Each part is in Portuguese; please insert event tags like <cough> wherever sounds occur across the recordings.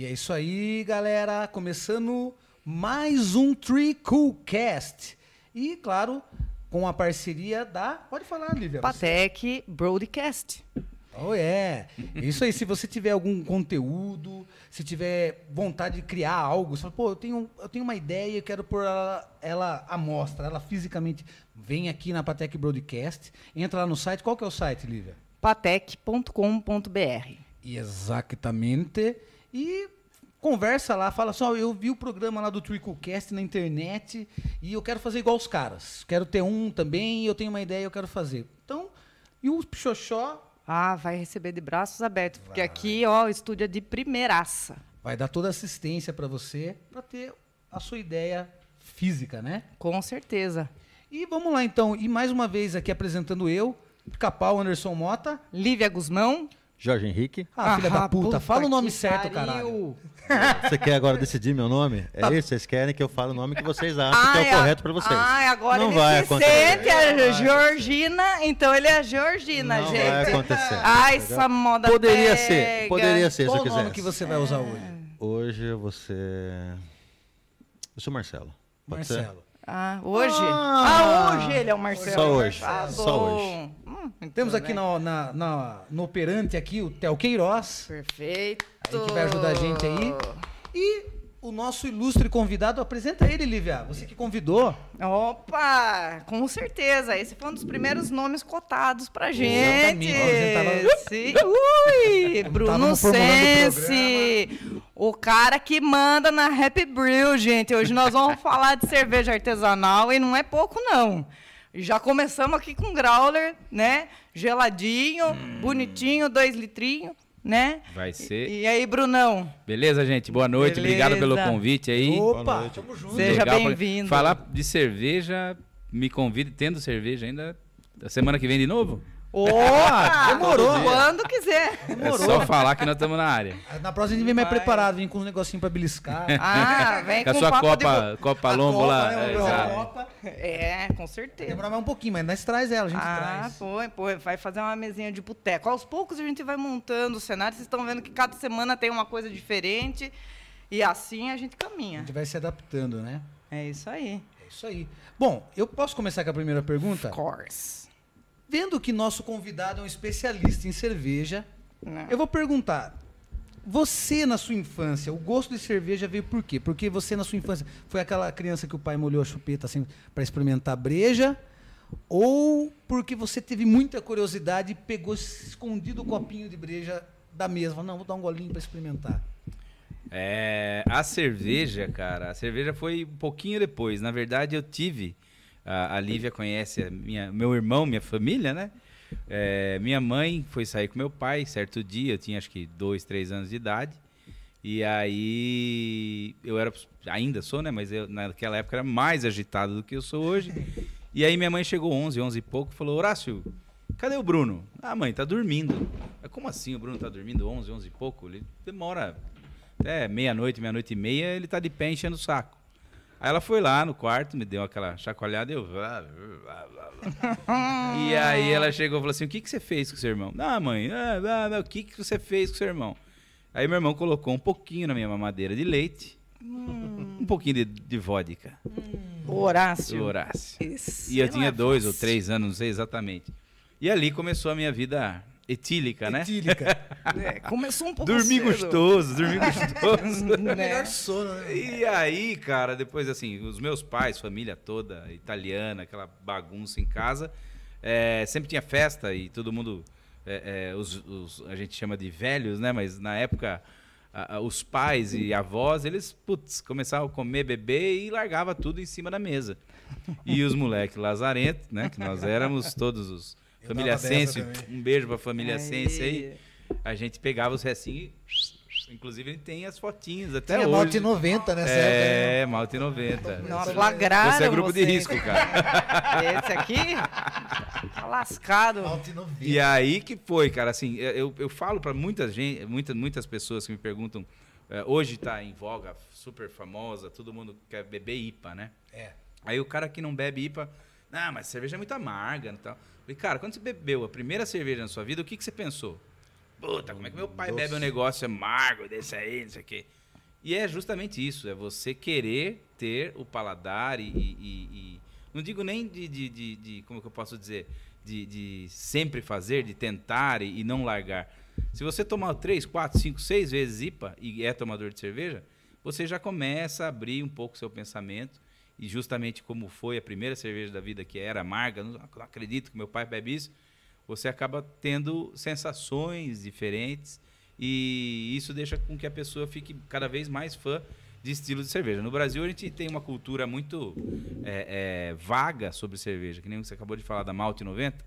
E é isso aí, galera. Começando mais um Tree Cool Cast. E, claro, com a parceria da. Pode falar, Lívia. Patek Broadcast. Oh, é. Isso aí, se você tiver algum conteúdo, se tiver vontade de criar algo, você fala, pô, eu tenho, eu tenho uma ideia, eu quero pôr ela, ela à mostra, ela fisicamente. Vem aqui na Patek Broadcast, entra lá no site. Qual que é o site, Lívia? Patek.com.br. Exatamente. E conversa lá, fala só, eu vi o programa lá do Tricocast na internet e eu quero fazer igual os caras. Quero ter um também, eu tenho uma ideia, eu quero fazer. Então, e o Xoxó Ah, vai receber de braços abertos, porque aqui, ó, o estúdio é de primeiraça. vai dar toda assistência para você, para ter a sua ideia física, né? Com certeza. E vamos lá então, e mais uma vez aqui apresentando eu, Capau Anderson Mota. Lívia Guzmão. Jorge Henrique. Ah, filha da puta, fala o nome certo, pariu. caralho. Você quer agora decidir meu nome? É isso? Vocês querem que eu fale o nome que vocês acham que é Ai, o correto pra vocês? Ai, agora Não ele vai se acontecer. sente a Georgina, então ele é a Georgina, Não gente. vai acontecer. Ai, entendeu? essa moda Poderia ser, pega. poderia ser se Qual eu o nome quisesse. que você vai usar hoje? Hoje você... Eu sou Marcelo. Pode ser? Marcelo. Ah, hoje? Ah. Ah, hoje ele é o Marcelo. Só hoje, Ah, só hoje. Então, Temos aqui no, na, na- no operante aqui o Theo Queiroz. Perfeito. Aí que vai ajudar a gente aí. E o nosso ilustre convidado, apresenta ele, Lívia. Você que convidou. Opa, com certeza. Esse foi um dos primeiros nomes cotados pra gente. Exatamente. Tava-. Ui, <laughs> Bruno Sense. O cara que manda na Happy Brew, gente. Hoje nós vamos falar de cerveja artesanal e não é pouco, não. Já começamos aqui com growler, né? Geladinho, Hum. bonitinho, dois litrinhos, né? Vai ser. E, e aí, Brunão? Beleza, gente? Boa noite. Obrigado pelo Beleza. convite aí. Opa, noite. tamo junto. Seja bem-vindo. Falar de cerveja, me convide tendo cerveja ainda. Da semana que vem de novo? <laughs> Opa! demorou. Quando quiser. É só falar que nós estamos na área. Na próxima a gente vem mais Vai. preparado, vem com uns negocinhos pra beliscar. <laughs> Ah, vem Com a com sua papo de Copa, Copa A Lombo Copa, lá. né, é, a. Copa. É, com certeza. Demora mais um pouquinho, mas nós traz ela, a gente Ah, traz. foi, pô, vai fazer uma mesinha de boteco. Aos poucos a gente vai montando o cenário. Vocês estão vendo que cada semana tem uma coisa diferente. E assim a gente A caminha. gente vai se adaptando, né? É isso aí. É isso aí. Bom, eu posso começar com a primeira pergunta? Of course. Vendo que nosso convidado é um especialista em cerveja, Né? eu vou perguntar. Você, na sua infância, o gosto de cerveja veio por quê? Porque você, na sua infância, foi aquela criança que o pai molhou a chupeta assim, para experimentar breja? Ou porque você teve muita curiosidade e pegou escondido o copinho de breja da mesa? Falou, Não, vou dar um golinho para experimentar. É, a cerveja, cara, a cerveja foi um pouquinho depois. Na verdade, eu tive. A, a Lívia conhece a minha, meu irmão, minha família, né? É, minha mãe foi sair com meu pai certo dia, eu tinha acho que dois, três anos de idade. E aí eu era, ainda sou, né? Mas eu, naquela época era mais agitado do que eu sou hoje. <laughs> E aí minha mãe chegou 11, 11 e pouco, e falou: Horácio, cadê o Bruno? Ah, mãe, tá dormindo. Mas como assim o Bruno tá dormindo 11, 11 e pouco? Ele demora até meia-noite, meia-noite e meia, ele tá de pé enchendo o saco. Aí ela foi lá no quarto, me deu aquela chacoalhada e eu. e aí ela chegou e falou assim: O que, que você fez com o seu irmão? Ah, mãe, ah, o que, que você fez com o seu irmão? Aí meu irmão colocou um pouquinho na minha mamadeira de leite, um pouquinho de, de vodka, Horácio. do Horácio. Esse E eu tinha é dois ou fácil. três anos, não sei exatamente. E ali começou a minha vida etílica, né? Etílica. <laughs> É, começou um pouco Dormir cedo. gostoso, dormir <laughs> gostoso. <laughs> Né? sono, né? E aí, cara, depois assim, os meus pais, família toda italiana, aquela bagunça em casa, é, sempre tinha festa e todo mundo, é, é, os, os- a gente chama de velhos, né? Mas na época, a- a- os pais e avós, eles, putz, começavam a comer, beber e largava tudo em cima da mesa. E os moleques lazarentos, né? Que nós éramos todos os Eu família Sense, um beijo pra família Aí. Sense aí. A gente pegava os restinhos e Inclusive, ele tem as fotinhas até Tinha hoje. Malte 90 nessa época. É, Malte 90. Não, flagraram Esse é grupo de vocês. risco, cara. <laughs> Esse aqui tá lascado. Malte 90. E aí que foi, cara, assim, eu, eu falo pra muita gente, muita, muitas pessoas que me perguntam, eh, hoje tá em voga, super famosa, todo mundo quer beber IPA, né? É. Aí o cara que não bebe IPA, ah, mas cerveja é muito amarga e tal. Falei, cara, quando você bebeu a primeira cerveja na sua vida, o que, que você pensou? Puta, como é que meu pai Doce. bebe um negócio amargo desse aí, não sei o quê. E é justamente isso, é você querer ter o paladar e. e- e- não digo nem de, de, de- de- Como que eu posso dizer? De, de sempre fazer, de tentar e, e não largar. Se você tomar três, quatro, cinco, seis vezes IPA e é tomador de cerveja, você já começa a abrir um pouco seu pensamento. E justamente como foi a primeira cerveja da vida que era amarga, não, não acredito que meu pai bebe isso, você acaba tendo sensações diferentes e isso deixa com que a pessoa fique cada vez mais fã de estilo de cerveja. No Brasil, a gente tem uma cultura muito é, é, vaga sobre cerveja, que nem você acabou de falar da Malte 90.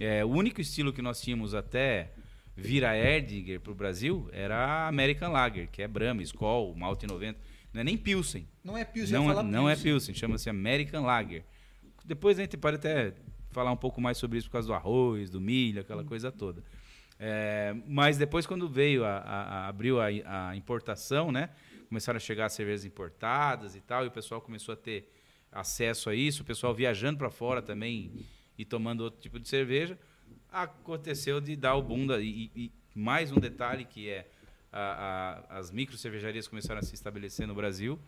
É, o único estilo que nós tínhamos até vir a Erdinger para o Brasil era a American Lager, que é Brahma, Skol, Malte 90. Não é nem Pilsen. Não é Pilsen, Não, é- não é Pilsen. Pilsen, chama-se American Lager. Depois a gente pode até falar um pouco mais sobre isso por causa do arroz, do milho, aquela coisa toda. É, mas depois quando veio a, a- a- abriu a, a importação, né? Começaram a chegar as cervejas importadas e tal, e o pessoal começou a ter acesso a isso, o pessoal viajando para fora também e tomando outro tipo de cerveja. Aconteceu de dar o boom da, e, e mais um detalhe que é a- a- as micro cervejarias começaram a se estabelecer no Brasil.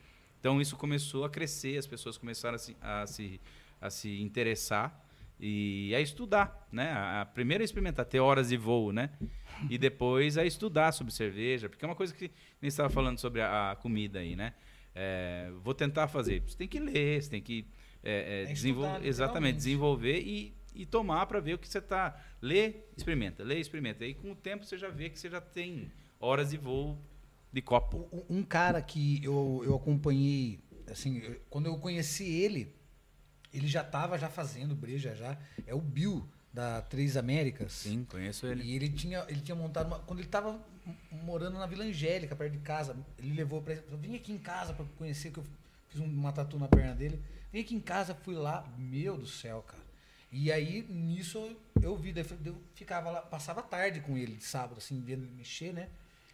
Então isso começou a crescer, as pessoas começaram a se, a se, a se interessar e a estudar, né? A, a primeiro a experimentar, ter horas de voo, né? E depois a estudar sobre cerveja, porque é uma coisa que nem estava falando sobre a, a comida aí, né? É, vou tentar fazer. Você tem que ler, você tem que é, é, Tem que desenvol- estudar, exatamente desenvolver e, e tomar para ver o que você está. Lê, experimenta, lê, experimenta. Aí com o tempo você já vê que você já tem horas de voo de copo. Um- Um cara que eu, eu acompanhei, assim, eu- quando eu conheci ele, ele já estava já fazendo breja já, é o Bill da Três Américas. Sim, conheço ele. E ele tinha, ele tinha montado uma. Quando ele estava morando na Vila Angélica, perto de casa, ele levou para vim aqui em casa para conhecer, que eu fiz um- uma tatu na perna dele. Vim aqui em casa, fui lá, meu do céu, cara. E aí, nisso, eu vi, eu ficava lá, passava tarde com ele, de sábado, assim, vendo ele mexer, né?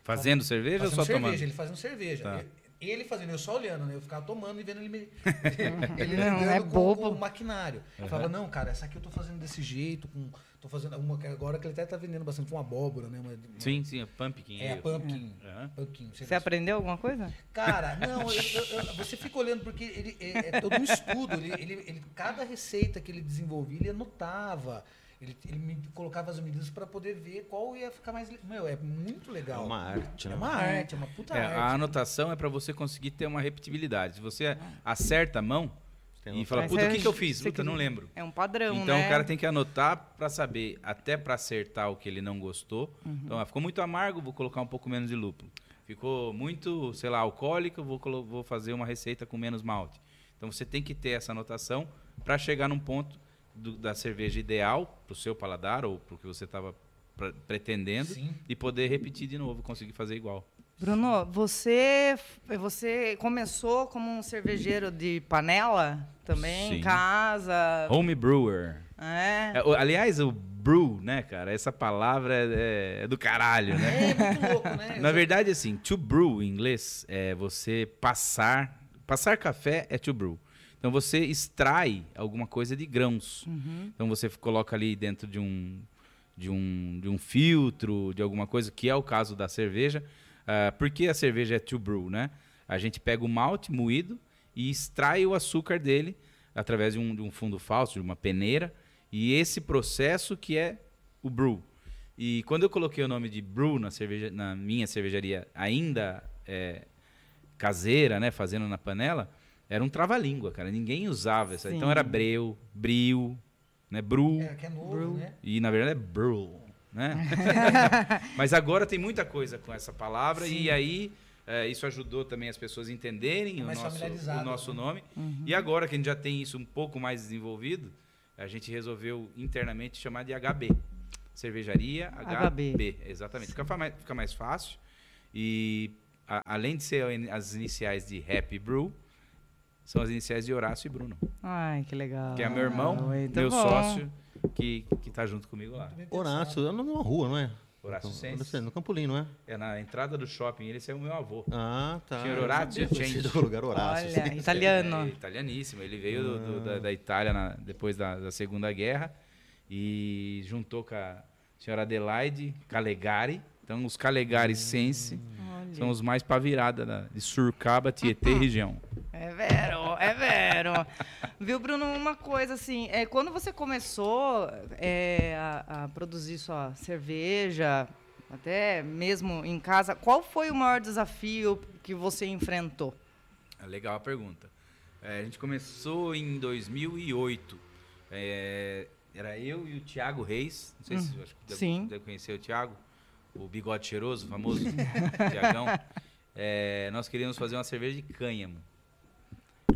Fazendo cerveja Fazendo ou só cerveja, tomando? ele fazendo cerveja. Tá. Ele fazendo, eu só olhando, né? Eu ficava tomando e vendo ele me... <laughs> ele Não, é com, bobo. com o maquinário. Eu falava, não, cara, essa aqui eu tô fazendo desse jeito, com... tô fazendo uma agora que ele até tá vendendo bastante com abóbora, né? Uma, uma- Sim, sim, é pumpkin. É, a pumpkin. Aham. pumpkin Você aprendeu alguma coisa? Cara, <laughs> não, eu- eu- eu- você fica olhando porque ele é, é todo um estudo. Ele, ele, ele- cada receita que ele desenvolvia, ele anotava. Ele, ele me colocava as medidas para poder ver qual ia ficar mais. Meu, é muito É legal. uma arte, É né? uma arte, é uma puta É, arte. a anotação é para você conseguir ter uma repetibilidade. Se você acerta a mão e fala, puta, o é- que, que eu fiz? você Puta, não lembro. É um padrão, Então né? o cara tem que anotar para saber, até para acertar o que ele não gostou. Uhum. Então, ah, ficou muito amargo, vou colocar um pouco menos de lúpulo. Ficou muito, sei lá, alcoólico, vou, vou fazer uma receita com menos malte. Então você tem que ter essa anotação para chegar num ponto do- da cerveja ideal para o seu paladar ou para o que você estava pretendendo Sim. e poder repetir de novo, conseguir fazer igual. Bruno, você, você começou como um cervejeiro de panela também, Sim. em casa. Home brewer. É. É, aliás, o brew, né, cara? Essa palavra é, é do caralho, né? É muito louco, né? <laughs> Na verdade, assim, to brew em inglês é você passar. Passar café é to brew. Então você extrai alguma coisa de grãos. Então você coloca ali dentro de um, de um, de um filtro, de alguma coisa, que é o caso da cerveja. Ah, por que a cerveja é to brew, né? A gente pega o malte moído e extrai o açúcar dele através de um, de um fundo falso, de uma peneira. E esse processo que é o brew. E quando eu coloquei o nome de brew na, cerveja, na minha cervejaria, ainda é, caseira, né, fazendo na panela, era um trava-língua, cara. Ninguém usava essa. Sim. Então era breu, bril, né, brew. É, que é novo, né? E na verdade é brew, né? <laughs> Mas agora tem muita coisa com essa palavra Sim. e aí é, isso ajudou também as pessoas a entenderem É o nosso, o nosso né? nome. E agora que a gente já tem isso um pouco mais desenvolvido, a gente resolveu internamente chamar de HB. Cervejaria HB. HB. Exatamente. Fica, mais, fica mais fácil. E a- além de ser as iniciais de Happy Brew, são as iniciais de Horácio e Bruno. Ai, que legal. Que é meu irmão, Muito meu bom. sócio, que, que tá junto comigo lá. Horácio, é numa rua, não é? Horácio Então, Sense. No Campolim, não é? É na entrada do shopping, ele é o meu avô. Ah, tá. Senhor Horácio Change. do lugar Horácio. Olha, sim. italiano. É, italianíssimo. Ele veio do- do- da, da Itália na- depois da, da Segunda Guerra e juntou com a senhora Adelaide Calegari. Então, os Calegari Sense Olha. são os mais pra virada da- de Surcaba, Tietê e <laughs> região. É vero, é vero. Viu, Bruno, uma coisa assim, é, quando você começou é, a, a produzir sua cerveja, até mesmo em casa, qual foi o maior desafio que você enfrentou? É legal a pergunta. É, a gente começou em 2008. É, era eu e o Thiago Reis. Não sei se acho que deve, sim. deve conhecer o Thiago, o bigode cheiroso, famoso <laughs> Thiagão. É, nós queríamos fazer uma cerveja de cânhamo.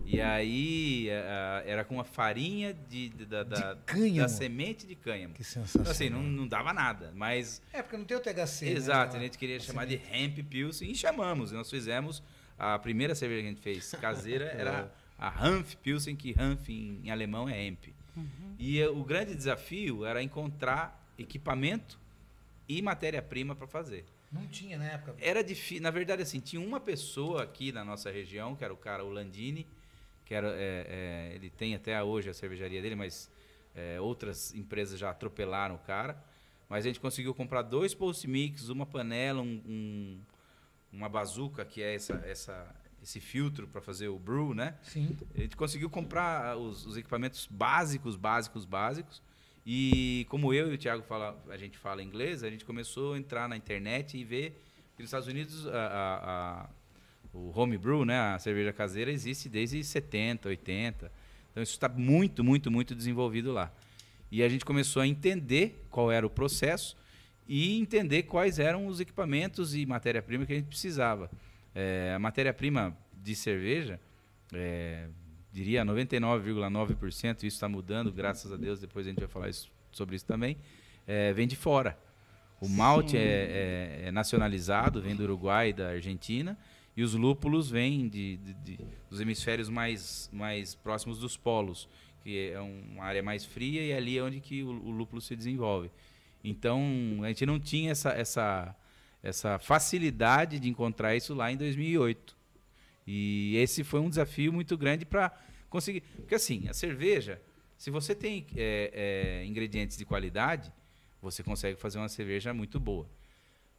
E aí a- a- era com a farinha de, de- da, da, cânhamo? da semente de cânhamo. Que Então, sensacional. assim, não, não dava nada, mas É, porque não tem o THC. né? Exato, Aquela- a gente queria chamar de Hemp Pilsen e chamamos. E nós fizemos a primeira cerveja que a gente fez caseira <laughs> era a Hanf Pilsen, que Hanf em, em alemão é Hemp. E eh, o grande desafio era encontrar equipamento e matéria-prima para fazer. Não tinha na época. Era difícil, na verdade, assim, tinha uma pessoa aqui na nossa região, que era o cara o Landini, que era, é, é, ele tem até hoje a cervejaria dele, mas é, outras empresas já atropelaram o cara. Mas a gente conseguiu comprar dois post mix, uma panela, um, um- uma bazuca, que é essa, essa, esse filtro para fazer o brew, né? Sim. A gente conseguiu comprar os, os equipamentos básicos, básicos, básicos. E como eu e o Thiago fala, a gente fala inglês, a gente começou a entrar na internet e ver que nos Estados Unidos a, a- a- o homebrew, né, a cerveja caseira, existe desde 70, 80. Então isso está muito, muito, muito desenvolvido lá. E a gente começou a entender qual era o processo e entender quais eram os equipamentos e matéria-prima que a gente precisava. É, a matéria-prima de cerveja, é, diria 99,9%, isso está mudando, graças a Deus, depois a gente vai falar isso- sobre isso também, é, vem de fora. O malte é, é- é nacionalizado, vem do Uruguai e da Argentina, e os lúpulos vêm de, de- de- dos hemisférios mais, mais próximos dos polos, que é uma área mais fria e ali é onde que o, o lúpulo se desenvolve. Então, a gente não tinha essa, essa, essa facilidade de encontrar isso lá em 2008. E esse foi um desafio muito grande para conseguir. Porque assim, a cerveja, se você tem é, é, ingredientes de qualidade, você consegue fazer uma cerveja muito boa.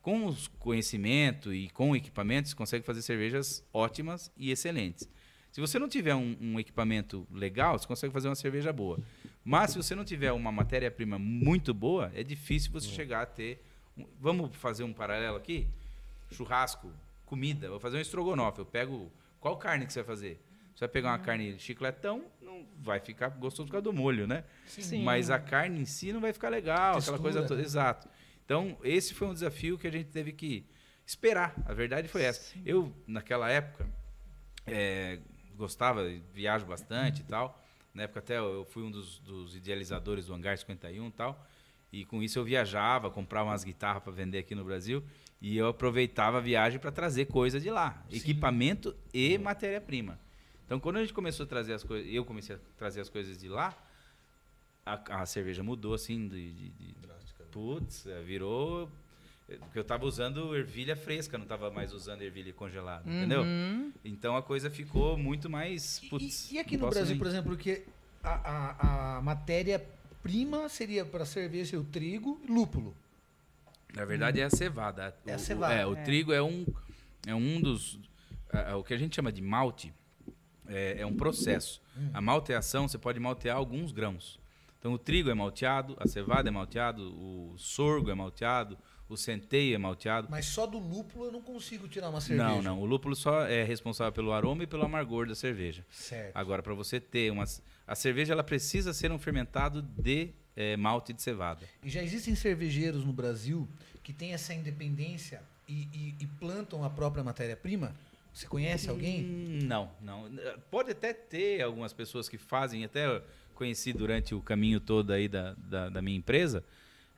Com os conhecimento e com o equipamento, você consegue fazer cervejas ótimas e excelentes. Se você não tiver um, um equipamento legal, você consegue fazer uma cerveja boa. Mas se você não tiver uma matéria-prima muito boa, é difícil você chegar a ter. um- vamos fazer um paralelo aqui? Churrasco, comida. Vou fazer um estrogonofe. Eu pego. Qual carne que você vai fazer? Você vai pegar uma carne de chicletão, não vai ficar gostoso por causa do molho, né? Sim. Mas a carne em si não vai ficar legal, Textura, aquela coisa toda. Exato. Então, esse foi um desafio que a gente teve que esperar. A verdade foi essa. Eu, naquela época, é, gostava, viajo bastante e tal. Na época até eu fui um dos, dos idealizadores do Hangar 51 e tal. E com isso eu viajava, comprava umas guitarras para vender aqui no Brasil. E eu aproveitava a viagem para trazer coisa de lá. Equipamento e matéria-prima. Então, quando a gente começou a trazer as coisas, eu comecei a trazer as coisas de lá, a, a cerveja mudou assim de, de, de putz, é, virou é, porque eu estava usando ervilha fresca, não estava mais usando ervilha congelada, entendeu? Uhum. Então a coisa ficou muito mais E- putz. e, e aqui no Brasil, nem- por exemplo, porque a, a, a matéria-prima seria para cerveja o trigo e lúpulo. Na verdade é a cevada. É a O- o- cevada. É, o trigo é um é um dos é, é, o que a gente chama de malte é, é um processo. A malteação você pode maltear alguns grãos. Então o trigo é malteado, a cevada é malteado, o sorgo é malteado, o centeio é malteado. Mas só do lúpulo eu não consigo tirar uma cerveja. Não, não. O lúpulo só é responsável pelo aroma e pelo amargor da cerveja. Certo. Agora, para você ter uma. A cerveja ela precisa ser um fermentado de eh, malte de cevada. E já existem cervejeiros no Brasil que têm essa independência e, e- e plantam a própria matéria-prima? Você conhece alguém? Hum, Não, não. Pode até ter algumas pessoas que fazem, até conheci durante o caminho todo aí da, da, da minha empresa,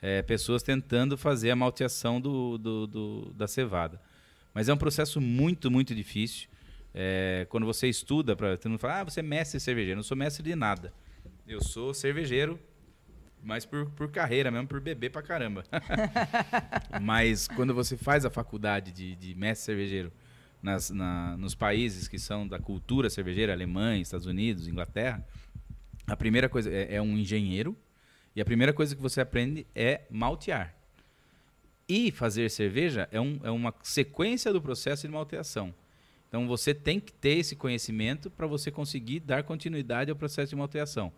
eh, pessoas tentando fazer a malteação do, do, do- da cevada. Mas é um processo muito, muito difícil. Eh, quando você estuda, para todo mundo fala, ah, você é mestre cervejeiro. Eu não sou mestre de nada. Eu sou cervejeiro, mas por, por carreira mesmo, por beber pra caramba. <laughs> Mas quando você faz a faculdade de, de mestre cervejeiro nas, na- nos países que são da cultura cervejeira, Alemanha, Estados Unidos, Inglaterra, a primeira coisa é, é um engenheiro e a primeira coisa que você aprende é maltear. E fazer cerveja é, um, é uma sequência do processo de malteação. Então você tem que ter esse conhecimento para você conseguir dar continuidade ao processo de malteação.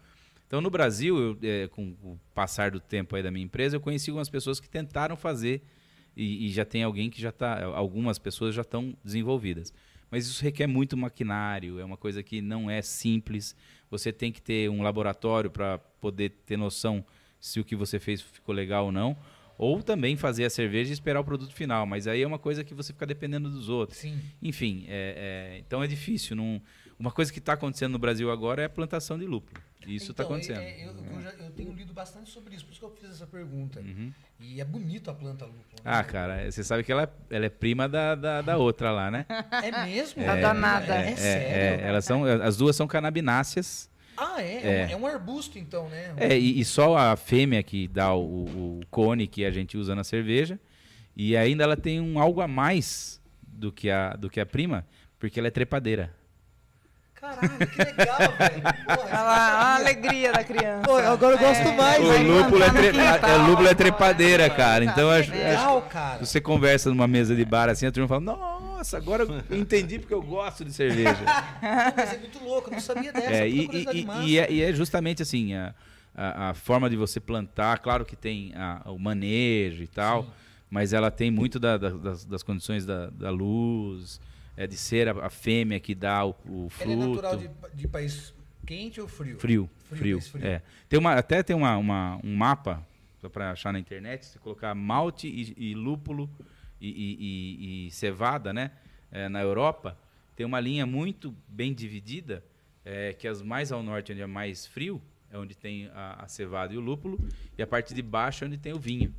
Então no Brasil, eu, é, com o passar do tempo aí da minha empresa, eu conheci algumas pessoas que tentaram fazer e, e já tem alguém que já está, algumas pessoas já estão desenvolvidas. Mas isso requer muito maquinário, é uma coisa que não é simples. Você tem que ter um laboratório para poder ter noção se o que você fez ficou legal ou não. Ou também fazer a cerveja e esperar o produto final. Mas aí é uma coisa que você fica dependendo dos outros. Sim. Enfim, é, é, então é difícil. Não, uma coisa que está acontecendo no Brasil agora é a plantação de lúpulo. Isso está Então, acontecendo. é- é- eu, eu já- eu tenho lido bastante sobre isso, por isso que eu fiz essa pergunta. Uhum. E é bonito a planta lúpula. né? Ah, cara, você sabe que ela, ela é prima da, da, da outra lá, né? É mesmo? Tá danada. É, É, sério? é, elas são, as duas são canabináceas. Ah, é? É. É. um- É um arbusto, então, né? É, e, e só a fêmea que dá o, o cone que a gente usa na cerveja. E ainda ela tem um algo a mais do que a, do que a prima, porque ela é trepadeira. Caralho, que legal, <laughs> velho. Porra, Olha lá, a alegria da criança. Pô, agora eu gosto mais, O lúpulo é, a- quintal, a lúpulo é agora. trepadeira, cara. Então que acho, acho legal, cara. Se você conversa numa mesa de bar assim, a turma fala: Nossa, agora eu entendi porque eu gosto de cerveja. Mas é muito louco, eu não sabia dessa. É, e, e- massa. e é, e é justamente assim: a, a, a forma de você plantar, claro que tem a- o manejo e tal, Sim. mas ela tem muito da- da- das, das condições da, da luz, é, de ser a, a fêmea que dá o, o fruto. Ela é natural de, de país quente ou frio? Frio, Frio, frio. É. Tem uma, até tem uma, uma- um mapa para achar na internet, se colocar malte e, e lúpulo e, e- e- e cevada, né? é, na Europa, tem uma linha muito bem dividida, é, que as mais ao norte, onde é mais frio, é onde tem a, a cevada e o lúpulo, e a parte de baixo é onde tem o vinho.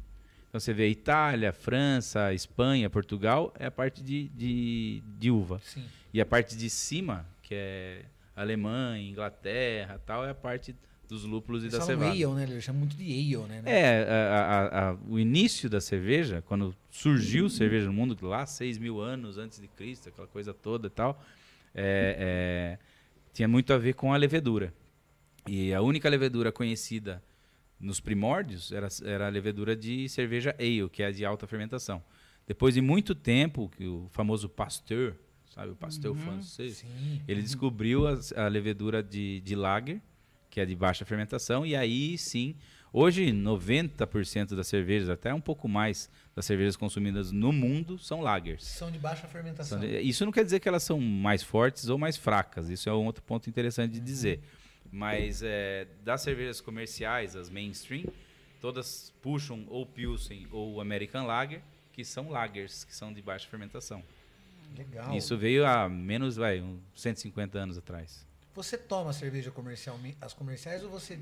Então você vê Itália, França, Espanha, Portugal, é a parte de, de, de uva. Sim. E a parte de cima, que é Alemanha, Inglaterra, tal, é a parte dos lúpulos e Eles da cevada. ale, né? Eles chamam muito de ale, né? É, a- a- a- o início da cerveja, quando surgiu cerveja no mundo, lá 6 mil anos antes de Cristo, aquela coisa toda e tal, é, é, tinha muito a ver com a levedura. E a única levedura conhecida nos primórdios era, era a levedura de cerveja ale, que é a de alta fermentação. Depois de muito tempo, que o famoso Pasteur, sabe, o Pasteur francês, Sim. ele descobriu as- a, levedura de, de lager, que é de baixa fermentação, e aí sim, hoje 90% das cervejas, até um pouco mais das cervejas consumidas no mundo, são lagers. São de baixa fermentação. De- Isso não quer dizer que elas são mais fortes ou mais fracas, isso é um outro ponto interessante de dizer. Mas é, das cervejas comerciais, as mainstream, todas puxam ou Pilsen ou American Lager, que são lagers, que são de baixa fermentação. Legal. Isso veio há menos, vai, uns 150 anos atrás. Você toma cerveja comercial, as comerciais, ou você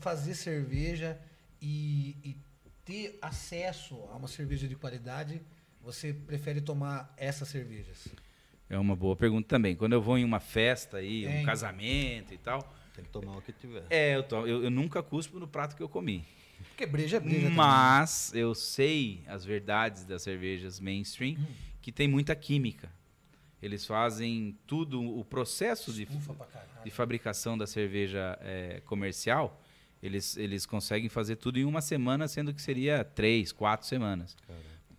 fazer cerveja e, e ter acesso a uma cerveja de qualidade, você prefere tomar essas cervejas? É uma boa pergunta também. Quando eu vou em uma festa aí, É, um casamento e tal, Tem que tomar o que tiver. é, eu, to- eu, eu nunca cuspo no prato que eu comi. Porque breja é breja. também. Mas eu sei as verdades das cervejas mainstream, que tem muita química. Eles fazem tudo, o processo de, de fabricação da cerveja é, comercial, eles, eles conseguem fazer tudo em uma semana, sendo que seria três, quatro semanas.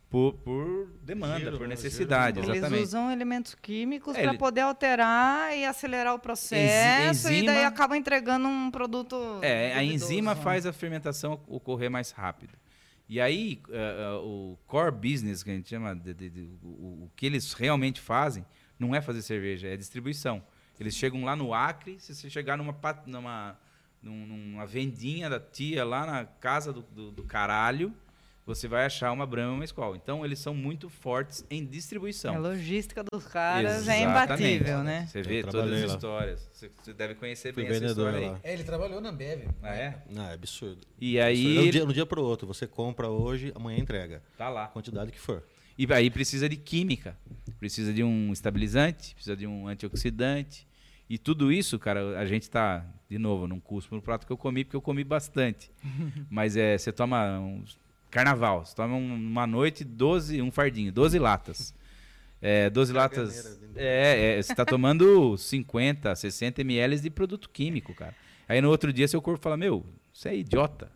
Por, por demanda, Giro, por necessidade, Eles exatamente. usam elementos químicos É, para ele- poder alterar e acelerar o processo e daí enzima- acaba entregando um produto. É, a enzima né? faz a fermentação ocorrer mais rápido. E aí, eh, eh, o core business, que a gente chama, de, de- de- o, o que eles realmente fazem, não é fazer cerveja, é distribuição. Eles chegam lá no Acre, se você chegar numa, numa, num- numa vendinha da tia lá na casa do, do, do caralho, você vai achar uma Brahma e uma Skol. Então, eles são muito fortes em distribuição. A logística dos caras é Exatamente. imbatível, né? Você vê todas as lá. histórias. Você, você deve conhecer Fui bem essa vendedor história aí. lá. É, ele trabalhou na Ambev. Ah, é? Não, é absurdo. E aí, é um dia, no dia pro outro. Você compra hoje, amanhã entrega. tá lá. A quantidade que for. E aí precisa de química, precisa de um estabilizante, precisa de um antioxidante. E tudo isso, cara, a gente tá, de novo, num cuspo no prato que eu comi, porque eu comi bastante. <laughs> Mas é, você toma um carnaval, você toma um- uma noite 12, um fardinho, 12 latas. É, 12 latas. É, é, você tá tomando 50, 60 ml de produto químico, cara. Aí no outro dia seu corpo fala: Meu, você é idiota.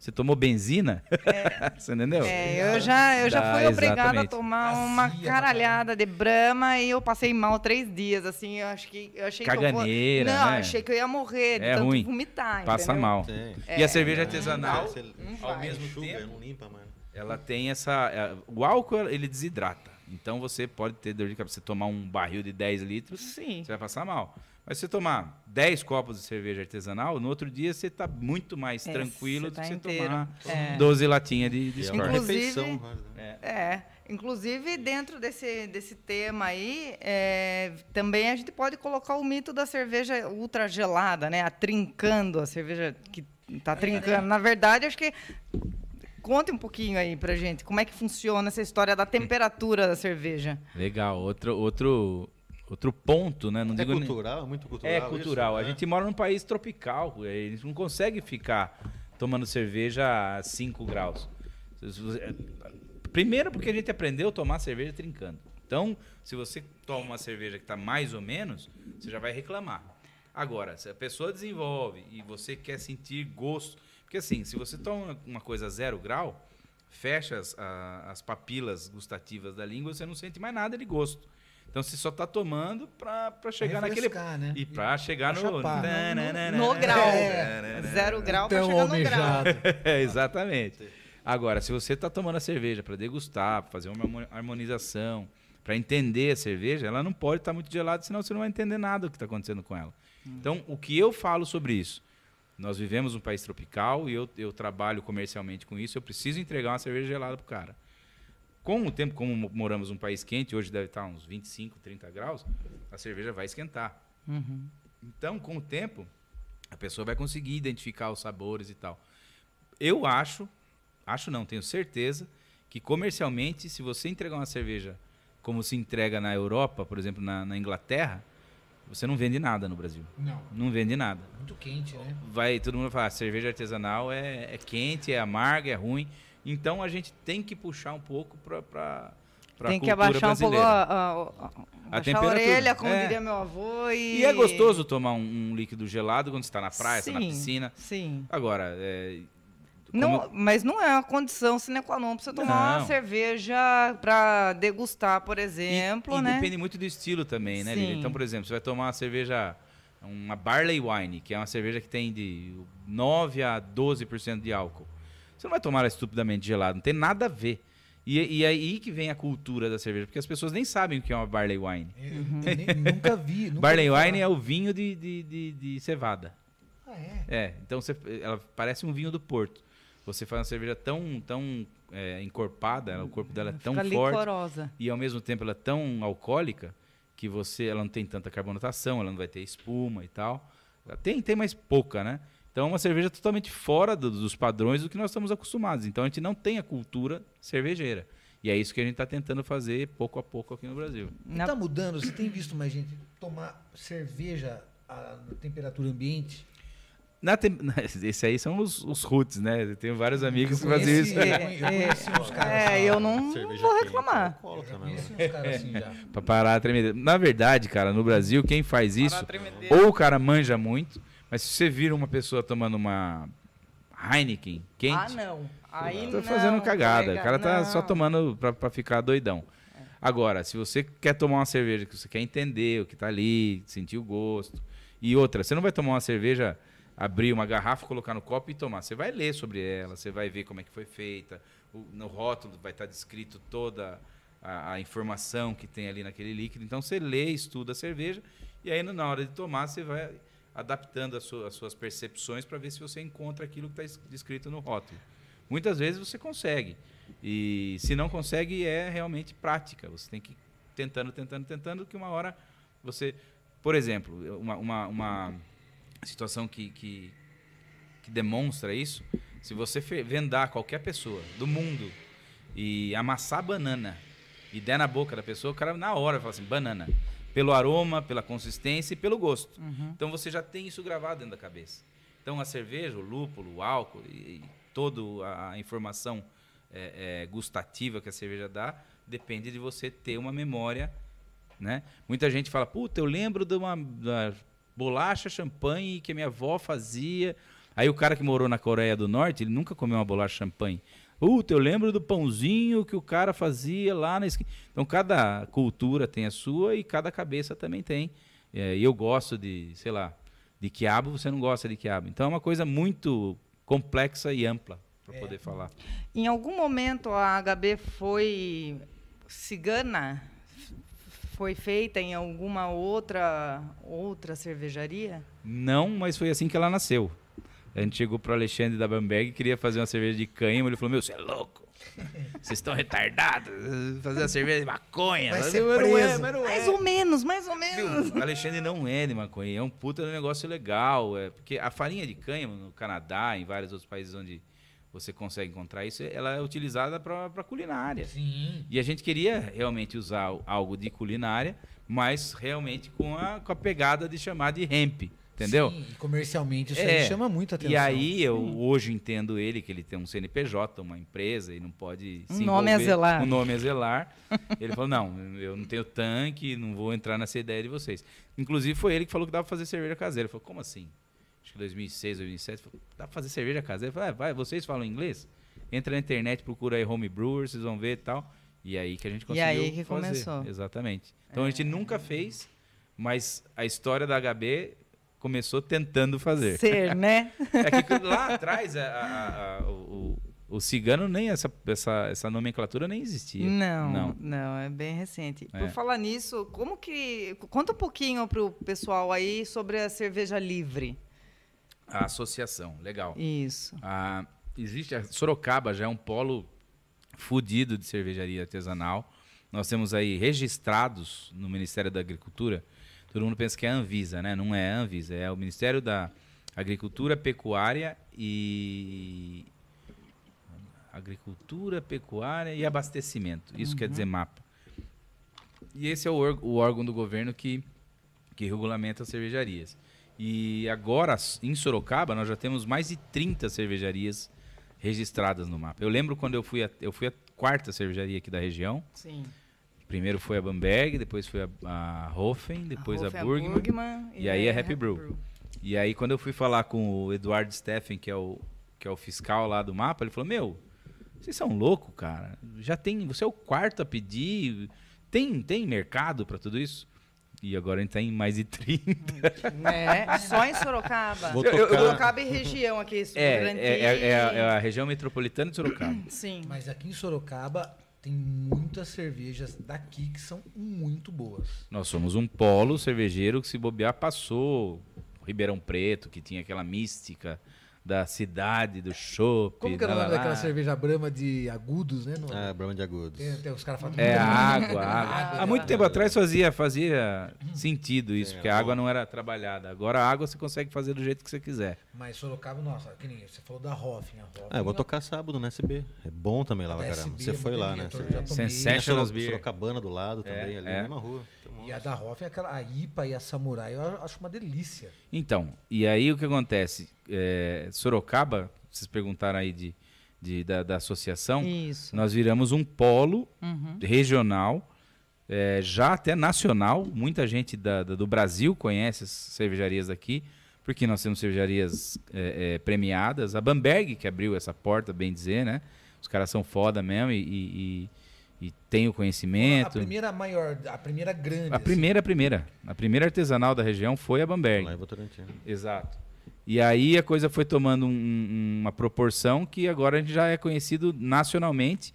Você tomou benzina? <laughs> você entendeu? É, eu já, eu já Dá, fui obrigada a tomar uma caralhada de brama e eu passei mal três dias, assim, eu acho que eu achei que eu Caganeira, vou... Não, né? achei que eu ia morrer de É tanto ruim. vomitar, Passa entendeu? mal. Tem. E a cerveja artesanal, Você ao mesmo enxuga, tempo, não limpa, mano. ela tem essa. é, O álcool ele desidrata. Então você pode ter dor de cabeça. Você tomar um barril de 10 litros, Sim. você vai passar mal. Mas se você tomar 10 copos de cerveja artesanal, no outro dia você está muito mais É, tranquilo você do tá que você inteiro. tomar É. 12 latinhas de, de é Inclusive- refeição. né? É, inclusive dentro desse, desse tema aí, é, também a gente pode colocar o mito da cerveja ultra gelada, né? A trincando, a cerveja que tá trincando. Na verdade, acho que conte um pouquinho aí pra gente como é que funciona essa história da temperatura da cerveja. Legal. Outro, outro, outro ponto, né? Não É digo nem- cultural, é muito cultural. É cultural. isso, a né? gente mora num país tropical. eh, Eles não conseguem ficar tomando cerveja a 5 graus. Primeiro porque a gente aprendeu a tomar cerveja trincando. Então, se você toma uma cerveja que está mais ou menos, você já vai reclamar. Agora, se a pessoa desenvolve e você quer sentir gosto... Porque assim, se você toma uma coisa a zero grau, fecha as, a- as papilas gustativas da língua, você não sente mais nada de gosto. Então você só está tomando para chegar naquele refrescar, né? e para chegar pra no chapar. No grau. É. Zero grau pra Tão chegar no grau. almejado. É, <laughs> exatamente. Agora, se você está tomando a cerveja para degustar, pra fazer uma harmo- harmonização, para entender a cerveja, ela não pode estar muito gelada, senão você não vai entender nada do que está acontecendo com ela. Então, o que eu falo sobre isso? Nós vivemos um país tropical e eu, eu trabalho comercialmente com isso. Eu preciso entregar uma cerveja gelada pro cara. Com o tempo, como mo- moramos num país quente, hoje deve estar uns 25, 30 graus, a cerveja vai esquentar. Uhum. Então, com o tempo, a pessoa vai conseguir identificar os sabores e tal. Eu acho, acho não, tenho certeza, que comercialmente, se você entregar uma cerveja como se entrega na Europa, por exemplo, na, na Inglaterra, você não vende nada no Brasil. Não, Não vende nada. muito quente, né? Vai, todo mundo fala, "Ah, cerveja artesanal é, é quente, é amarga, é ruim. Então a gente tem que puxar um pouco para para Tem que abaixar um pouco brasileira. a, a, a, a temperatura. orelha, como É. diria meu avô. E, E é gostoso tomar um, um líquido gelado quando você está na praia, está na Sim, piscina. Sim. Agora, é, Não, como- mas não é uma condição sine qua non pra você tomar Não. uma cerveja para degustar, por exemplo, e né? depende muito do estilo também, né? Sim. Então, por exemplo, você vai tomar uma cerveja, uma Barley Wine, que é uma cerveja que tem de 9 a 12% de álcool. Você não vai tomar ela estupidamente gelada, não tem nada a ver. E, e é aí que vem a cultura da cerveja, porque as pessoas nem sabem o que é uma Barley Wine. Eu Uhum. nem- nunca vi. <laughs> Nunca Barley ouvi Wine é o vinho de, de, de, de cevada. Ah, é? É, então você, ela parece um vinho do Porto. Você faz uma cerveja tão, tão é, encorpada, ela- o corpo dela é tão Fica forte licorosa. e ao mesmo tempo ela é tão alcoólica que você, ela não tem tanta carbonatação, ela não vai ter espuma e tal. Ela tem, tem mais pouca, né? Então é uma cerveja totalmente fora do- dos padrões do que nós estamos acostumados. Então a gente não tem a cultura cervejeira. E é isso que a gente está tentando fazer pouco a pouco aqui no Brasil. E Na- tá mudando? Você tem visto mais gente tomar cerveja a na temperatura ambiente? Na tem- <laughs> Esse aí são os, os roots, né? Eu tenho vários amigos que Eu fazem isso. Eu conhe- <laughs> eu conheci uns caras É, assim, eu ó. não Cerveja vou reclamar. alcoólatra Eu mesmo. conheci uns caras assim já. <laughs> Pra parar a tremedeira. Na verdade, cara, no Brasil, quem faz isso, ou o cara manja muito, mas se você vira uma pessoa tomando uma Heineken quente, Ah, não. Aí tá não, fazendo cagada. colega, o cara tá só não. tomando pra, pra ficar doidão. Agora, se você quer tomar uma cerveja que você quer entender o que tá ali, sentir o gosto. E outra, você não vai tomar uma cerveja, abrir uma garrafa, colocar no copo e tomar. Você vai ler sobre ela, você vai ver como é que foi feita. O- no rótulo vai estar descrito toda a, a informação que tem ali naquele líquido. Então você lê, estuda a cerveja e aí na hora de tomar você vai adaptando as, su- as suas percepções para ver se você encontra aquilo que está descrito no rótulo. Muitas vezes você consegue. E se não consegue, é realmente prática. Você tem que ir tentando, tentando, tentando, que uma hora você. Por exemplo, uma, uma, uma situação que, que, que demonstra isso, se você vendar qualquer pessoa do mundo e amassar banana e der na boca da pessoa, o cara na hora vai falar assim, banana. Pelo aroma, pela consistência e pelo gosto. Uhum. Então você já tem isso gravado dentro da cabeça. Então a cerveja, o lúpulo, o álcool e, e toda a, informação é, é, gustativa que a cerveja dá depende de você ter uma memória, né? Muita gente fala, puta, eu lembro de uma da bolacha champanhe que a minha avó fazia. Aí o cara que morou na Coreia do Norte, ele nunca comeu uma bolacha champanhe. Puta, eu lembro do pãozinho que o cara fazia lá na esquina. Então, cada cultura tem a sua e cada cabeça também tem. É, E eu gosto de, sei lá, de quiabo, você não gosta de quiabo. Então, é uma coisa muito complexa e ampla para poder falar. Em algum momento a HB foi cigana? Foi feita em alguma outra outra cervejaria? Não, mas foi assim que ela nasceu. A gente chegou pro Alexandre da Bamberg e queria fazer uma cerveja de cânhamo. Ele falou: Meu, você é louco? Vocês estão retardados? Fazer uma cerveja de maconha. Vai Mas ser eu- mas não é, mas não é. Mais ou menos, mais ou menos. Viu? Alexandre não é de maconha, é um puta de negócio legal. É, porque a farinha de cânhamo no Canadá, em vários outros países onde você consegue encontrar isso, ela é utilizada para culinária. Sim. E a gente queria realmente usar algo de culinária, mas realmente com a, com a pegada de chamar de hemp, entendeu? Sim, e comercialmente isso É. aí chama muita atenção. E aí eu hoje entendo ele que ele tem um CNPJ, uma empresa e não pode Um se nome a envolver- zelar. Um nome a zelar. <laughs> ele falou: "Não, eu não tenho tanque, não vou entrar nessa ideia de vocês". Inclusive foi ele que falou que dava pra fazer cerveja caseira. Ele falou: "Como assim?" Acho que 2006, 2007, falou, dá pra fazer cerveja caseira? Eu falei: ah, "Vai, vocês falam inglês? Entra na internet, procura aí home brewers, vocês vão ver e tal". E aí que a gente E conseguiu aí que fazer. começou. Exatamente. Então a gente nunca fez, mas a história da HB começou tentando fazer. Ser, <laughs> né? É que lá atrás a- a- a- o, o- o cigano nem essa, essa, essa nomenclatura nem existia. Não, Não. não, é bem recente. É. Por falar nisso, como que. Conta um pouquinho pro pessoal aí sobre a cerveja livre. A associação, legal. Isso. Ah, existe a Sorocaba já é um polo fudido de cervejaria artesanal. Nós temos aí registrados no Ministério da Agricultura. Todo mundo pensa que é a Anvisa, né? Não é a Anvisa, é o Ministério da Agricultura, Pecuária e Agricultura, Pecuária e Abastecimento. Isso quer dizer mapa. E esse é o, o órgão do governo que, que regulamenta as cervejarias. E agora, em Sorocaba, nós já temos mais de 30 cervejarias registradas no mapa. Eu lembro quando eu fui a, eu fui a quarta cervejaria aqui da região. Sim. Primeiro foi a Bamberg, depois foi a, a Hofen, depois a, Hof é Burgman. e aí é a Happy Brew. E aí quando eu fui falar com o Eduardo Steffen, que é o, que é o fiscal lá do mapa, ele falou, meu, vocês são loucos, cara. Já tem, você é o quarto a pedir. Tem, tem mercado para tudo isso? E agora a gente tá em mais de 30. <laughs> É, só em Sorocaba. Vou Eu- eu- tocar- Sorocaba e região aqui, É, Grande. é, é, é a, é a região metropolitana de Sorocaba. Sim. Mas aqui em Sorocaba tem muitas cervejas daqui que são muito boas. Nós somos um polo cervejeiro que se bobear passou Ribeirão Preto, que tinha aquela mística da cidade, do chopp. Como que era o lá, nome daquela cerveja brama de agudos, né? No- Ah, Brahma de Agudos. tem, tem os caras falam É, a água, a água. Água, Há muito né? tempo atrás fazia, fazia sentido isso, Sim, porque é a água não era trabalhada. Agora a água você consegue fazer do jeito que você quiser. Mas Sorocaba, nossa, que nem você falou da Hoffing. A Hoffing Ah, eu vou tocar sábado no SB. É bom também lá pra caramba. SB Você é foi lá, né? Sensational. Soro- Beer. Sorocabana do lado também, ali é. na mesma rua. E a da Hoffing, aquela, a IPA e a Samurai, eu acho uma delícia. Então, e aí o que acontece? É, Sorocaba, vocês perguntaram aí de, de- da, da associação, Isso. nós viramos um polo Uhum. regional, é, já até nacional. Muita gente da- da- do Brasil conhece as cervejarias aqui, porque nós temos cervejarias é, é, premiadas. A Bamberg, que abriu essa porta, bem dizer, né? Os caras são foda mesmo e, e, e, e têm o A conhecimento. primeira maior, a primeira grande. A primeira, a primeira. A primeira artesanal da região foi a Bamberg. Lá em Votorantim. Exato. E aí a coisa foi tomando um- uma proporção que agora a gente já é conhecido nacionalmente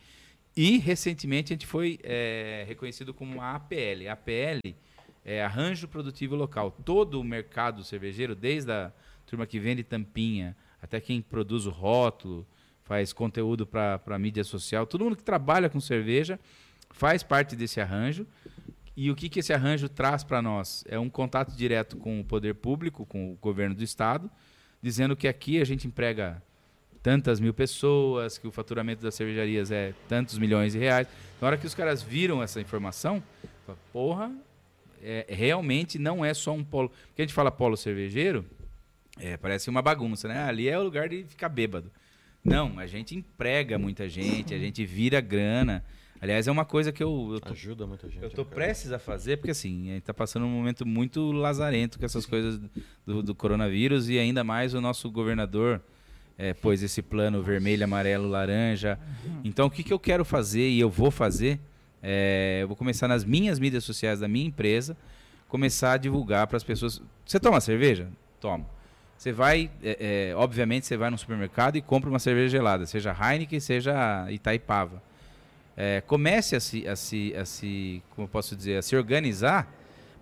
e recentemente a gente foi é, reconhecido como a APL. A APL é Arranjo Produtivo Local. Todo o mercado cervejeiro, desde a turma que vende tampinha até quem produz o rótulo, faz conteúdo para mídia social, todo mundo que trabalha com cerveja faz parte desse arranjo. E o que, que esse arranjo traz para nós? É um contato direto com o poder público, com o governo do estado, dizendo que aqui a gente emprega tantas mil pessoas, que o faturamento das cervejarias é tantos milhões de reais. Na hora que os caras viram essa informação, fala, porra, é, realmente não é só um polo. Porque a gente fala polo cervejeiro, é, parece uma bagunça, né? Ali é o lugar de ficar bêbado. Não, a gente emprega muita gente, a gente vira grana, Aliás, é uma coisa que eu, eu tô, Ajuda muita gente. eu tô né, prestes a fazer, porque assim, a gente tá passando um momento muito lazarento com essas coisas do, do coronavírus e ainda mais o nosso governador é, pôs esse plano vermelho, amarelo, laranja. Então, o que, que eu quero fazer e eu vou fazer? é, eu vou começar nas minhas mídias sociais da minha empresa, começar a divulgar para as pessoas. Você toma cerveja? Toma. Você vai, é, é, obviamente, você vai no supermercado e compra uma cerveja gelada, seja Heineken, seja Itaipava. É, comece a se, a se, a se, como eu posso dizer, a se organizar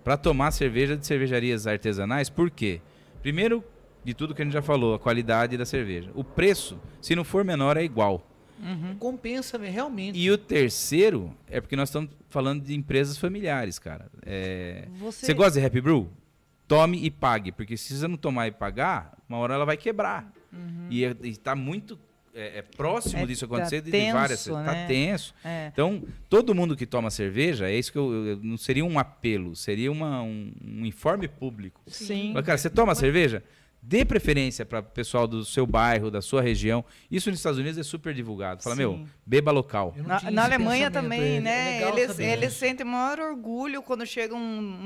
para tomar cerveja de cervejarias artesanais. Por quê? Primeiro de tudo que a gente já falou, a qualidade da cerveja. O preço, se não for menor, é igual. Compensa me- realmente. E o terceiro é porque nós estamos falando de empresas familiares, cara. É, Você, Você gosta de Happy Brew? Tome e pague, porque se você não tomar e pagar, uma hora ela vai quebrar. E está muito é, é próximo É, disso tá acontecer de, de tenso, várias. né? Tá tenso. É. Então, todo mundo que toma cerveja, é isso que eu, eu- não seria um apelo, seria uma, um, um informe público. Sim. Mas, cara, você toma cerveja? Dê preferência para o pessoal do seu bairro, da sua região. Isso nos Estados Unidos é super divulgado. Fala, Sim. meu, beba local. Na, na Alemanha também, é- é né? legal eles saber eles isso. sentem maior orgulho quando chega um,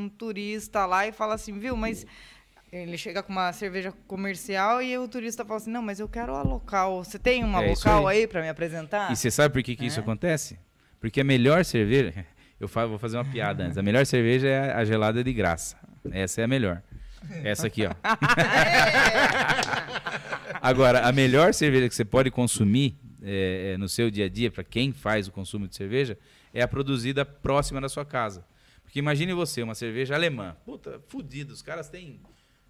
um turista lá e fala assim, viu, mas ele chega com uma cerveja comercial e o turista fala assim, não, mas eu quero a local. Você tem uma É isso local aí. aí para me apresentar? E você sabe por que, que isso É. acontece? Porque a melhor cerveja. <laughs> Eu vou fazer uma piada antes. A melhor cerveja é a gelada de graça. Essa é a melhor. Essa aqui, ó. <laughs> Agora, a melhor cerveja que você pode consumir é, é, no seu dia a dia, para quem faz o consumo de cerveja, é a produzida próxima da sua casa. Porque imagine você, uma cerveja alemã. Puta, fudido. Os caras têm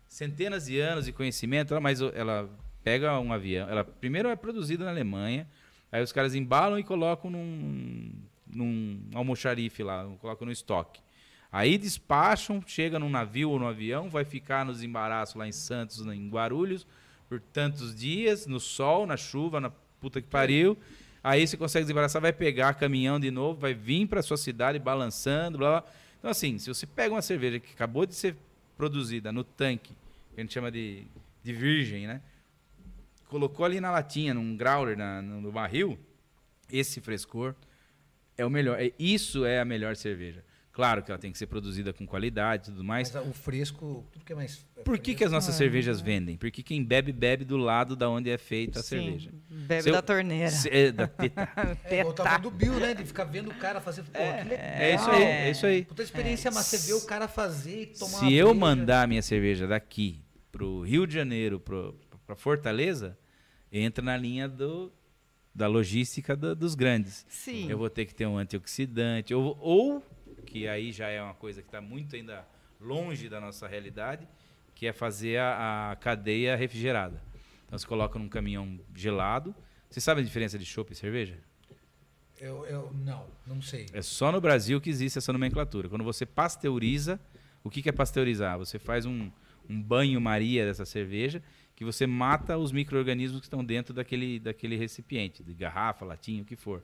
centenas de anos de conhecimento, mas ela pega um avião. Ela primeiro é produzida na Alemanha, aí os caras embalam e colocam num, num almoxarife lá, colocam no estoque. Aí despacham, chega num navio ou no avião, vai ficar nos embaraços lá em Santos, em Guarulhos, por tantos dias, no sol, na chuva, na puta que pariu. Aí você consegue desembaraçar, vai pegar caminhão de novo, vai vir para sua cidade balançando, blá blá. Então, assim, se você pega uma cerveja que acabou de ser produzida no tanque, que a gente chama de, de virgem, né? Colocou ali na latinha, num growler, na- no barril, esse frescor é o melhor. É- Isso é a melhor cerveja. Claro que ela tem que ser produzida com qualidade e tudo mais. Mas o fresco, tudo que é mais. Por que, que as nossas cervejas vendem? Porque quem bebe, bebe do lado da onde é feita a Sim, cerveja. Bebe Se eu- da torneira. Se- é, da teta. <laughs> É, eu tava do Bill, né? De ficar vendo o cara fazer. Pô, que legal. É isso aí, é isso aí. Puta experiência, mas você vê o cara fazer e tomar Se eu mandar a minha cerveja daqui pro Rio de Janeiro, pro, pra Fortaleza, entra na linha do, da logística do- dos grandes. Sim. Eu vou ter que ter um antioxidante, ou, ou que aí já é uma coisa que está muito ainda longe da nossa realidade, que é fazer a, a cadeia refrigerada. Então você coloca num caminhão gelado. Você sabe a diferença de chopp e cerveja? Eu, eu, não, não sei. É só no Brasil que existe essa nomenclatura. Quando você pasteuriza, o que que é pasteurizar? Você faz um, um banho-maria dessa cerveja que você mata os micro-organismos que estão dentro daquele, daquele recipiente, de garrafa, latinha, o que for.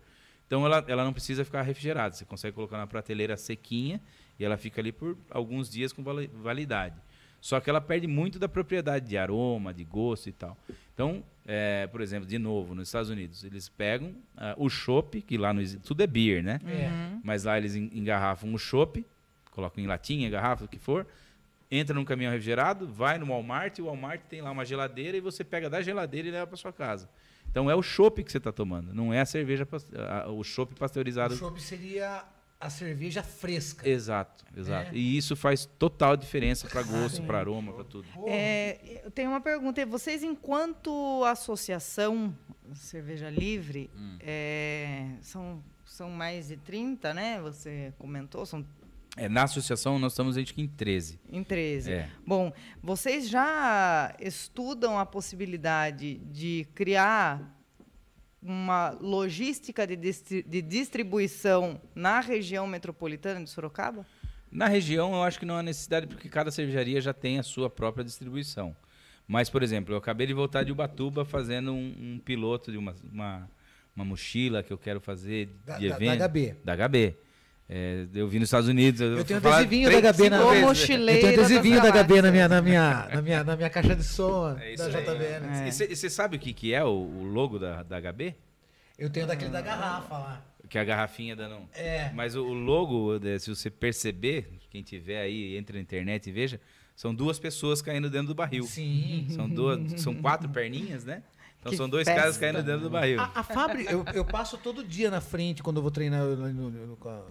Então ela, ela não precisa ficar refrigerada. Você consegue colocar na prateleira sequinha e ela fica ali por alguns dias com vali- validade. Só que ela perde muito da propriedade de aroma, de gosto e tal. Então, é, por exemplo, de novo, nos Estados Unidos, eles pegam ah, o chopp, que lá existe, tudo é beer, né? É. Mas lá eles en- engarrafam o chopp, colocam em latinha, garrafa, o que for, entra num caminhão refrigerado, vai no Walmart, e o Walmart tem lá uma geladeira e você pega da geladeira e leva para sua casa. Então é o chopp que você está tomando, não é a cerveja, a- o chopp pasteurizado. O chopp seria a cerveja fresca. Exato, exato. É. E isso faz total diferença para gosto, para aroma, para tudo. É, eu tenho uma pergunta. Vocês, enquanto associação Cerveja Livre, Hum. é, são, são mais de 30, né? Você comentou, são É, na associação nós estamos acho que em 13. em 13. É. Bom, vocês já estudam a possibilidade de criar uma logística de, distri- de distribuição na região metropolitana de Sorocaba? Na região, eu acho que não há necessidade, porque cada cervejaria já tem a sua própria distribuição. Mas, por exemplo, eu acabei de voltar de Ubatuba fazendo um, um piloto de uma, uma, uma mochila que eu quero fazer Da- de da- da evento. HB. Da HB. É, eu vi nos Estados Unidos. Eu tenho fui falar adesivinho três, da HB na mochileiro. Eu tenho adesivinho da das HB na minha, na, minha, na, minha, na minha caixa de som <laughs> É isso da aí. JBL. É. E você sabe o que, que é o, o logo da, da HB? Eu tenho daquele da garrafa lá. Que a garrafinha dando. um- É. Mas o logo, eh, se você perceber, quem tiver aí, entre na internet e veja, são duas pessoas caindo dentro do barril. Sim. São duas, são quatro perninhas, né? Então Que são dois festa. caras caindo dentro do barril. A, a fábrica, eu, eu passo todo dia na frente quando eu vou treinar no- no- no- com a-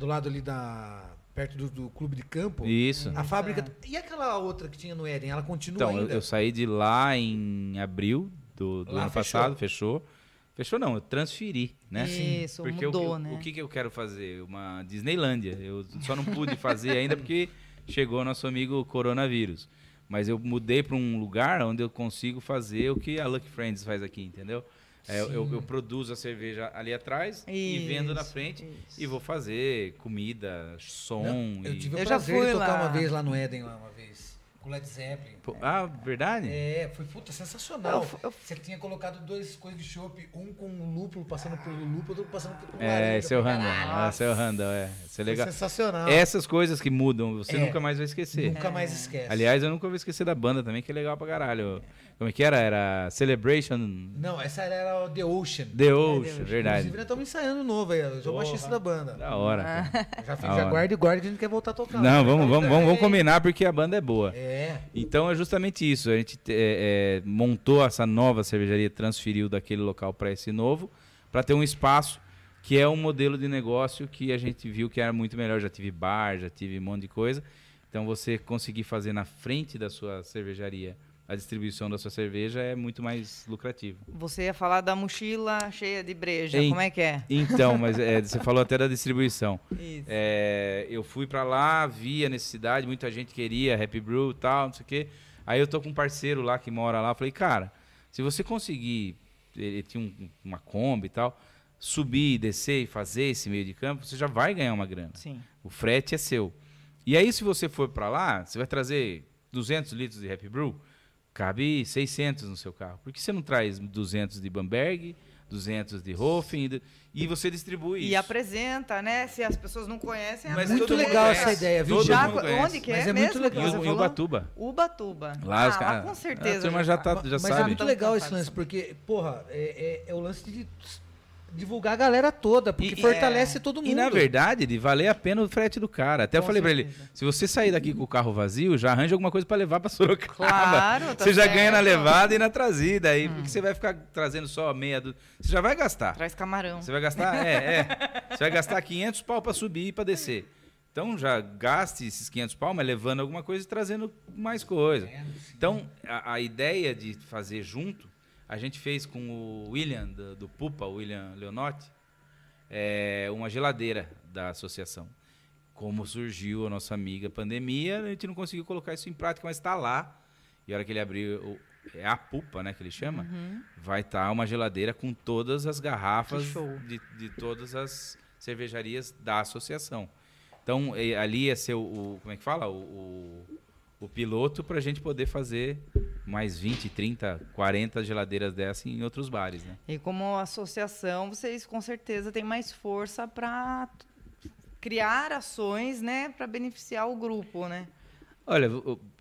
do lado ali da. perto do, do clube de campo. Isso. A fábrica. E aquela outra que tinha no Éden? Ela continua Então, eu, ainda? eu saí de lá em abril do, do ano fechou. passado, fechou. Fechou não, eu transferi, né? Isso, Porque mudou, o, né? o que, que eu quero fazer? Uma Disneylândia. Eu só não pude fazer ainda porque chegou nosso amigo coronavírus. Mas eu mudei para um lugar onde eu consigo fazer o que a Lucky Friends faz aqui, entendeu? É, eu, eu- produzo a cerveja ali atrás e vendo na Isso, frente isso. e vou fazer comida, som. Não, eu e- tive o Eu já prazer fui de tocar lá. uma vez lá no Éden, lá uma vez. Com o Led Zeppelin. Pô, Ah, verdade? É, foi puta sensacional. Eu eu Você tinha colocado dois coisas de chopp, um com lúpulo, passando pelo lúpulo, outro passando pelo É, laranja. esse é o Randall. Esse é o Randall, é. Isso é foi legal. sensacional. Essas coisas que mudam, você É. nunca mais vai esquecer. Nunca mais esquece. Aliás, eu nunca vou esquecer da banda também, que é legal pra caralho. Como é que era? Era Celebration Não, essa era o The Ocean. The Ocean, Inclusive, verdade. nós estamos ensaiando novo aí. Eu sou baixista da banda. Da hora. cara. <laughs> Já fiz, hora. guarda e guarda que a gente quer voltar a tocar. Não, vamos, vamos, vamos, vamos É. combinar porque a banda é boa. É. Então é justamente isso. A gente é, é, montou essa nova cervejaria, transferiu daquele local para esse novo, para ter um espaço que é um modelo de negócio que a gente viu que era muito melhor. Já tive bar, já tive um monte de coisa. Então você conseguir fazer na frente da sua cervejaria a distribuição da sua cerveja é muito mais lucrativo. Você ia falar da mochila cheia de breja. Em- Como é que é? Então, mas é, <laughs> você falou até da distribuição. Isso. É, eu fui pra lá, vi a necessidade, muita gente queria Happy Brew e tal, não sei o quê. Aí eu tô com um parceiro lá que mora lá, falei, cara, se você conseguir, ele tinha um- uma Kombi e tal, subir, descer e fazer esse meio de campo, você já vai ganhar uma grana. Sim. O frete é seu. E aí, se você for pra lá, você vai trazer 200 litros de Happy Brew, cabe 600 no seu carro. Por que você não traz 200 de Bamberg, 200 de Hofen e, e você distribui E isso? apresenta, né? Se as pessoas não conhecem, Mas Muito todo mundo legal conhece. essa ideia, viu, Todo? Já, mundo conhece. onde que é, Mas é mesmo? muito legal. Em? Ubatuba. Ubatuba. Lá os ah, caras- lá com a certeza. turma já tá- já Mas sabe. é muito legal tá esse fácil. lance, porque, porra, é, é- é o lance de divulgar a galera toda, porque E- fortalece é. todo mundo. E na verdade, de valer a pena o frete do cara. Até eu Com falei pra ele, se você sair daqui com o carro vazio, já arranja alguma coisa pra levar pra Sorocaba. Claro, tá você já ganha na levada e na trazida. Aí, porque você vai ficar trazendo só meia do... Você já vai gastar. Traz camarão. Você vai gastar, é, é. Você vai gastar 500 pau pra subir e pra descer. Então já gaste esses 500 pau, mas levando alguma coisa e trazendo mais coisa. Então, a, a ideia de fazer junto, a gente fez com o William, do, do Pupa, o William Leonotti, é, uma geladeira da associação. Como surgiu a nossa amiga pandemia, a gente não conseguiu colocar isso em prática, mas está lá. E a hora que ele abrir, o- é a Pupa, né, que ele chama, vai estar uma geladeira com todas as garrafas de, de todas as cervejarias da associação. Então, ali ia ser o, o- como é que fala? O, o, o piloto para a gente poder fazer mais 20, 30, 40 geladeiras dessa em outros bares, né? E como associação, vocês com certeza têm mais força para criar ações, né, para beneficiar o grupo, né? Olha,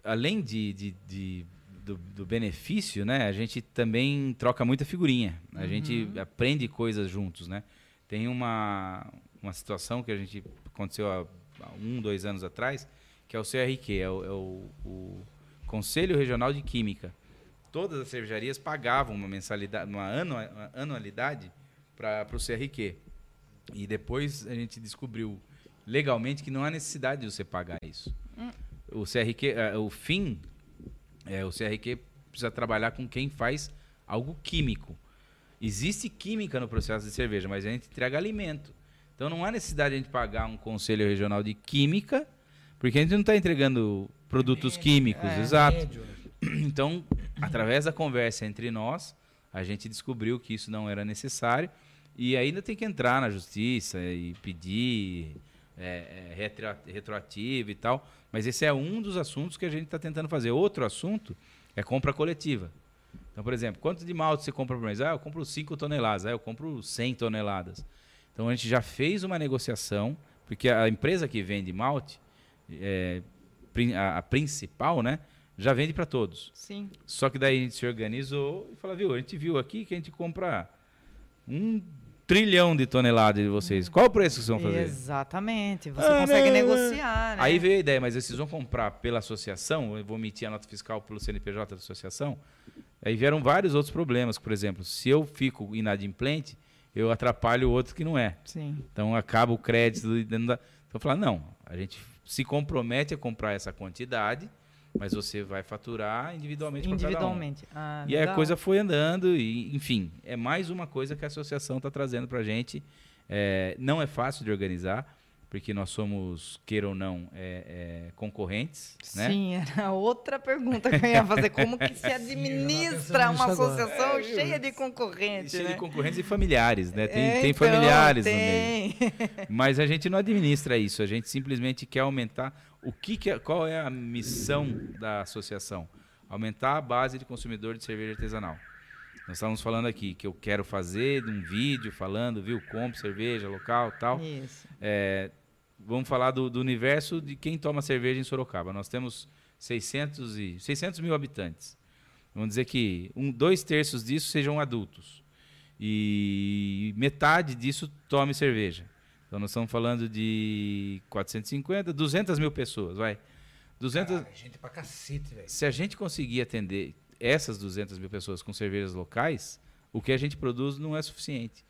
além de, de- de- do, do benefício, né? A gente também troca muita figurinha. A gente aprende coisas juntos, né? Tem uma, uma situação que a gente aconteceu há, há um, dois anos atrás, que é o CRQ, é o, é o- o Conselho Regional de Química. Todas as cervejarias pagavam uma mensalidade, uma anua- uma anualidade para o CRQ. E depois a gente descobriu legalmente que não há necessidade de você pagar isso. O CRQ, o fim, é, o CRQ precisa trabalhar com quem faz algo químico. Existe química no processo de cerveja, mas a gente entrega alimento. Então não há necessidade de a gente pagar um conselho regional de química, porque a gente não está entregando produtos químicos, é. exato. Médio. <clears throat> Então, através da conversa entre nós, a gente descobriu que isso não era necessário e ainda tem que entrar na justiça e pedir é, é, retro- retroativo e tal. Mas esse é um dos assuntos que a gente está tentando fazer. Outro assunto é compra coletiva. Então, por exemplo, quanto de malte você compra por mês? Ah, eu compro 5 toneladas. Ah, eu compro 100 toneladas. Então, a gente já fez uma negociação, porque a empresa que vende malte, é, a, a principal, né, já vende para todos. Sim. Só que daí a gente se organizou e falou, viu, a gente viu aqui que a gente compra um trilhão de toneladas de vocês. Qual o preço que vocês vão fazer? Exatamente. Você Ah, consegue não, negociar, né? Aí veio a ideia, mas vocês vão comprar pela associação, eu vou emitir a nota fiscal pelo CNPJ da associação. Aí vieram vários outros problemas, por exemplo, se eu fico inadimplente, eu atrapalho o outro que não é. Sim. Então acaba o crédito dentro da. Então falar, não, a gente se compromete a comprar essa quantidade, mas você vai faturar individualmente para cada um. Individualmente. Ah, E aí a coisa foi andando, e, enfim, é mais uma coisa que a associação está trazendo para a gente. É, não é fácil de organizar, porque nós somos, queira ou não, é, é, concorrentes. Né? Sim, era outra pergunta que eu ia fazer. Como que se <laughs> administra pensando uma associação cheia de concorrentes, Cheio né? de concorrentes e familiares, né? Tem, É, tem então, familiares no meio. tem. <laughs> Mas a gente não administra isso, a gente simplesmente quer aumentar o que, que é, qual é a missão da associação? Aumentar a base de consumidor de cerveja artesanal. Nós estávamos falando aqui que eu quero fazer um vídeo falando, viu, compre cerveja local, tal. Isso. É, vamos falar do, do universo de quem toma cerveja em Sorocaba. Nós temos 600, e, 600 mil habitantes. Vamos dizer que um, dois terços disso sejam adultos. E metade disso tome cerveja. Então nós estamos falando de 450, 200 mil pessoas, vai. 200, Caralho, gente pra cacete, velho. se a gente conseguir atender essas 200 mil pessoas com cervejas locais, o que a gente produz não é suficiente.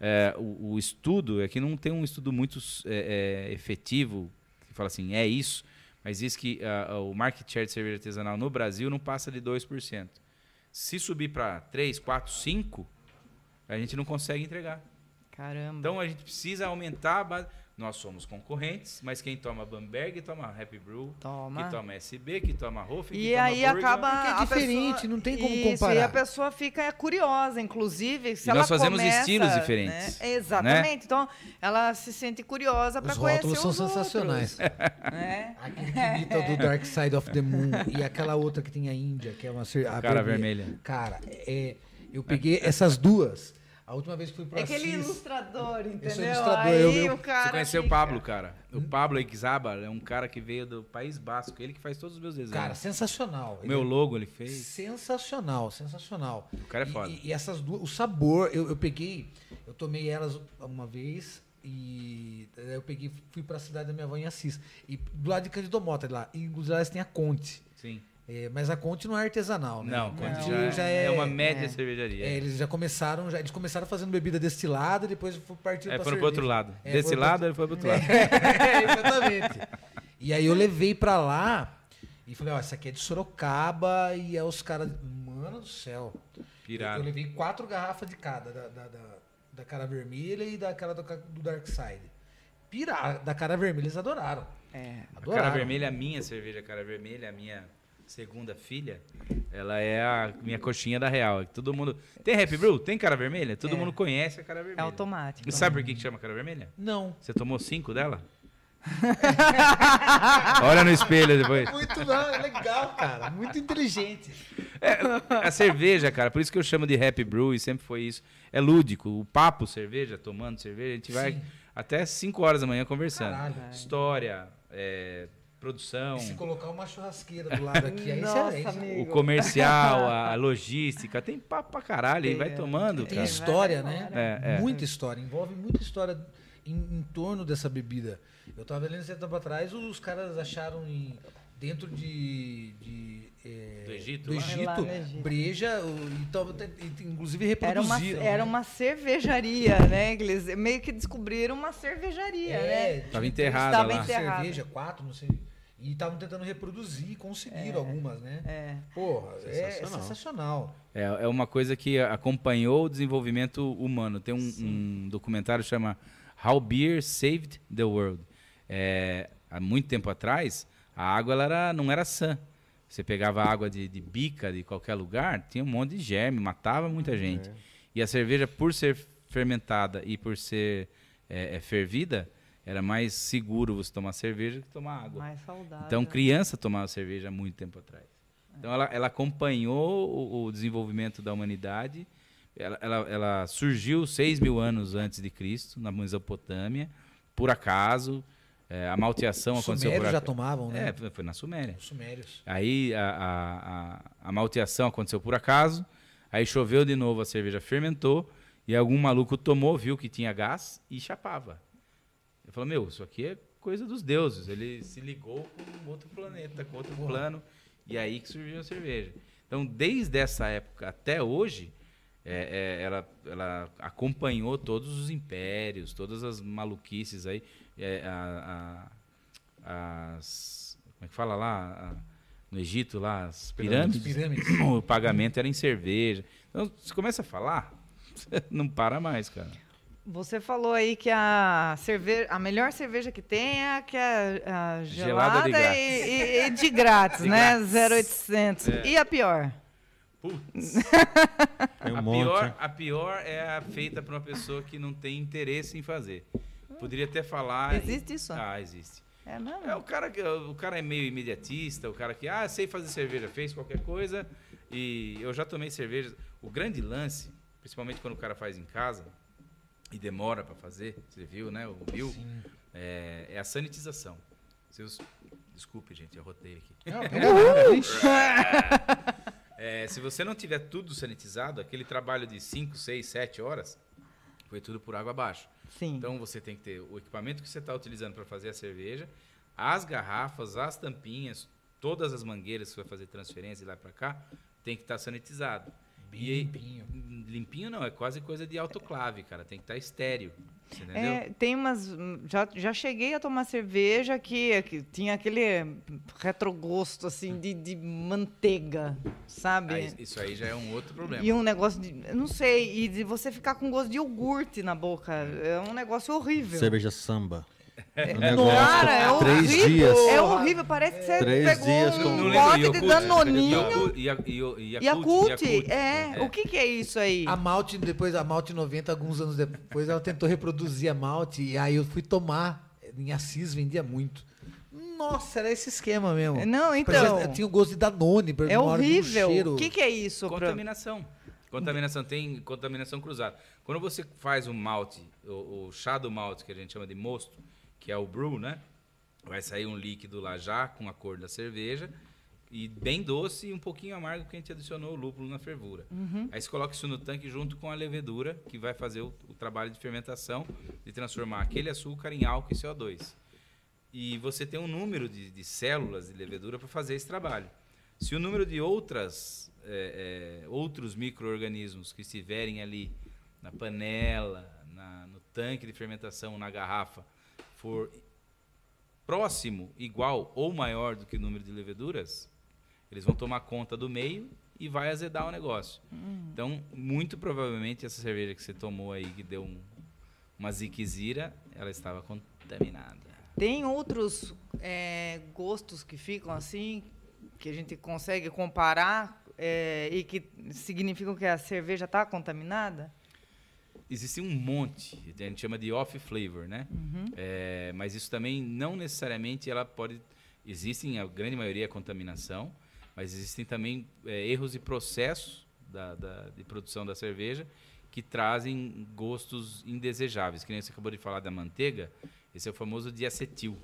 É, o, o estudo é que não tem um estudo muito é, é, efetivo que fala assim, é isso, mas diz que ah, o market share de cerveja artesanal no Brasil não passa de 2%. Se subir para 3, 4, 5, a gente não consegue entregar. Caramba. Então a gente precisa aumentar a base. Nós somos concorrentes, mas quem toma Bamberg toma Happy Brew, Toma. que toma SB, que toma Hoff, que E toma aí Burger. acaba. É diferente, pessoa- não tem como Isso, comparar. E a pessoa fica curiosa, inclusive. Se E ela nós fazemos começa, estilos diferentes, né? Exatamente. Então, ela se sente curiosa para Os conhecer rótulos são os outros, sensacionais. né? <laughs> Aquele que imita o do Dark Side of the Moon e aquela outra que tem a Índia, que é uma a Cara vermelha. Cara, é, eu peguei essas duas. A última vez que fui pra É aquele Assis, ilustrador, entendeu? ilustrador, Aí eu- eu- o cara Você conheceu o fica- Pablo, cara? O Pablo Exabar é um cara que veio do País Basco. Ele que faz todos os meus desenhos. Cara, sensacional. o meu Ele- logo ele fez. Sensacional, sensacional. O cara é foda. E, e essas duas, o sabor, eu, eu peguei, eu tomei elas uma vez e eu peguei, fui pra cidade da minha avó em Assis. E do lado de Candido Mota lá, e inclusive elas têm a Conte. Sim. É, mas a Conte não é artesanal, né? Não, A Conte Conte já, é, uma média cervejaria. É, eles já começaram, já, eles começaram fazendo bebida destilada, depois foi partir É, pra foram pro outro lado. É, Desse foram lado, pro ele foi pro outro lado. <laughs> é, exatamente. E aí eu levei pra lá e falei, ó, essa aqui é de Sorocaba e é os caras. Mano do céu. Eu, Piraram. eu levei quatro garrafas de cada, da, da, da, da cara vermelha e daquela do, ca- do Dark Side. Piraram, da cara vermelha eles adoraram. É. A Adoraram. cara vermelha, a minha cerveja cara vermelha, a minha segunda filha, ela é a minha coxinha da Real. Todo mundo. Tem Happy Brew? Tem cara vermelha? Todo É. mundo conhece a cara É vermelha. automático. E sabe por que, que chama cara vermelha? Não. Você tomou cinco dela? <laughs> Olha no espelho depois. Muito não, é legal, cara. Muito inteligente. A cerveja, cara, por isso que eu chamo de Happy Brew e sempre foi isso. É lúdico. O papo cerveja, tomando cerveja, a gente vai Sim. até 5 horas da manhã conversando. Caralho. História, é, produção, E se colocar uma churrasqueira do lado aqui, aí Nossa, é amigo. o comercial, a, logística. Tem papo pra caralho e vai Tem, tomando, Tem cara. história, né? É, é. Muita história. Envolve muita história em, em torno dessa bebida. Eu tava lendo esse tempo atrás, os caras acharam em, dentro de. de, é, Do Egito, do? Egito, Egito. breja, o- e, tava- e, inclusive Era uma, reproduziram. era né? uma cervejaria, né? Eles meio que descobriram uma cervejaria, É, né? Tava tinha enterrada três lá. Enterrada. cerveja, quatro, não sei. E estavam tentando reproduzir, conseguiram algumas, né? É. Porra, é- é Sensacional. sensacional. É, é uma coisa que acompanhou o desenvolvimento humano. Tem um, um documentário que chama How Beer Saved the World. É, há muito tempo atrás, a água ela era, não era sã. Você pegava água de, de bica de qualquer lugar, tinha um monte de germe, matava muita gente. E a cerveja, por ser fermentada e por ser é, é, fervida, era mais seguro você tomar cerveja que tomar água. Mais saudável. Então, criança tomava cerveja há muito tempo atrás. Então, ela, ela acompanhou o, o desenvolvimento da humanidade. Ela, ela, ela surgiu 6 mil anos antes de Cristo, na Mesopotâmia, por acaso. É, a malteação Os aconteceu por sumérios já acaso. tomavam, né? É, foi- na Suméria. Os sumérios. Aí a, a, a, a malteação aconteceu por acaso, aí choveu de novo, a cerveja fermentou, E algum maluco tomou, viu que tinha gás e chapava. Ele falou, meu, isso aqui é coisa dos deuses. Ele se ligou com outro planeta, com outro plano. E aí que surgiu a cerveja. Então, desde essa época até hoje, é, é, ela, ela acompanhou todos os impérios, todas as maluquices aí. É, a- a- as, como é que fala lá? A- no Egito, lá, as pirâmides. Pirâmides. <coughs> O pagamento era em cerveja. Então, você começa a falar, <laughs> não para mais, cara. Você falou aí que a cerveja, a melhor cerveja que tem é a que é a Gelada gelada, de grátis. e, e- e de grátis, <laughs> De né? grátis. 0800. É. E a pior? Putz. Um a, monte. pior, a pior é a feita para uma pessoa que não tem interesse em fazer. Poderia até falar. Existe isso? Ah, existe. É mesmo? É o cara que o cara é meio imediatista, o cara que ah, sei fazer cerveja, fez qualquer coisa e eu já tomei cerveja. O grande lance, principalmente quando o cara faz em casa e demora para fazer, você viu, né? Ouviu? É, é a sanitização. Seus, desculpe, gente, eu rotei aqui. Não. <laughs> É, se você não tiver tudo sanitizado, aquele trabalho de 5, 6, 7 horas, foi tudo por água abaixo. Sim. Então você tem que ter o equipamento que você está utilizando para fazer a cerveja, as garrafas, as tampinhas, todas as mangueiras que você vai fazer transferência de lá para cá, tem que estar sanitizado. E aí- Limpinho. limpinho não, é quase coisa de autoclave, cara. Tem que estar estéreo. É, tem umas. Já, já cheguei a tomar cerveja que, que tinha aquele retrogosto assim de, de manteiga, sabe? Aí, isso aí já é um outro problema. E um negócio de. eu Não sei, e de você ficar com gosto de iogurte na boca. É um negócio horrível. Cerveja samba. É, Um negócio, Cara, é três horrível. dias. É horrível, parece que você Três pegou dias com- um pote de danoninho e Yakult, Yakult. Yakult. É. o que, que é isso aí? A Malte, depois a Malte 90, alguns anos depois, ela tentou reproduzir a Malte. E aí eu fui tomar. Em Assis vendia muito. Nossa, era esse esquema mesmo. Não, então. Parecia- tinha o gosto de Danone. É horrível. O que, que é isso? pra- Contaminação. Contaminação tem contaminação cruzada. Quando você faz um malte, o, o chá do malte, que a gente chama de mosto, que é o brew, né? Vai sair um líquido lá já com a cor da cerveja e bem doce e um pouquinho amargo porque a gente adicionou o lúpulo na fervura. Aí você coloca isso no tanque junto com a levedura, que vai fazer o, o trabalho de fermentação, de transformar aquele açúcar em álcool e CO2. E você tem um número de, de células de levedura para fazer esse trabalho. Se o número de outras, é, é, outros micro-organismos que estiverem ali na panela, na- no tanque de fermentação, na garrafa, for próximo, igual ou maior do que o número de leveduras, eles vão tomar conta do meio e vai azedar o negócio. Então, muito provavelmente essa cerveja que você tomou aí, que deu um- uma ziquezira, ela estava contaminada. Tem outros é, gostos que ficam assim, que a gente consegue comparar é, e que significam que a cerveja está contaminada? Existe um monte, a gente chama de off flavor, né? É, mas isso também não necessariamente ela pode. Existem a grande maioria é contaminação, mas existem também é, erros de processo da, da- de produção da cerveja que trazem gostos indesejáveis. Que nem você acabou de falar da manteiga, esse é o famoso diacetil.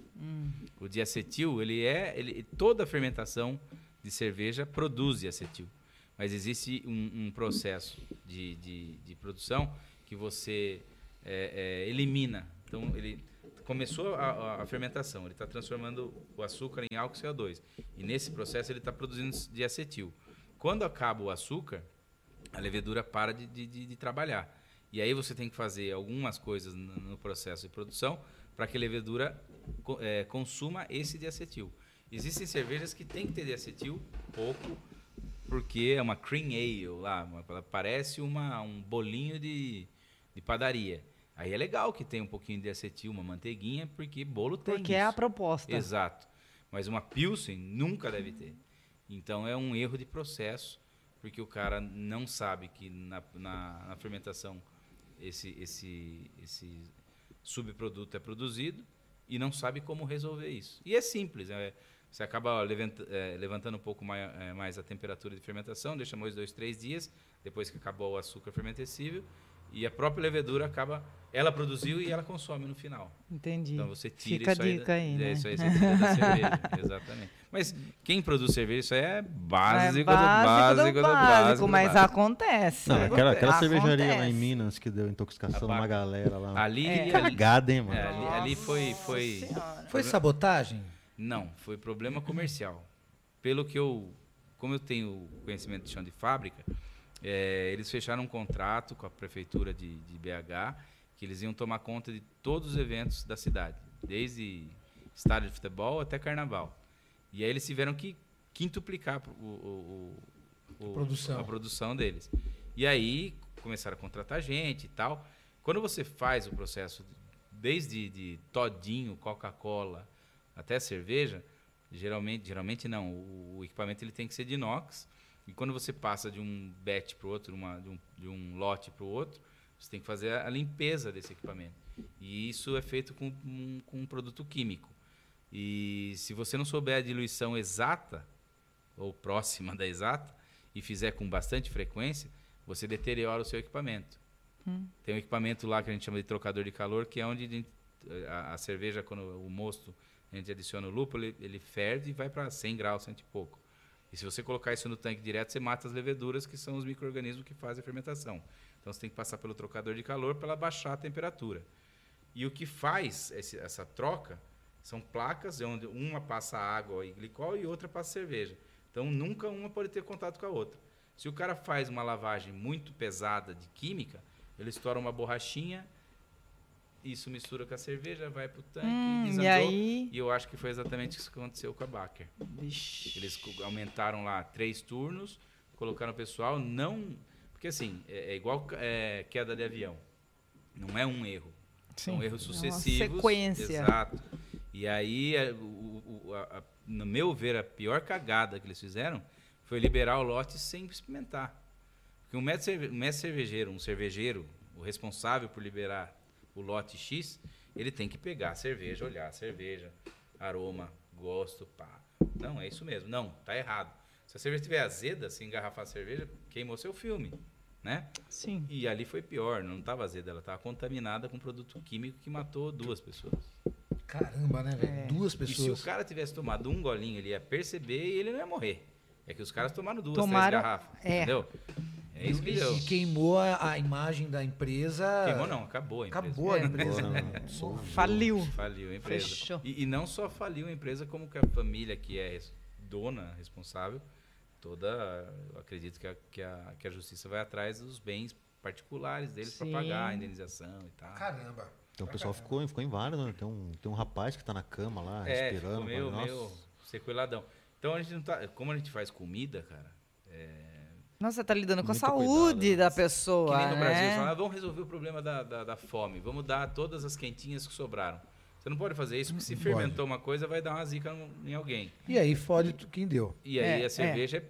O diacetil, ele é. Ele, toda a fermentação de cerveja produz diacetil. Mas existe um, um processo de, de, de produção que você é, é, elimina. Então, ele começou a, a- fermentação, ele está transformando o açúcar em álcool e CO2. E nesse processo ele está produzindo diacetil. Quando acaba o açúcar, a levedura para de, de- de- trabalhar. E aí você tem que fazer algumas coisas no, processo de produção para que a levedura eh, consuma esse diacetil. Existem cervejas que tem que ter diacetil, pouco, porque é uma cream ale lá, parece uma, um bolinho de, de padaria. Aí é legal que tem um pouquinho de acetil, uma manteiguinha, porque bolo tem Porque é a isso. proposta. Exato. Mas uma Pilsen nunca deve ter. Então é um erro de processo, porque o cara não sabe que na, na, na fermentação esse, esse, esse subproduto é produzido e não sabe como resolver isso. E é simples. é, você acaba levanta- é, levantando um pouco mai- é, mais, a temperatura de fermentação, deixa mais dois, três dias, depois que acabou o açúcar fermentecível, e a própria levedura acaba. Ela produziu e ela consome no final. Entendi. Então você tira Fica a isso aí. dica da, aí, é, né? Isso aí você tira da cerveja. <laughs> Exatamente. Mas quem produz cerveja, isso aí é básico, é do básico, básico, do do básico, do mas básico. acontece. Não, aquela, aquela Acontece. cervejaria lá em Minas que deu intoxicação A numa galera lá. Ali, É. Cagada, hein, mano? é, ali, ali foi, foi, Senhora. Foi sabotagem? Não, foi problema comercial. Pelo que eu, como eu tenho conhecimento de chão de fábrica, eh, eles fecharam um contrato com a prefeitura de, de BH que eles iam tomar conta de todos os eventos da cidade, desde estádio de futebol até carnaval. E aí eles tiveram que quintuplicar o, o- o- Produção. a produção deles. E aí começaram a contratar gente e tal. Quando você faz o processo desde de todinho, Coca-Cola até cerveja, geralmente, geralmente não, o, o equipamento ele tem que ser de inox. E quando você passa de um batch para o outro, uma, de, um, de um lote para o outro, você tem que fazer a, limpeza desse equipamento. E isso é feito com, um- com um produto químico. E se você não souber a diluição exata, ou próxima da exata, e fizer com bastante frequência, você deteriora o seu equipamento. Tem um equipamento lá que a gente chama de trocador de calor, que é onde a, gente- a- a cerveja, quando o mosto, a gente adiciona o lúpulo, ele, ele ferve e vai para 100 graus, cento e pouco. E se você colocar isso no tanque direto, você mata as leveduras, que são os micro-organismos que fazem a fermentação. Então você tem que passar pelo trocador de calor para ela baixar a temperatura. E o que faz esse- essa troca são placas onde uma passa água e glicol e outra passa cerveja. Então nunca uma pode ter contato com a outra. Se o cara faz uma lavagem muito pesada de química, ele estoura uma borrachinha, isso mistura com a cerveja, vai pro tanque, Hum, desandou. e aí? E eu acho que foi exatamente isso que aconteceu com a Baker. Vixe. Eles aumentaram lá três turnos, colocaram o pessoal, não. Porque assim, é, é igual é, queda de avião. Não é um erro. São Sim, erros é uma sucessivos. sequência. Exato. E aí, é, o- o- a- a- no meu ver, a pior cagada que eles fizeram foi liberar o lote sem experimentar. Porque um mestre, um mestre cervejeiro, um cervejeiro, o responsável por liberar o lote X, ele tem que pegar a cerveja, olhar a cerveja, aroma, gosto, pá. Não, é isso mesmo. Não, tá errado. Se a cerveja estiver azeda, se engarrafar a cerveja, queimou seu filme, né? Sim. E ali foi pior, não estava azeda, ela estava contaminada com produto químico que matou duas pessoas. Caramba, né, velho? É. Duas E se pessoas. o cara tivesse tomado um golinho, ele ia perceber e ele não ia morrer. É que os caras tomaram duas, Tomaram- três garrafas, é. entendeu? É isso que deu. E queimou a, a imagem da empresa. Queimou não, acabou a empresa. Acabou a É. empresa. Faliu. Faliu a empresa. Fechou. E, e não só faliu a empresa, como que a família que é dona, responsável, toda, eu acredito que a, que a, que a justiça vai atrás dos bens particulares deles para pagar a indenização e tal. Caramba. Então o pessoal ficou, ficou em vários, né? Tem um, tem um rapaz que tá na cama lá, É, respirando. ficou meio, meio sequeladão. Então a gente não tá. Como a gente faz comida, cara, é, Nossa, você tá lidando com a Muito saúde cuidado, da né? pessoa. que nem no Brasil, né? falam, ah, vamos resolver o problema da, da, da fome, vamos dar todas as quentinhas que sobraram. Você não pode fazer isso, porque se fermentou uma coisa, vai dar uma zica em alguém. E aí fode quem deu. E aí É, a cerveja é.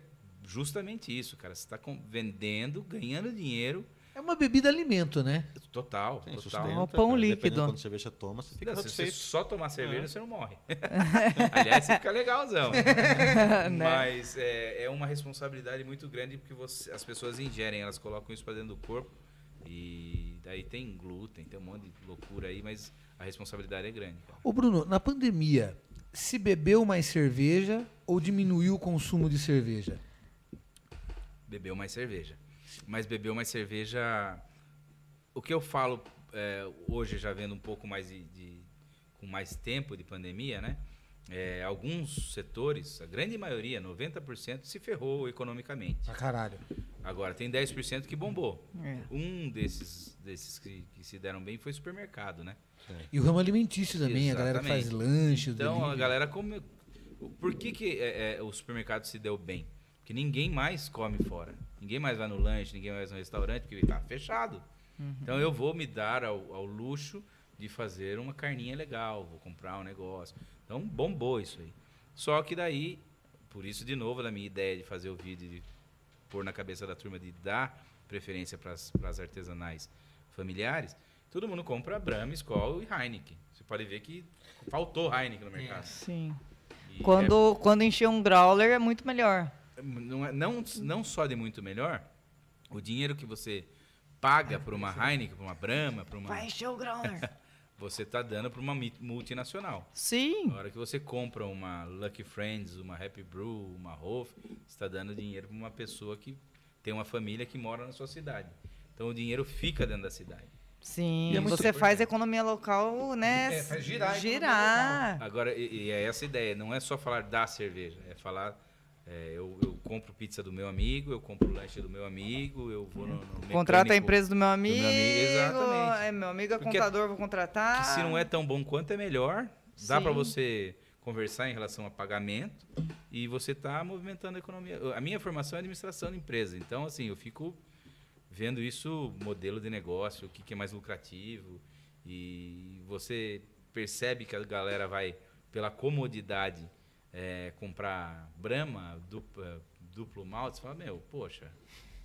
justamente isso, cara. Você está vendendo, ganhando dinheiro, É uma bebida alimento, né? total, Tem, total. sustenta, Um pão cara. líquido. Dependendo quando você cerveja toma, você fica Não, se você satisfeito. só tomar cerveja, É. você não morre. <laughs> Aliás, você fica legalzão. <laughs> Né? Mas é, é uma responsabilidade muito grande porque você- as pessoas ingerem, elas colocam isso para dentro do corpo. E daí tem glúten, tem um monte de loucura aí, mas a responsabilidade é grande. cara. Ô Bruno, na pandemia, se bebeu mais cerveja ou diminuiu o consumo de cerveja? Bebeu mais cerveja. Mas bebeu mais cerveja. O que eu falo é, hoje, já vendo um pouco mais de, de- com mais tempo de pandemia, né? É, alguns setores, a grande maioria, 90%, se ferrou economicamente. Pra caralho. Agora, tem 10% que bombou. É. Um desses, desses que, que se deram bem foi supermercado, né? E o ramo alimentício também, a galera faz Exatamente. lanche, Então, a galera come. Por que, que é, é, o supermercado se deu bem? Porque ninguém mais come fora. Ninguém mais vai no lanche, ninguém mais vai no restaurante, porque está fechado. Então, eu vou me dar ao, ao luxo de fazer uma carninha legal, vou comprar um negócio. Então, bombou isso aí. Só que daí, por isso, de novo, da minha ideia de fazer o vídeo, de pôr na cabeça da turma de dar preferência para as artesanais familiares, todo mundo compra Brahma, Skol e Heineken. Você pode ver que faltou Heineken no mercado. Sim. E Quando, quando encher um growler é muito melhor. Não, é- não, não só de muito melhor, o dinheiro que você paga por uma Heineken, por uma Brahma, por uma. Vai encher o. <laughs> Você está dando para uma multinacional. Sim. Na hora que você compra uma Lucky Friends, uma Happy Brew, uma Rolf, você está dando dinheiro para uma pessoa que tem uma família que mora na sua cidade. Então o dinheiro fica dentro da cidade. Sim. E é você faz economia local, né? É, faz girar Girar. Agora, e, e é essa a ideia, não é só falar da cerveja, é falar. É, eu, eu compro pizza do meu amigo, eu compro lanche do meu amigo, eu vou no. no Contrata a empresa do meu amigo. amigo, exatamente. É, meu amigo é Porque contador, vou contratar. Se não é tão bom quanto é melhor, dá para você conversar em relação a pagamento e você está movimentando a economia. A minha formação é administração de empresa, então assim eu fico vendo isso modelo de negócio, o que, que é mais lucrativo e você percebe que a galera vai pela comodidade é, comprar Brahma dupla, duplo malte, você fala meu, poxa,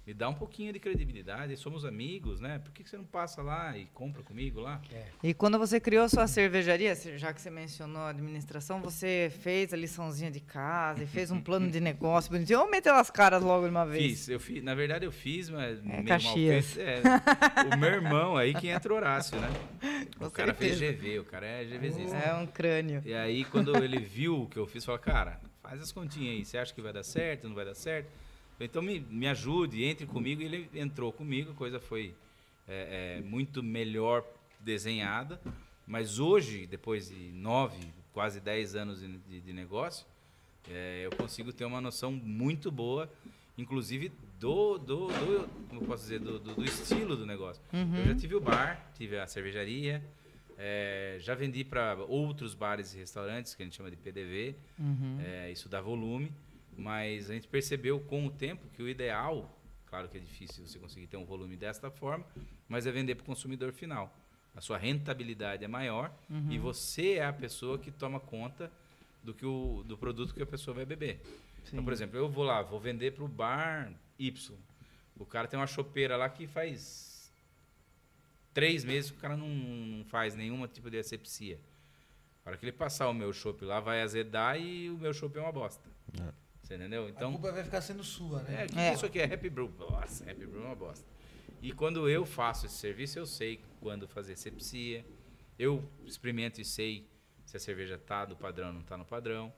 me dá um pouquinho de credibilidade, somos amigos, né? Por que, você não passa lá e compra comigo lá? E quando você criou sua cervejaria, já que você mencionou a administração, você fez a liçãozinha de casa e fez um plano de negócio bonitinho, ou meteu as caras logo de uma vez? Fiz, eu fiz, na verdade eu fiz, mas meio mal Caxias. feito. É, o meu irmão aí que entra o Horácio, né? Com o cara fez. GV, o cara é GVzista. É um crânio. E aí quando ele viu o que eu fiz, falou, cara, faz as continhas aí, você acha que vai dar certo, não vai dar certo? Então me, me ajude, entre comigo. E ele entrou comigo, a coisa foi é, é, muito melhor desenhada. Mas hoje, depois de nove, quase dez anos de, de- negócio, é, eu consigo ter uma noção muito boa, inclusive do, do, do como posso dizer, do, do- do estilo do negócio. Eu já tive o bar, tive a cervejaria, é, já vendi para outros bares e restaurantes, que a gente chama de PDV, é, isso dá volume, mas a gente percebeu com o tempo que o ideal, claro que é difícil você conseguir ter um volume desta forma, mas é vender para o consumidor final. A sua rentabilidade é maior e você é a pessoa que toma conta do, que o, do produto que a pessoa vai beber. Então, por exemplo, eu vou lá, vou vender para o bar Y. O cara tem uma chopeira lá que faz três meses que o cara não, não faz nenhum tipo de asepsia. A hora que ele passar o meu chopp lá, vai azedar e o meu chopp é uma bosta. É. Você entendeu? a Então, culpa vai ficar sendo sua, né? é, que É. isso aqui é Happy Brew. Nossa, Happy Brew é uma bosta. E quando eu faço esse serviço, eu sei quando fazer sepsia. Eu experimento e sei se a cerveja tá do padrão ou não tá no padrão.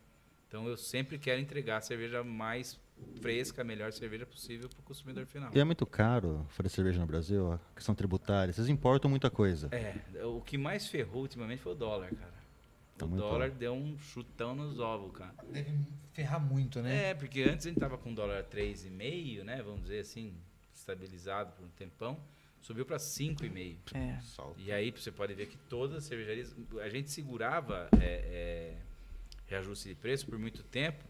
Então eu sempre quero entregar a cerveja mais fresca, a melhor cerveja possível para o consumidor final. E é muito caro fazer cerveja no Brasil, a questão tributária. Vocês importam muita coisa. É, o que mais ferrou ultimamente foi o dólar, cara. Tá o dólar alto. deu um chutão nos ovos, cara. Deve ferrar muito, né? É, porque antes a gente tava com dólar 3,5, né? Vamos dizer assim, estabilizado por um tempão. Subiu para 5,5. É. E aí você pode ver que todas as cervejarias. A gente segurava é, é, reajuste de preço por muito tempo,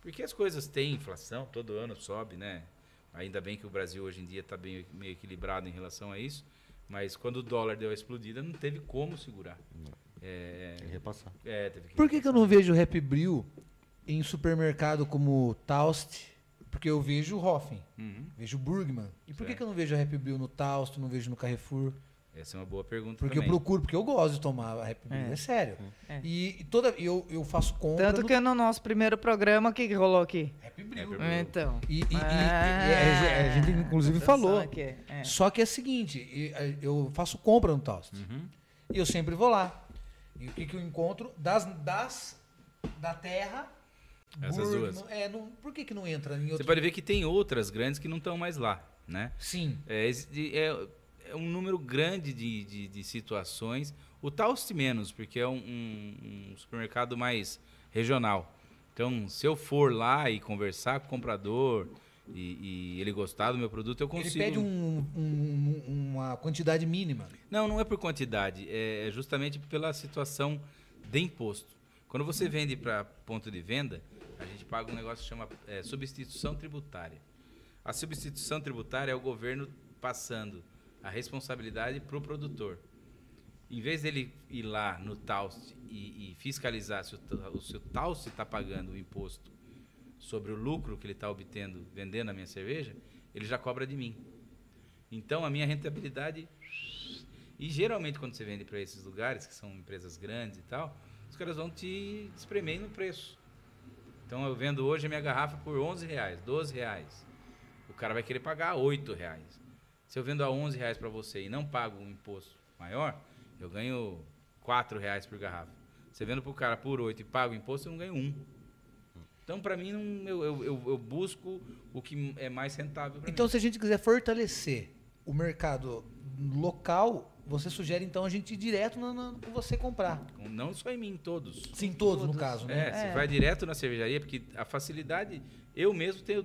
porque as coisas têm inflação, todo ano sobe, né? Ainda bem que o Brasil hoje em dia está bem meio equilibrado em relação a isso. Mas quando o dólar deu a explodida, não teve como segurar. É, Tem que repassar. é, teve que Por que, que eu não vejo Happy Brew em supermercado como Taust? Porque eu vejo Hoffen, Uhum. vejo Burgman. E por que, que eu não vejo a Happy Brew no Taust, não vejo no Carrefour? Essa é uma boa pergunta Porque também. eu procuro, porque eu gosto de tomar a Happy Brew, é, É. sério. É. E, e toda eu, eu faço compra Tanto no que no nosso primeiro programa, o que, que rolou aqui? Happy Brew. Happy Brew. Então. E, e- e- e- Ah, a gente inclusive falou. aqui, é. Só que é o seguinte, eu faço compra no Taust. Uhum. E eu sempre vou lá. E o que, que eu encontro? Das, das da terra. Essas Burgman- duas. É, não, por que, que não entra em Você outro? pode ver que tem outras grandes que não estão mais lá, né? Sim. É, é- é um número grande de, de, de situações. O Taust menos, porque é um, um- um supermercado mais regional. Então, se eu for lá e conversar com o comprador e, e ele gostar do meu produto, eu Ele consigo. pede um- um- uma quantidade mínima. Não, não é por quantidade, é justamente pela situação de imposto. Quando você vende para ponto de venda, a gente paga um negócio que chama é, substituição tributária. A substituição tributária é o governo passando a responsabilidade para o produtor. Em vez dele ir lá no Taust e, e fiscalizar se o, ta- o seu Taust está pagando o imposto sobre o lucro que ele está obtendo vendendo a minha cerveja, ele já cobra de mim. Então a minha rentabilidade e geralmente quando você vende para esses lugares, que são empresas grandes e tal, os caras vão te espremer no preço. Então eu vendo hoje a minha garrafa por 11 reais, 12 reais. O cara vai querer pagar 8 reais. Se eu vendo a 11 reais para você e não pago um imposto maior, eu ganho 4 reais por garrafa. Você vendo pro cara por 8 e pago o imposto, eu não ganho um. Então, para mim, não, eu, eu, eu, eu busco o que é mais rentável para Então, mim. se a gente quiser fortalecer o mercado local, você sugere então a gente ir direto no, no- com você comprar. Não só em mim, todos. Sim, todos, no Todos. caso, né? É, você É. vai direto na cervejaria, porque a facilidade, eu mesmo tenho.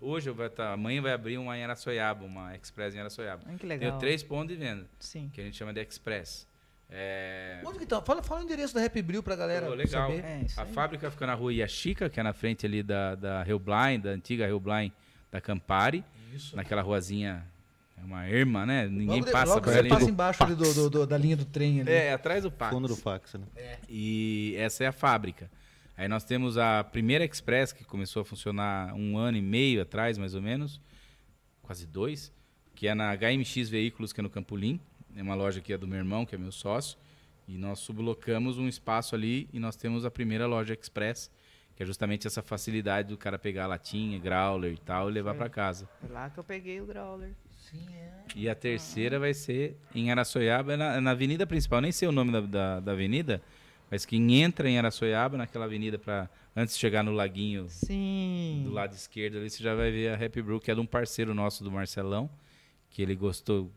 Hoje, eu vou tá, amanhã vai abrir uma em Araçoiaba, uma Express em Araçoiaba. Ai, que legal. Tenho três pontos de venda, Sim. que a gente chama de Express. É, Onde que tá? Fala, fala o endereço da Happy Brew pra galera Pô, legal. saber. É, a aí. fábrica fica na rua Iachica, que é na frente ali da, da Hellblind, da antiga Hellblind da Campari, Isso. naquela ruazinha, é uma erma, né? Ninguém logo passa logo por você ali. passa embaixo ali do, do- do- da linha do trem ali. É, atrás do Pax. Fundo do fax, né? E essa é a fábrica. Aí nós temos a primeira Express, que começou a funcionar um ano e meio atrás, mais ou menos, quase dois, que é na HMX Veículos, que é no Campolim. É uma loja que é do meu irmão, que é meu sócio. E nós sublocamos um espaço ali e nós temos a primeira loja Express, que é justamente essa facilidade do cara pegar a latinha, growler e tal e levar para casa. Foi lá que eu peguei o growler. Sim, é. E a terceira vai ser em Araçoiaba, na, na avenida principal. Nem sei o nome da, da, da avenida, mas quem entra em Araçoiaba, naquela avenida, para antes de chegar no laguinho Sim. do lado esquerdo ali, você já vai ver a Happy Brew, que é de um parceiro nosso, do Marcelão, que ele gostou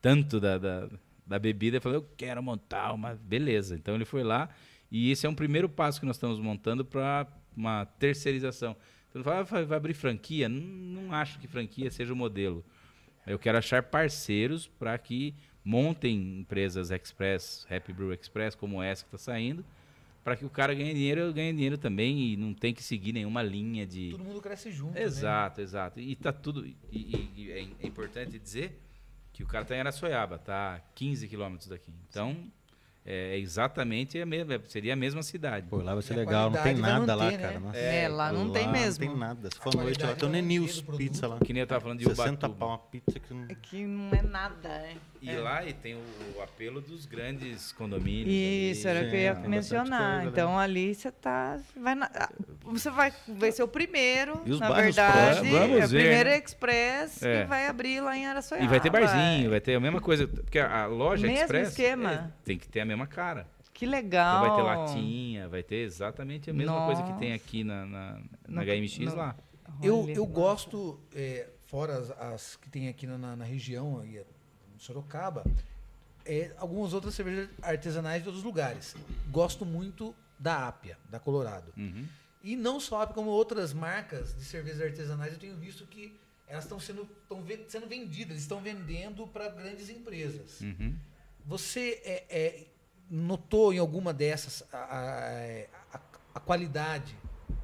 tanto da, da, da bebida, e falou, eu quero montar uma... Beleza, então ele foi lá, e esse é um primeiro passo que nós estamos montando para uma terceirização. Então, ele fala, "Ah, vai, abrir franquia? Não, não acho que franquia seja o modelo. Eu quero achar parceiros para que montem empresas Express, Happy Brew Express, como essa que está saindo, para que o cara ganhe dinheiro, eu ganhe dinheiro também e não tem que seguir nenhuma linha de... Todo mundo cresce junto. né? Exato, exato. E tá tudo. E, e- e é, é importante dizer que o cara tá em Araçoiaba, tá 15 quilômetros daqui. Então, é exatamente a mesma, seria a mesma cidade. Pô, lá vai ser E legal, não tem nada lá, cara. né? Nossa. É, lá não tem mesmo. Não tem nada. Se for noite lá, tem o Nenils do Pizza lá. Que nem eu tava falando de 60 Ubatuba. pau uma pizza que não... É que não é nada, né? E lá e tem o, o apelo dos grandes condomínios. Isso, ali. era o que eu ia tem mencionar. coisa, então ali você tá. Vai na- você vai, vai ser o primeiro, E os na verdade. próximos? Vamos é o primeiro né? Express É. que vai abrir lá em Araçoiaba. E vai ter barzinho, vai ter a mesma coisa. Porque a, a loja Mesmo Express esquema? é, tem que ter a mesma cara. Que Então legal. vai ter latinha, vai ter exatamente a mesma coisa que tem Nossa. aqui na, na, No- na HMX no- lá. Eu, eu gosto, é, fora as, as que tem aqui na, na- região, aí, em Sorocaba, é, algumas outras cervejas artesanais de outros lugares. Gosto muito da Ápia, da Colorado. Uhum. E não só a Ápia, como outras marcas de cervejas artesanais, eu tenho visto que elas estão sendo, tão sendo vendidas, eles estão vendendo para grandes empresas. Uhum. Você é, é, notou em alguma dessas a, a- a- a qualidade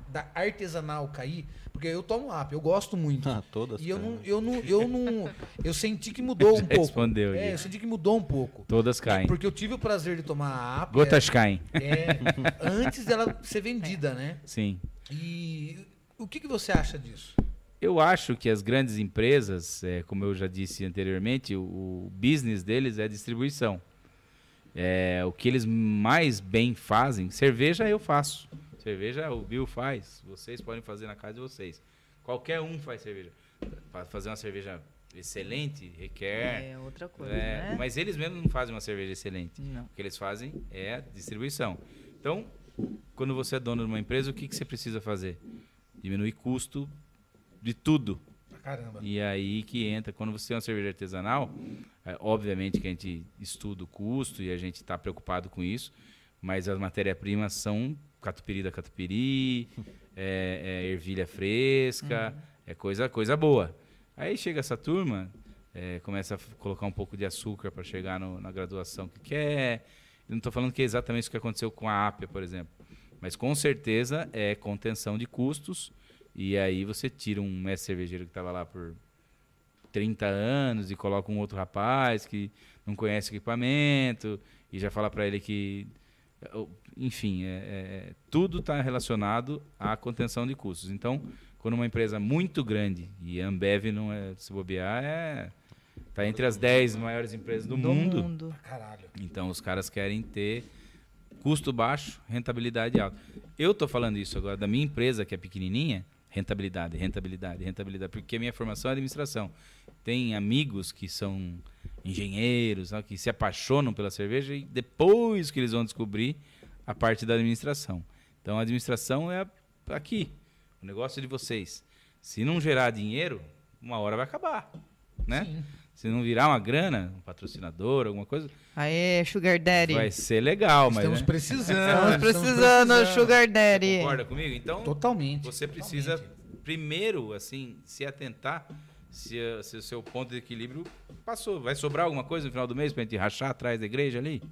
da artesanal cair? Porque eu tomo AP, eu gosto muito. <laughs> Ah, todas. e eu cara. não, eu não, eu não, eu senti que mudou <laughs> um pouco. respondeu, É, eu senti que mudou um pouco. Todas caem. Porque eu tive o prazer de tomar a AP Gotas caem. é, antes dela ser vendida, né? Sim. E o que, que você acha disso? Eu acho que as grandes empresas, é, como eu já disse anteriormente, o, o business deles é distribuição. É, o que eles mais bem fazem, cerveja eu faço. Cerveja o Bill faz. Vocês podem fazer na casa de vocês. Qualquer um faz cerveja. Para fazer uma cerveja excelente requer. É outra coisa, é, né? Mas eles mesmos não fazem uma cerveja excelente. Não. O que eles fazem é a distribuição. Então, quando você é dono de uma empresa, o que, que você precisa fazer? Diminuir custo de tudo. Caramba. E aí que entra, quando você tem uma cerveja artesanal, é, obviamente que a gente estuda o custo e a gente está preocupado com isso, mas as matérias-primas são catupiry da catupiry, <laughs> é, é ervilha fresca, é coisa, coisa boa. Aí chega essa turma, é, começa a colocar um pouco de açúcar para chegar no- na graduação que quer. Eu não estou falando que é exatamente isso que aconteceu com a Ápia, por exemplo. Mas com certeza é contenção de custos. E aí você tira um mestre cervejeiro que estava lá por 30 anos e coloca um outro rapaz que não conhece o equipamento e já fala para ele que. Enfim, é- é- tudo está relacionado à contenção de custos. Então, quando uma empresa muito grande, e a Ambev não é, se bobear, é. Está entre as 10 maiores empresas do, mundo. Caralho. Então os caras querem ter custo baixo, rentabilidade alta. Eu estou falando isso agora da minha empresa, que é pequenininha, rentabilidade, rentabilidade, rentabilidade, porque a minha formação é administração. Tem amigos que são engenheiros, que se apaixonam pela cerveja e depois que eles vão descobrir a parte da administração. Então a administração é aqui, o negócio de vocês. Se não gerar dinheiro, uma hora vai acabar, né? Se não virar uma grana, um patrocinador, alguma coisa, Aê, Sugar Daddy. vai ser legal, mas Estamos né? precisando. Estamos precisando, Sugar Daddy. concorda comigo? Então, Totalmente. você precisa totalmente. primeiro assim se atentar se, se o seu ponto de equilíbrio passou. Vai sobrar alguma coisa no final do mês pra gente rachar atrás da igreja ali?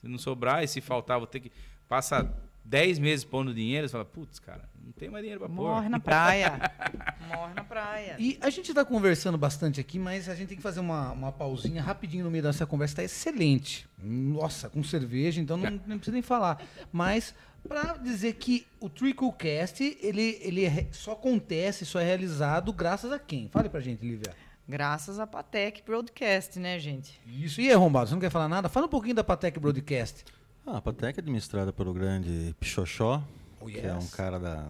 Se não sobrar e se faltar, vou ter que passa 10 meses pondo dinheiro, você fala, putz, cara, não tem mais dinheiro pra pôr. Morre na <laughs> praia. Morre na praia. E a gente está conversando bastante aqui, mas a gente tem que fazer uma, uma pausinha rapidinho no meio dessa conversa. Está excelente. Nossa, com cerveja, então não, não precisa nem falar. Mas para dizer que o Tricklecast, ele, ele é só acontece, só é realizado graças a quem? Fale pra gente, Lívia. Graças a Patec Broadcast, né, gente? Isso. E aí, Arrombado, você não quer falar nada? Fala um pouquinho da Patec Broadcast. Ah, a Patec é administrada pelo grande Pichoxó, Oh, que é um yes. cara da,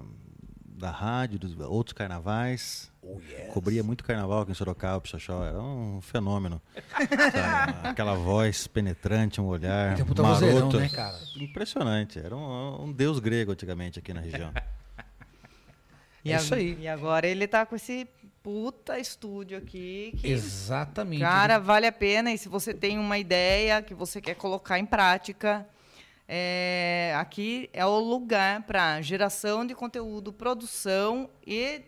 da rádio, dos outros carnavais. Oh, yes. Cobria muito carnaval aqui em Sorocaba, o Pichoxó. Era um fenômeno. <laughs> Aquela voz penetrante, um olhar Tem um puta vozeirão, maroto. né, cara? Impressionante. Era um, um deus grego antigamente aqui na região. <laughs> E É a- isso aí. E agora ele tá com esse puta estúdio aqui que Exatamente. Cara, vale a pena. E se você tem uma ideia que você quer colocar em prática, é, aqui é o lugar para geração de conteúdo, produção e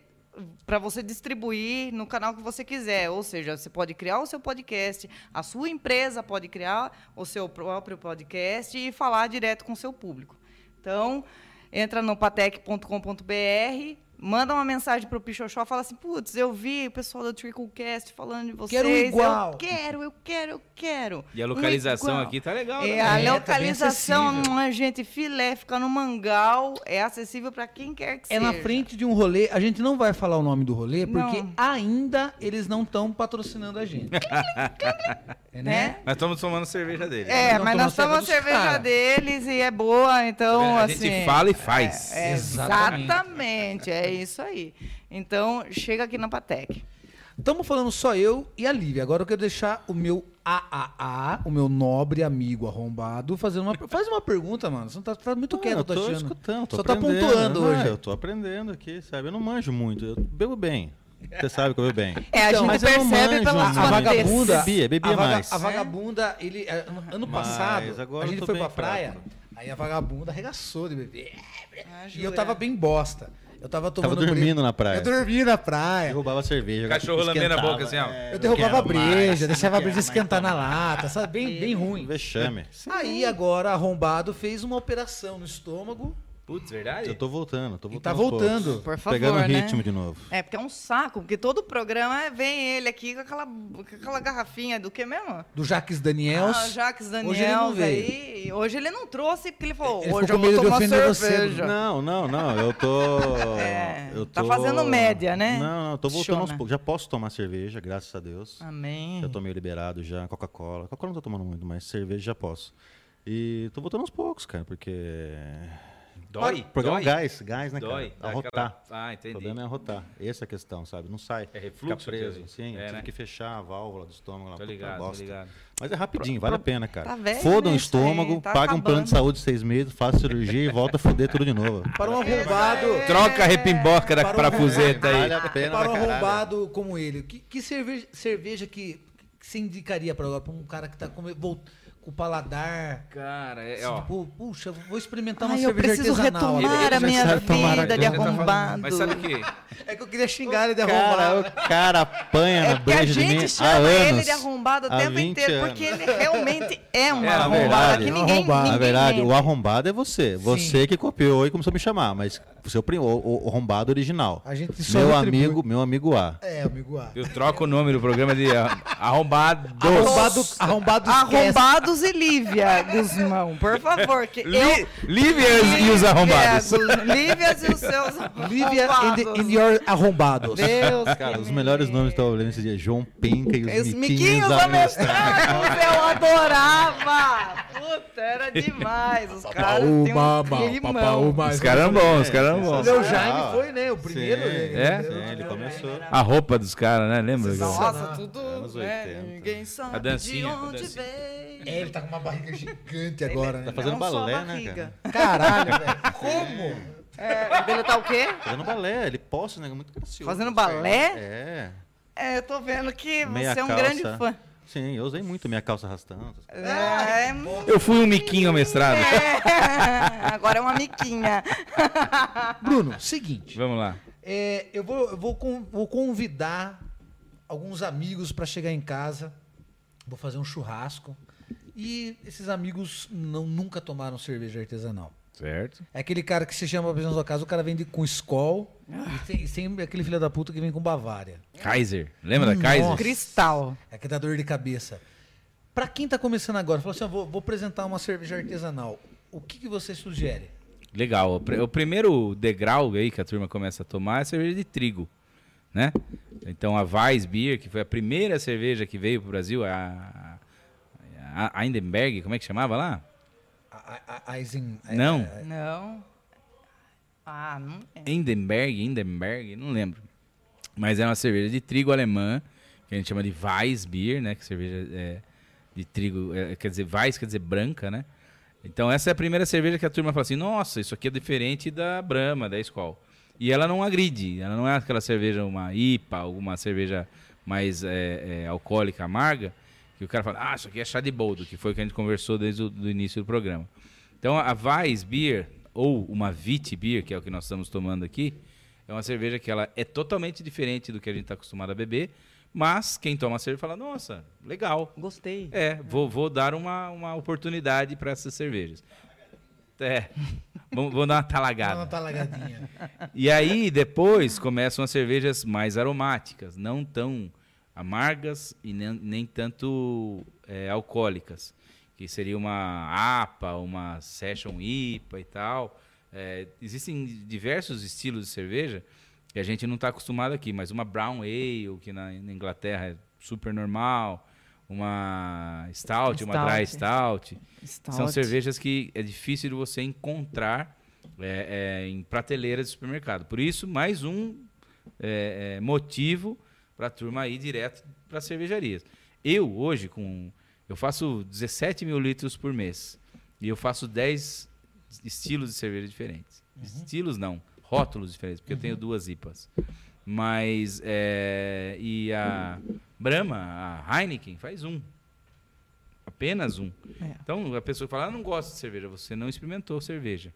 para você distribuir no canal que você quiser. Ou seja, você pode criar o seu podcast, a sua empresa pode criar o seu próprio podcast e falar direto com o seu público. Então, entra no patec.com.br, manda uma mensagem pro Pichoxó, fala assim, putz, eu vi o pessoal do Tricklecast falando de vocês. Quero igual." Eu quero, eu quero, eu quero. E a localização igual. aqui tá legal, É, né? a É, tá localização, acessível. hum, gente, filé, fica no Mangal, é acessível para quem quer que É seja. na frente de um rolê. A gente não vai falar o nome do rolê, porque Não. ainda eles não estão patrocinando a gente. <laughs> é, né? Nós estamos tomando cerveja dele. É, Não mas nós estamos a cerveja cerveja cara. deles e é boa, então, a assim... gente fala e faz. É, Exatamente. exatamente, é isso aí. Então, chega aqui na Patec. Estamos falando só eu e a Lívia. Agora eu quero deixar o meu AAA, o meu nobre amigo arrombado, fazendo uma. Faz uma pergunta, mano. Você não tá, tá muito Não, quieto, eu tô tô achando. escutando, tô Só tá pontuando hoje. Eu tô aprendendo aqui, sabe? Eu não manjo muito. Eu bebo bem. Você sabe que eu bebo bem. É, a Então, gente mas eu não percebe manjo pela A vagabunda. Bebia, bebia a, vaga- mais. a vagabunda, ele é, ano Mas passado, agora a gente foi pra praia, fraco. aí a vagabunda arregaçou de beber. Ah, E eu tava bem bosta. Eu tava tomando Tava dormindo na praia. Eu dormi na praia. Derrubava cerveja. Cachorro lambendo a boca assim, ó. É, Eu derrubava a breja, deixava a breja mais. esquentar na lata, sabe? Bem, bem ruim. Vexame. Aí agora arrombado fez uma operação no estômago Putz, verdade? Eu tô voltando, tô e voltando. tá aos voltando. poucos. Por favor, Pegando o né? ritmo de novo. É, porque é um saco, porque todo programa vem ele aqui com aquela, com aquela garrafinha do que mesmo? Do Jaques Daniels. Ah, Jacques Daniels Hoje ele não veio. aí. Hoje ele não trouxe, porque ele falou, Ele hoje eu com medo vou tomar você, cerveja. Não, não, não. Eu tô. <laughs> É, eu tá tô- fazendo média, né? Não, não, tô voltando aos Chona. poucos. Já posso tomar cerveja, graças a Deus. Amém. Já tô meio liberado já. Coca-Cola. Coca-Cola não tô tomando muito, mas cerveja já posso. E tô voltando aos poucos, cara, porque. Dói? O programa Dói? gás, gás, né, Dói. cara? Dá Arrotar. aquela- Ah, O entendi. problema é arrotar. Essa é a questão, sabe? Não sai. É refluxo, Fica preso. Sim, É, tive né? que fechar a válvula do estômago lá. Tô ligado, tô bosta. ligado. Mas é rapidinho, vale a pena, cara. Tá velho, Foda né, um estômago, tá paga um plano de acabando. saúde de seis meses, faz cirurgia e volta a foder tudo de novo. Para um arrombado. Troca a repimboca da Para um parafuseta aí. Vale a pena Para um arrombado como ele. Que, que cerveja, cerveja que, que você indicaria para agora? Para um cara que tá com, vol- com o paladar. Cara, é, assim, ó. tipo, puxa, vou experimentar uma Ai, eu cerveja preciso artesanal. retomar agora. a minha vida de arrombado. Mas sabe o que? É que eu queria xingar ele de Cara, arrombado. o cara apanha É na porque a breja de mim gente há chama ele anos. de arrombado o Há tempo 20 inteiro, anos. porque ele realmente <laughs> é um É, arrombado. verdade, que é ninguém, arrombado. ninguém Na verdade, mente. o arrombado é você. Você que copiou e começou a me chamar, mas o seu prim- o, o, o arrombado original. A gente só Meu amigo, meu amigo A. É, amigo A. Eu troco o nome do programa de ah, <laughs> arrombado. Arrombado, arrombado Arrombados e Lívia Guzmão, por favor. Que Li- eu... Lívias e os arrombados. Lívia e os seus Lívia in, arrombados. the, in your arrombados. Deus Cara, os me melhores livre. nomes que eu tava olhando esse dia. João Penca e os, Os miquinhos, miquinhos amestrados. eu adorava. Puta, era demais. Os caras têm um Os caras eram bons, os caras eram bons. O Jaime foi, né? O primeiro. sim. né? É? Sim, ele começou. A roupa dos caras, né? Lembra? Nossa, tudo. Né? 80. Ninguém sabe A dancinha, de a onde dancinha. veio. É, ele tá com uma barriga gigante agora, né? Tá fazendo Não balé, né, cara? Caralho, velho. <laughs> Como? É, ele tá o quê? Fazendo balé, ele posta, né? Muito gracioso. Fazendo balé? É. É, eu tô vendo que Meia você é um calça. grande fã. Sim, eu usei muito minha calça arrastando. coisas. É, Eu fui um miquinho mestrado. é, <laughs> agora é uma miquinha. <laughs> Bruno, seguinte. Vamos lá. É, eu vou, eu vou, con- vou convidar alguns amigos para chegar em casa. Vou fazer um churrasco. E esses amigos não, nunca tomaram cerveja artesanal. Certo. É aquele cara que se chama pra sua casa, o cara vem de- com Skol e tem, tem aquele filho da puta que vem com Bavária. Kaiser. Lembra da. Kaiser? Cristal. É que dá dor de cabeça. Pra quem tá começando agora, falou assim: vou, vou apresentar uma cerveja artesanal. O que, que você sugere? Legal. O, pr- o primeiro degrau aí que a turma começa a tomar é cerveja de trigo, né? Então a Weiss Beer, que foi a primeira cerveja que veio pro Brasil, a, a, Hindenberg, como é que chamava lá? A, a, a Eisen- a- Não. a- Não. Ah, não é. Hindenberg, Hindenberg, não lembro. Mas é uma cerveja de trigo alemã, que a gente chama de Weiss Beer, né? Que cerveja é, de trigo, é, quer dizer, Weiss quer dizer branca, né? Então essa é a primeira cerveja que a turma fala assim, nossa, isso aqui é diferente da Brahma, da Skol. E ela não agride, ela não é aquela cerveja, uma IPA, alguma cerveja mais é, é, alcoólica, amarga, que o cara fala, ah, isso aqui é chá de boldo, que foi o que a gente conversou desde o do início do programa. Então a Weiss Beer, ou uma Vit Beer, que é o que nós estamos tomando aqui, é uma cerveja que ela é totalmente diferente do que a gente está acostumado a beber, mas quem toma a cerveja fala, nossa, legal. Gostei. É, vou, vou dar uma, uma oportunidade para essas cervejas. É, vou, vou dar uma talagada. Não, tá lagadinha. E aí, depois, começam as cervejas mais aromáticas, não tão amargas e nem, nem tanto é, alcoólicas. Que seria uma APA, uma Session IPA e tal. É, existem diversos estilos de cerveja que a gente não está acostumado aqui, mas uma Brown Ale, que na, na Inglaterra é super normal, uma Stout, uma Dry Stout. São Stout. cervejas que é difícil de você encontrar é, é, em prateleiras de supermercado. Por isso, mais um é, é, motivo para a turma ir direto para as cervejarias. Eu, hoje, com eu faço 17 mil litros por mês. E eu faço 10 estilos de cerveja diferentes. Estilos não, rótulos diferentes, porque eu tenho duas IPAs. Mas, é, e a Brahma, a Heineken, faz um. Apenas um. É. Então, a pessoa fala, ah, não gosto de cerveja. Você não experimentou cerveja.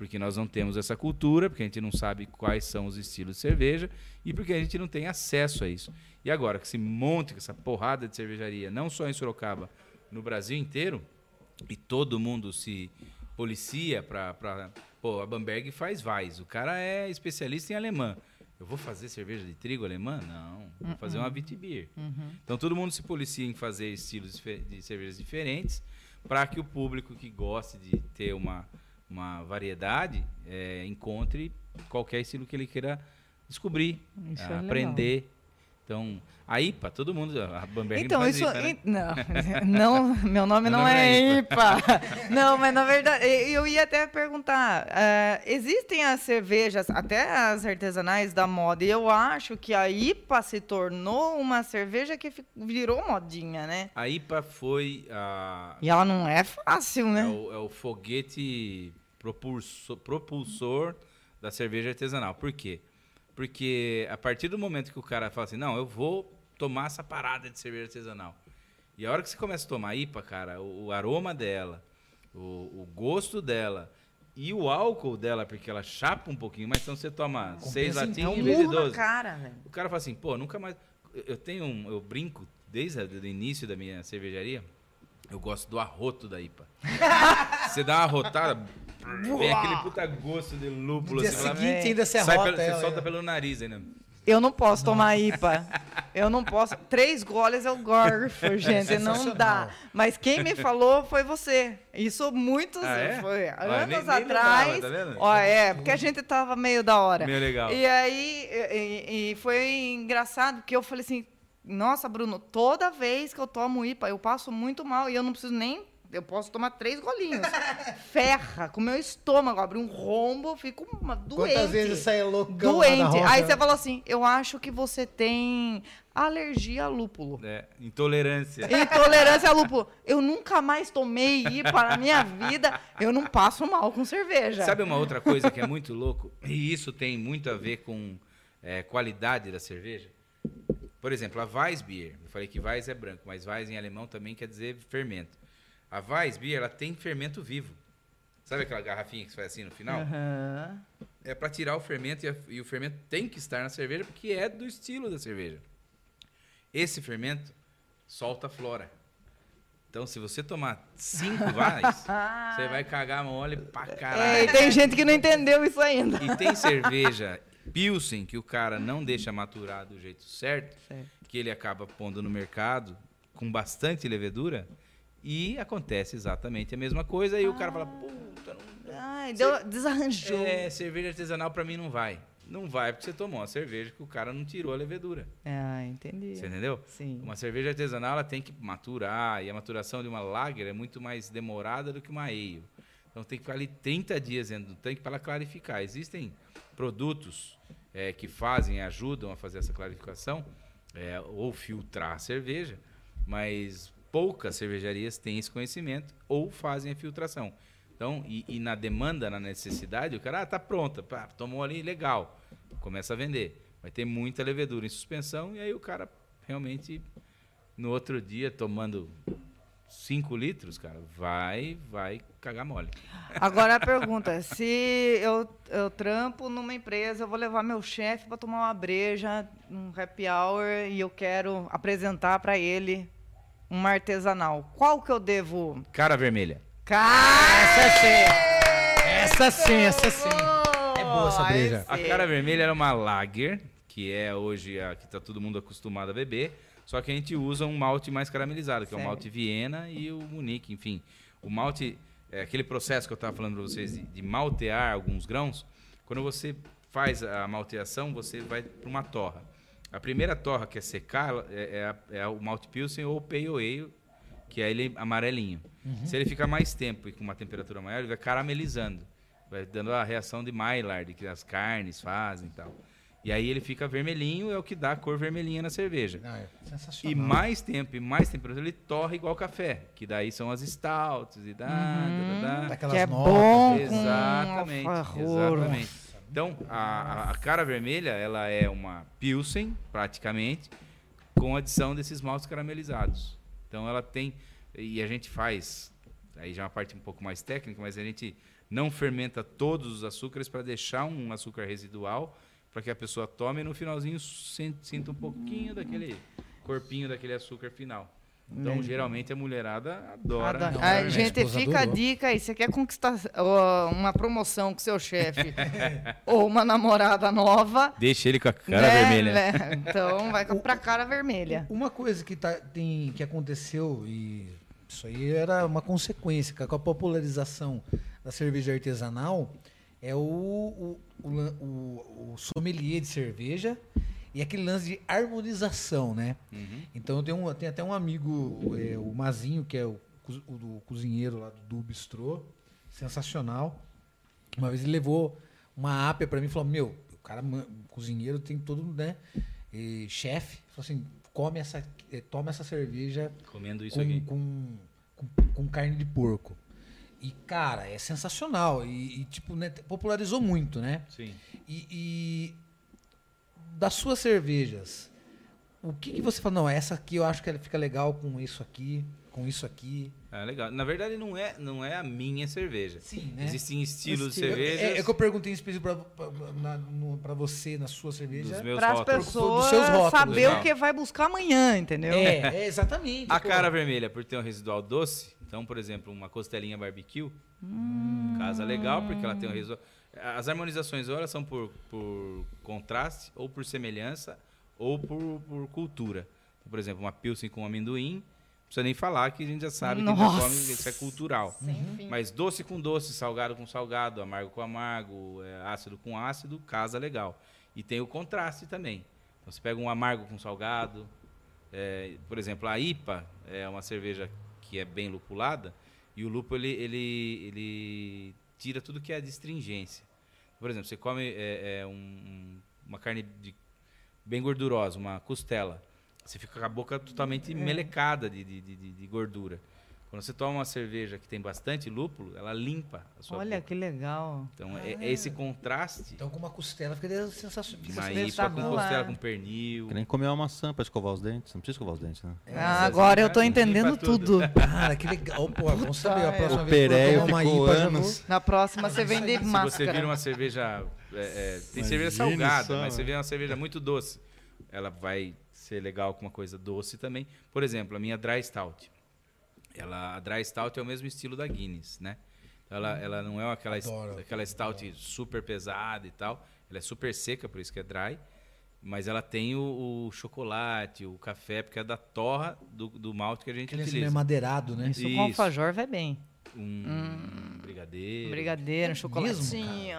Porque nós não temos essa cultura, porque a gente não sabe quais são os estilos de cerveja e porque a gente não tem acesso a isso. E agora que se monte com essa porrada de cervejaria, não só em Sorocaba, no Brasil inteiro, e todo mundo se policia para. Pra... Pô, a Bamberg faz Weiss. O cara é especialista em alemã. Eu vou fazer cerveja de trigo alemã? Não. Vou fazer uma Witbier. Então todo mundo se policia em fazer estilos de cervejas diferentes para que o público que goste de ter uma, uma variedade eh, encontre qualquer estilo que ele queira descobrir, ah, é legal. aprender. Então, a IPA, todo mundo, a Bamberg Então, isso. IPA, né? Não, <laughs> não, meu nome Meu não nome é é IPA. <laughs> Não, mas na verdade, eu ia até perguntar: eh, existem as cervejas, até as artesanais da moda, e eu acho que a IPA se tornou uma cerveja que virou modinha, né? A IPA foi a, E ela não é fácil, é, né? o, é o foguete propulsor, propulsor da cerveja artesanal. Por quê? Porque a partir do momento que o cara fala assim, não, eu vou tomar essa parada de cerveja artesanal. E a hora que você começa a tomar IPA, cara, o, o aroma dela, o, o gosto dela e o álcool dela, porque ela chapa um pouquinho, mas então você toma seis Compensa latinhas em vez de murro na 12. cara, velho. O cara fala assim, pô, nunca mais. eu- Eu tenho um. Eu brinco desde o início da minha cervejaria. Eu gosto do arroto da IPA. <laughs> você dá uma arrotada, vem aquele puta gosto de lúpulo. No dia assim, seguinte ainda se sai arrota pelo- você solta né? pelo nariz ainda. Eu não posso tomar IPA. Eu não posso. Três goles eu gorfo, <laughs> gente. Não dá. Mas quem me falou foi você. Isso muitos Ah, é? foi Olha, anos nem- nem atrás. lembrava, tá vendo? Ó, é, porque a gente tava meio da hora. Meio legal. E aí, e, e- e foi engraçado, porque eu falei assim, nossa, Bruno, toda vez que eu tomo IPA, eu passo muito mal e eu não preciso nem Eu posso tomar três golinhos. <laughs> Ferra com o meu estômago, abre um rombo, fico uma doente. Quantas vezes sai loucão lá na Doente. Aí você falou assim: eu acho que você tem alergia a lúpulo. É, intolerância. Intolerância a lúpulo. Eu nunca mais tomei IPA na minha vida. Eu não passo mal com cerveja. Sabe uma outra coisa que é muito louco? E isso tem muito a ver com é, qualidade da cerveja? Por exemplo, a Weissbier. Eu falei que Weiss é branco, mas Weiss em alemão também quer dizer fermento. A Weissbier, ela tem fermento vivo. Sabe aquela garrafinha que você faz assim no final? Aham. É para tirar o fermento e, a- e o fermento tem que estar na cerveja porque é do estilo da cerveja. Esse fermento solta flora. Então, se você tomar cinco <laughs> Weiss, você vai cagar mole pra É, caralho. e tem gente que não entendeu isso ainda. E tem cerveja Pilsen que o cara não deixa maturar do jeito certo, Certo. que ele acaba pondo no mercado com bastante levedura e acontece exatamente a mesma coisa e o cara fala, puta, não Ai, deu, desarranjou. é, cerveja artesanal pra mim não vai. Não vai porque você tomou uma cerveja que o cara não tirou a levedura. Ah, entendi. Você entendeu? Sim. Uma cerveja artesanal ela tem que maturar e a maturação de uma lager é muito mais demorada do que uma ale. Então tem que ficar ali 30 dias dentro do tanque para ela clarificar. Existem produtos eh, que fazem, ajudam a fazer essa clarificação eh, ou filtrar a cerveja, mas poucas cervejarias têm esse conhecimento ou fazem a filtração. Então, e, e na demanda, na necessidade, o cara, ah, tá pronta, pá, tomou ali, legal, começa a vender. Vai ter muita levedura em suspensão e aí o cara realmente, no outro dia, tomando 5 litros, cara, vai, vai cagar mole. Agora a pergunta: se eu, eu trampo numa empresa, eu vou levar meu chefe para tomar uma breja, um happy hour, e eu quero apresentar para ele uma artesanal. Qual que eu devo? Cara vermelha. Essa sim. Essa sim, essa sim. É boa essa breja. A cara vermelha era uma lager, que é hoje a que tá todo mundo acostumado a beber, só que a gente usa um malte mais caramelizado, que é o malte Viena e o Munique, enfim. O malte, é aquele processo que eu estava falando para vocês de, de maltear alguns grãos, quando você faz a malteação, você vai para uma torra. A primeira torra que é secar é, é, é o malte Pilsen ou o Pale Ale, que é ele amarelinho. Se ele ficar mais tempo e com uma temperatura maior, ele vai caramelizando. Vai dando a reação de Maillard, que as carnes fazem e tal. E aí ele fica vermelhinho, é o que dá a cor vermelhinha na cerveja. Não, é sensacional. E mais tempo e mais temperatura, ele torra igual café. Que daí são as stouts e dá, dá, dá, dá. Daquelas que é notas. bom Exatamente, com alfarror. exatamente. Então, a, a- cara vermelha, ela é uma Pilsen, praticamente, com adição desses maltes caramelizados. Então, ela tem... E a gente faz... Aí já é uma parte um pouco mais técnica, mas a gente não fermenta todos os açúcares para deixar um açúcar residual para que a pessoa tome e no finalzinho sin- sinta um pouquinho daquele corpinho daquele açúcar final. Então, geralmente, a mulherada adora. Adoro. Não, Ah, minha gente, fica a adorou. dica aí. Você quer conquistar uma promoção com seu chefe <laughs> ou uma namorada nova? Deixa ele com a cara né, vermelha. né? Então vai pra cara vermelha. Uma coisa que, tá, tem, que aconteceu, e isso aí era uma consequência, com a popularização da cerveja artesanal, é o, o, o- o sommelier de cerveja e aquele lance de harmonização, né? Uhum. Então eu tenho, um- eu tenho até um amigo, é, o Mazinho, que é o, o do cozinheiro lá do, do Bistrô, sensacional. Uma vez ele levou uma ápia pra mim e falou: Meu, o cara, o cozinheiro tem todo, né? e chefe, falou assim: come essa, eh, toma essa cerveja Comendo isso com, aqui. com, com, com carne de porco. E, cara, é sensacional. E, e, tipo, né, popularizou muito, né? Sim. E, e das suas cervejas, o que, que você fala? Não, essa aqui eu acho que ela fica legal com isso aqui, com isso aqui. Ah, legal. Na verdade, não é, não é a minha cerveja. Sim, né? Existem estilos de Estilo. cervejas É, é que eu perguntei em específico pra você, na sua cerveja. Para as pessoas saber né? o que vai buscar amanhã, entendeu? É, é, exatamente. A pô. cara vermelha, por ter um residual doce, então, por exemplo, uma costelinha barbecue, casa legal, porque ela tem um residual. As harmonizações ou elas são por, por contraste, ou por semelhança, ou por, por cultura. Por exemplo, uma pilsen com amendoim, não precisa nem falar que a gente já sabe que já Nossa. come, isso é cultural. Fim. Mas doce com doce, salgado com salgado, amargo com amargo, é, ácido com ácido, casa legal. E tem o contraste também. Então você pega um amargo com salgado. é, por exemplo, a IPA é uma cerveja que é bem lupulada. E o lúpulo, ele, ele, ele tira tudo que é de astringência. Por exemplo, você come é, é, um- um- uma carne de- bem gordurosa, uma costela. Você fica com a boca totalmente melecada de, de, de- de- de gordura. Quando você toma uma cerveja que tem bastante lúpulo, ela limpa a sua Olha boca. que legal. Então, é, é esse contraste. Então com uma costela fica sensacional. Aí, espetacular. com costela, com pernil. Que nem comer uma maçã pra escovar os dentes. Não precisa escovar os dentes, né? Ah, agora eu tô limpa entendendo tudo. tudo. <laughs> Cara, que legal. Pô, vamos saber. A próxima O Pereio uma ficou IPA, anos. Na próxima você vende Se máscara. você vira uma cerveja. é, é, tem cerveja salgada, só, mas você vê uma cerveja muito doce. Ela vai ser legal com uma coisa doce também. Por exemplo, a minha Dry Stout. Ela, a Dry Stout é o mesmo estilo da Guinness, né? Ela, ela não é aquela, Adoro. aquela stout super pesada e tal. Ela é super seca, por isso que é dry. Mas ela tem o, o chocolate, o café, porque é da torra do, do malte que a gente Aquele assim meio utiliza. madeirado, né? Isso com Isso. alfajor vai bem. Um brigadeiro. Brigadeiro, um chocolatinho.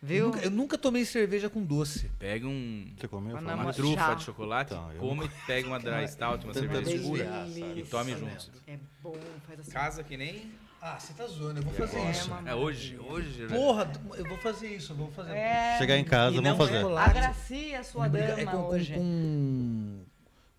Viu? Eu nunca, eu nunca tomei cerveja com doce. Pega um, Você comeu? É uma uma- trufa chá. de chocolate, Então, come, <laughs> pega uma dry stout, uma cerveja escura e tome junto. É bom, faz assim. Casa que nem... Ah, você tá zoando. Eu vou fazer É, isso. É hoje, hoje... Porra, eu vou fazer isso. Eu vou fazer. É, Chegar em casa, E vamos fazer. chocolate. agracia a sua dama é com, com, hoje. com,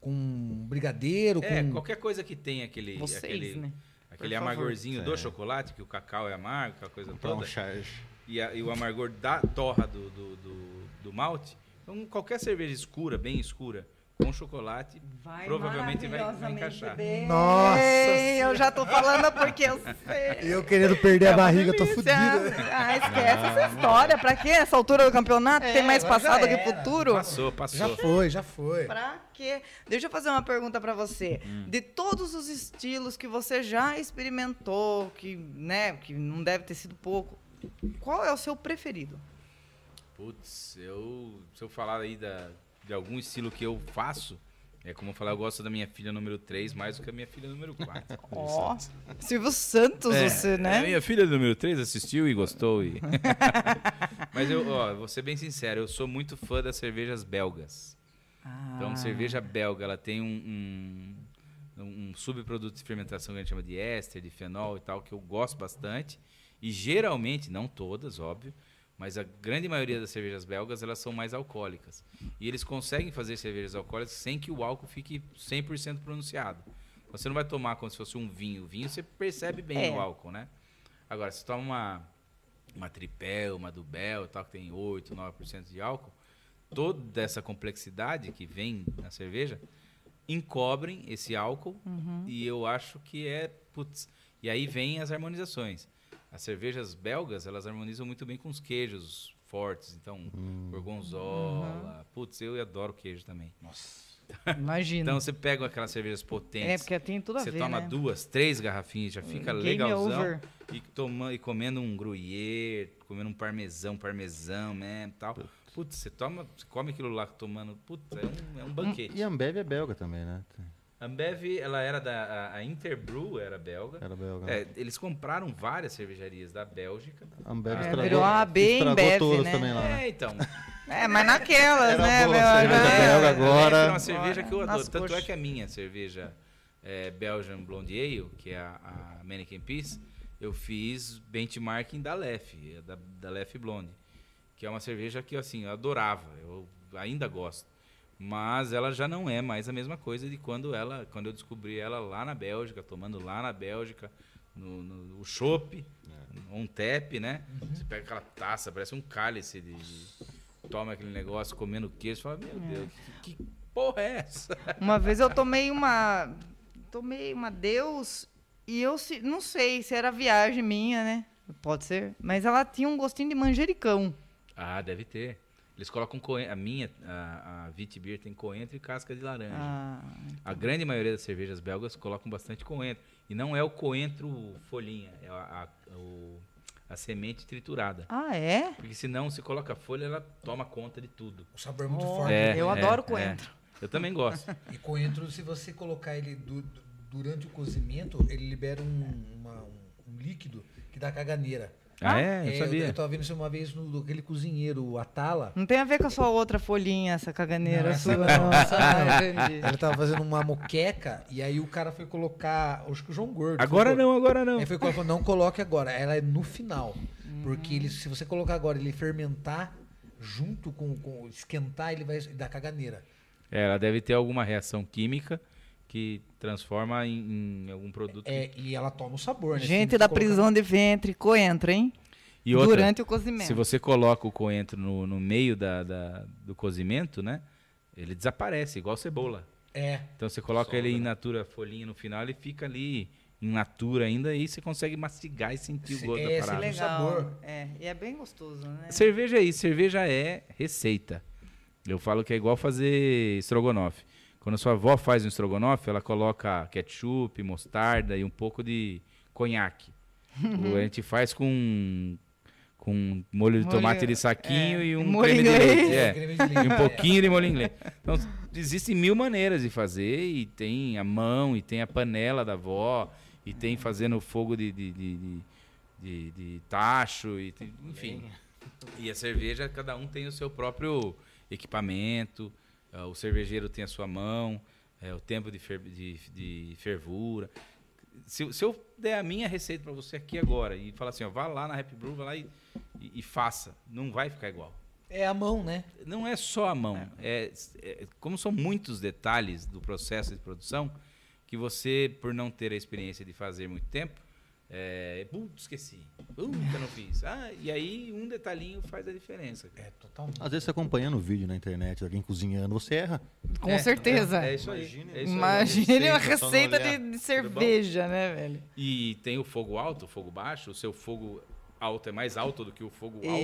com brigadeiro, É, com... qualquer coisa que tem aquele... Vocês, aquele, né? Aquele amargorzinho do É. chocolate, que o cacau é amargo, aquela coisa Comprar um toda. charge. E, a- e o amargor da torra do, do, do, do malte. Então, qualquer cerveja escura, bem escura, com chocolate, Vai provavelmente vai, vai encaixar. bem. Nossa Eu já tô falando porque eu sei. Eu querendo perder É a barriga, tô delícia. fudido. Ah, esquece essa história. Pra quê? Essa altura do campeonato? É, Tem mais passado que futuro? Passou, passou. Já foi, já foi. Pra quê? Deixa eu fazer uma pergunta pra você. Hum. De todos os estilos que você já experimentou, que, né, que não deve ter sido pouco, qual é o seu preferido? Putz, eu, se eu falar aí da, de algum estilo que eu faço, é como eu falar, eu gosto da minha filha número 3 mais do que a minha filha número 4. <laughs> Ó, Silvio Santos, você, A né? minha filha número 3 assistiu e gostou. E... <laughs> Mas eu, ó, vou ser bem sincero, eu sou muito fã das cervejas belgas. Ah. Então, cerveja belga, ela tem um, um, um subproduto de fermentação que a gente chama de éster, de fenol e tal, que eu gosto bastante. E geralmente, não todas, óbvio, mas a grande maioria das cervejas belgas, elas são mais alcoólicas. E eles conseguem fazer cervejas alcoólicas sem que o álcool fique 100% pronunciado. Você não vai tomar como se fosse um vinho. O vinho você percebe bem É. o álcool, né? Agora, se toma uma, uma tripel, uma dubel, tal, que tem 8, 9% de álcool, toda essa complexidade que vem na cerveja encobrem esse álcool e eu acho que é putz, e aí vem as harmonizações as cervejas belgas elas harmonizam muito bem com os queijos fortes então gorgonzola putz eu adoro queijo também Imagina. então você pega aquelas cervejas é, potentes porque tem tudo a você ver, toma né? duas três garrafinhas já fica Game legalzão over. e, toma, e comendo um gruyère, comendo um parmesão, parmesão mesmo tal. Putz, você toma, você come aquilo lá tomando, putz, é um, é um banquete. E a Ambev é belga também, né? Ambev, ela era da, a, a Interbrew era belga. Era belga. É, eles compraram várias cervejarias da Bélgica. A Ambev É, estragou, virou a AB estragou Embev, todas né? também lá, né? É, então. <laughs> É, mas naquelas, Era né? boa, meu? cerveja É. belga A agora. É uma cerveja que eu adoro. Tanto é coxas. que a minha cerveja é, Belgian Blonde Ale, que é a, a Mannequin Peace, eu fiz benchmarking da Lef, da, da Lef Blonde. Que é uma cerveja que assim, eu adorava, eu ainda gosto. Mas ela já não é mais a mesma coisa de quando ela, quando eu descobri ela lá na Bélgica, tomando lá na Bélgica, no, no o chopp, um tap, né? Você pega aquela taça, parece um cálice de, de- toma aquele negócio comendo queijo, e fala, meu Deus, que, que porra é essa? <laughs> Uma vez eu tomei uma. Tomei uma Deus e eu se- não sei se era viagem minha, né? Pode ser. Mas ela tinha um gostinho de manjericão. Ah, deve ter. Eles colocam coentro. A minha, a, a Vitibir tem coentro e casca de laranja. Ah, A grande maioria das cervejas belgas colocam bastante coentro. E não é o coentro folhinha, é a, a, o- a semente triturada. ah, é? Porque senão, se coloca folha, ela toma conta de tudo. O sabor é muito Oh, forte. É, eu é, adoro é. coentro. Eu também gosto. <laughs> E coentro, se você colocar ele du- durante o cozimento, ele libera um, uma- um- um líquido que dá caganeira. Ah, é? Eu É, sabia. Eu, tava vendo isso uma vez no aquele cozinheiro, o Atala. Não tem a ver com a sua outra folhinha, essa caganeira Não, sua. não, não. essa Ah, não. entendi. Ele tava fazendo uma moqueca e aí o cara foi colocar. Acho que o João Gordo. Agora não, agora não. Aí foi colocar, não coloque agora, ela é no final. Porque ele, se você colocar agora ele fermentar junto com, com esquentar, ele vai dar caganeira. É, ela deve ter alguma reação química que transforma em, em algum produto. É, e ela toma o sabor, né? Gente da colocar- prisão de ventre, coentro, hein? E outra, Durante o cozimento. se você coloca o coentro no, no meio da, da- do cozimento, né? Ele desaparece, igual cebola. É. Então você coloca Solta, ele em natura folhinha no final, ele fica ali em natura ainda e você consegue mastigar e sentir Se- o gosto é, da parada. Legal. sabor. É, e é bem gostoso, né? Cerveja é isso, cerveja é receita. Eu falo que é igual fazer estrogonofe. Quando a sua avó faz um estrogonofe, ela coloca ketchup, mostarda e um pouco de conhaque. O- a gente faz com, com molho de Molho- tomate de saquinho é, e um molho creme de inglês. leite. é. creme de leite. E um pouquinho de molho inglês. Então, existem mil maneiras de fazer, e tem a mão, e tem a panela da avó, e tem fazendo fogo de, de, de, de, de- de tacho, e tem- enfim. E a cerveja, cada um tem o seu próprio equipamento, ah, o cervejeiro tem a sua mão, é, o tempo de, fer- de, de fervura. Se, se eu der a minha receita para você aqui agora e falar assim, ó, vá lá na Happy Brew, vá lá e, e- e faça, não vai ficar igual É a mão, né? não é só a mão. É, é- como são muitos detalhes do processo de produção, que você, por não ter a experiência de fazer muito tempo, é, putz, esqueci. Puta, não fiz. Ah, e aí um detalhinho faz a diferença. É, totalmente. Às vezes você acompanhando o vídeo na internet, alguém cozinhando, você erra. Com É, certeza. É, é isso aí. Imagine- é isso aí. Imagine uma Receita, receita de, de cerveja, né, velho? E tem o fogo alto, o fogo baixo. O seu fogo alto é mais alto do que o fogo alto, do alto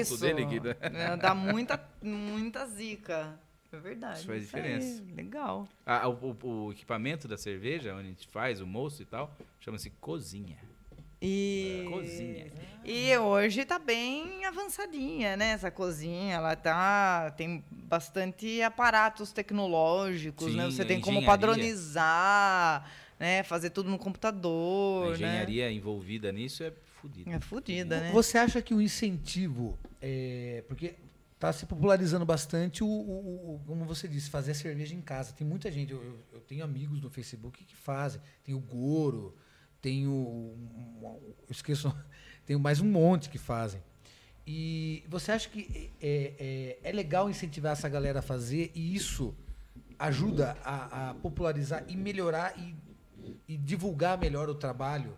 Isso. dele. É, Dá muita, muita zica. É verdade. Isso faz diferença. legal. Ah, o, o- o equipamento da cerveja, onde a gente faz o moço e tal, chama-se cozinha. E... Cozinha. E hoje tá bem avançadinha, né? Essa cozinha, ela tá tem bastante aparatos tecnológicos, né? Sim, Você a tem como padronizar, né? Fazer tudo no A computador, né? engenharia envolvida nisso é fodida. É fodida, né? Você acha que o incentivo, é, porque está se popularizando bastante o, o- o- como você disse, fazer cerveja em casa. Tem muita gente, eu, eu- eu tenho amigos no Facebook que fazem. Tem o Goro, tem o, eu esqueço, <laughs> tem mais um monte que fazem. E você acha que é, é- é legal incentivar essa galera a fazer e isso ajuda a, a popularizar e melhorar e, e divulgar melhor o trabalho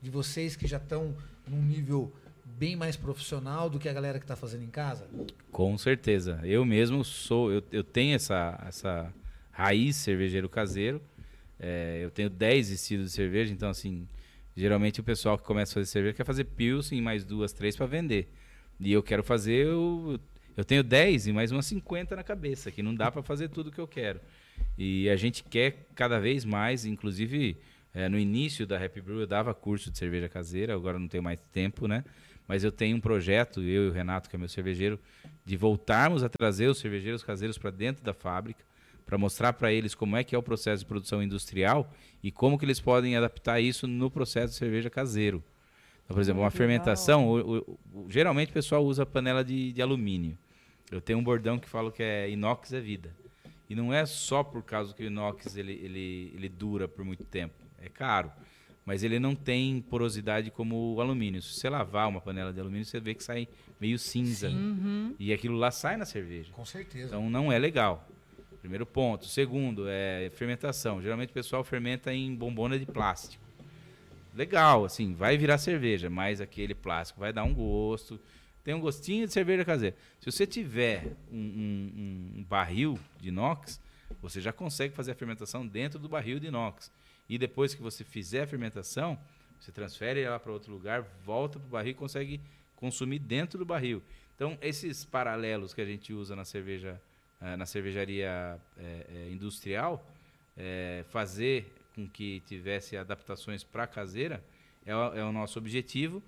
de vocês que já estão num nível bem mais profissional do que a galera que está fazendo em casa? Com certeza. Eu mesmo sou, eu, eu tenho essa, essa raiz cervejeiro caseiro. É, eu tenho 10 estilos de cerveja, então assim, geralmente o pessoal que começa a fazer cerveja quer fazer pilsen mais duas, três para vender. E eu quero fazer, eu, eu tenho 10 e mais umas 50 na cabeça, que não dá para fazer tudo que eu quero. E a gente quer cada vez mais, inclusive é, no início da Happy Brew eu dava curso de cerveja caseira, agora não tenho mais tempo, né? Mas eu tenho um projeto, eu e o Renato, que é meu cervejeiro, de voltarmos a trazer os cervejeiros caseiros para dentro da fábrica, para mostrar para eles como é que é o processo de produção industrial e como que eles podem adaptar isso no processo de cerveja caseiro. Então, por exemplo, uma fermentação, o- o- o- geralmente o pessoal usa panela de, de alumínio. Eu tenho um bordão que falo que é inox é vida. E não é só por causa que o inox ele, ele, ele dura por muito tempo. É caro. Mas ele não tem porosidade como o alumínio. Se você lavar uma panela de alumínio, você vê que sai meio cinza. Uhum. E aquilo lá sai na cerveja. Com certeza. Então não é legal. Primeiro ponto. Segundo, é fermentação. Geralmente o pessoal fermenta em bombona de plástico. Legal, assim, vai virar cerveja, mas aquele plástico vai dar um gosto. Tem um gostinho de cerveja caseira. Se você tiver um, um- um barril de inox, você já consegue fazer a fermentação dentro do barril de inox. E depois que você fizer a fermentação, você transfere ela para outro lugar, volta para o barril e consegue consumir dentro do barril. Então, esses paralelos que a gente usa na cerveja, eh, na cervejaria eh, eh, industrial, fazer com que tivesse adaptações para caseira é, o- é o nosso objetivo.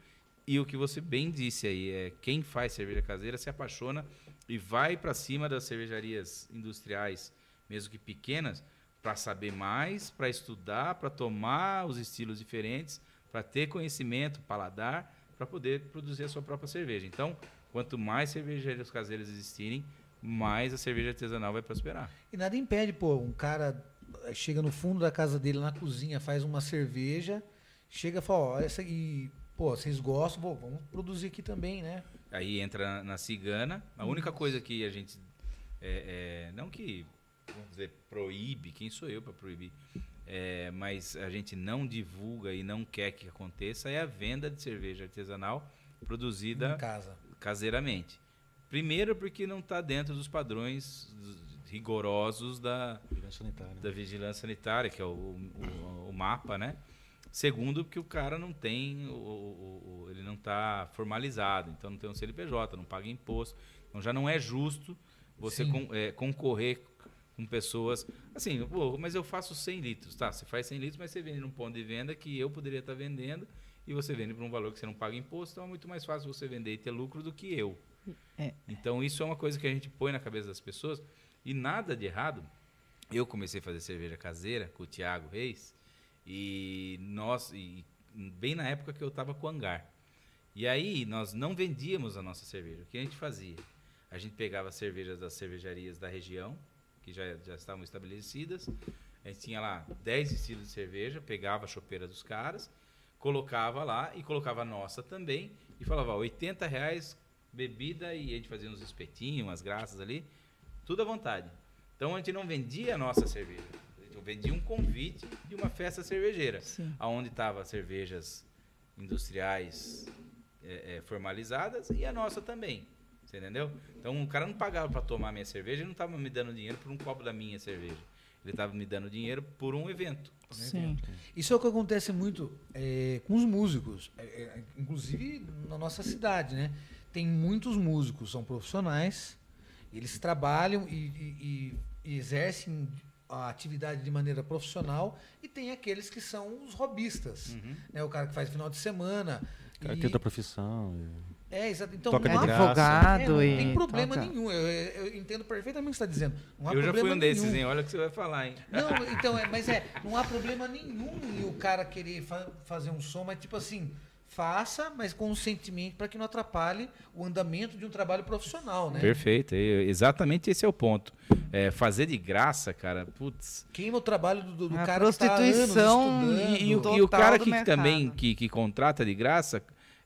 E o que você bem disse aí é quem faz cerveja caseira se apaixona e vai para cima das cervejarias industriais, mesmo que pequenas, para saber mais, para estudar, para tomar os estilos diferentes, para ter conhecimento, paladar, para poder produzir a sua própria cerveja. Então, quanto mais cervejeiros caseiros existirem, mais a cerveja artesanal vai prosperar. E nada impede, pô, um cara eh, chega no fundo da casa dele, na cozinha, faz uma cerveja, chega e fala, ó, essa aí, pô, vocês gostam, pô, vamos produzir aqui também, né? Aí entra na, na cigana. A única coisa que a gente. é, é, não que, vamos dizer, proíbe, quem sou eu para proibir? É, mas a gente não divulga e não quer que aconteça é a venda de cerveja artesanal produzida Em casa. caseiramente. Primeiro, porque não está dentro dos padrões rigorosos da, Vigilância sanitária. da vigilância sanitária, que é o, o, o mapa, né? Segundo, porque o cara não tem, o, o- o- ele não está formalizado, então não tem um CNPJ, não paga imposto. Então já não é justo você con- é, concorrer com pessoas. Assim, pô, mas eu faço 100 litros, tá? Você faz 100 litros, mas você vende num ponto de venda que eu poderia estar vendendo e você vende por um valor que você não paga imposto, então é muito mais fácil você vender e ter lucro do que eu. É. Então isso é uma coisa que a gente põe na cabeça das pessoas e nada de errado. Eu comecei a fazer cerveja caseira com o Thiago Reis e nós e bem na época que eu estava com o hangar. E aí nós não vendíamos a nossa cerveja. O que a gente fazia? A gente pegava cervejas das cervejarias da região, que já, já estavam estabelecidas. A gente tinha lá 10 estilos de cerveja, pegava a chopeira dos caras, colocava lá e colocava a nossa também e falava, ó, 80 reais bebida e a gente fazia uns espetinhos, umas graças ali, tudo à vontade. Então a gente não vendia a nossa cerveja. Eu vendia um convite de uma festa cervejeira, Sim. aonde tava cervejas industriais é, é, formalizadas e a nossa também. Você entendeu? Então o cara não pagava para tomar minha cerveja, ele não estava me dando dinheiro por um copo da minha cerveja. Ele estava me dando dinheiro por um evento. Sim. Isso é o que acontece muito é, com os músicos, é, é, inclusive na nossa cidade, né? Tem muitos músicos, são profissionais, eles trabalham e, e- e exercem a atividade de maneira profissional e tem aqueles que são os robistas, né? O cara que faz final de semana. O cara e- tem outra profissão. e- é, exato. Então, Toca não de graça. Advogado é, não e tem problema toca. nenhum. Eu, eu- entendo perfeitamente o que você está dizendo. Não há eu já fui problema um desses, nenhum. hein? Olha o que você vai falar, hein? Não, <laughs> então, é, mas é, não há problema nenhum em o cara querer fa- fazer um som, mas tipo assim, faça, mas conscientemente para que não atrapalhe o andamento de um trabalho profissional, né? Perfeito, e- exatamente esse é o ponto. É, fazer de graça, cara, putz. Queima o trabalho do, do cara que tá anos prostituição estudando. E, e o, Total e o cara do que mercado. também que, que contrata de graça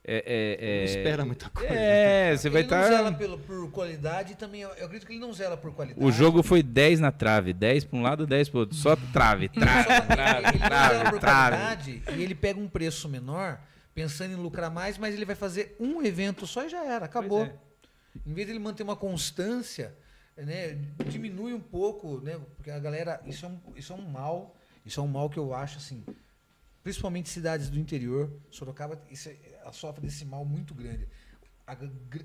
é. é, é Não espera muita coisa. É, você vai ele não zela estar. pelo, por qualidade e também, eu acredito que ele não zela por qualidade. O jogo foi 10 na trave, 10 para um lado, 10 para outro. Só trave, trave, Só trave, ele não zela trave, por trave. qualidade e ele pega um preço menor, pensando em lucrar mais, mas ele vai fazer um evento só e já era, acabou. É. Em vez dele manter uma constância, né, diminui um pouco, né, porque a galera, isso é um, isso é um mal, isso é um mal que eu acho assim, principalmente cidades do interior, Sorocaba, isso é- sofre desse mal muito grande. A,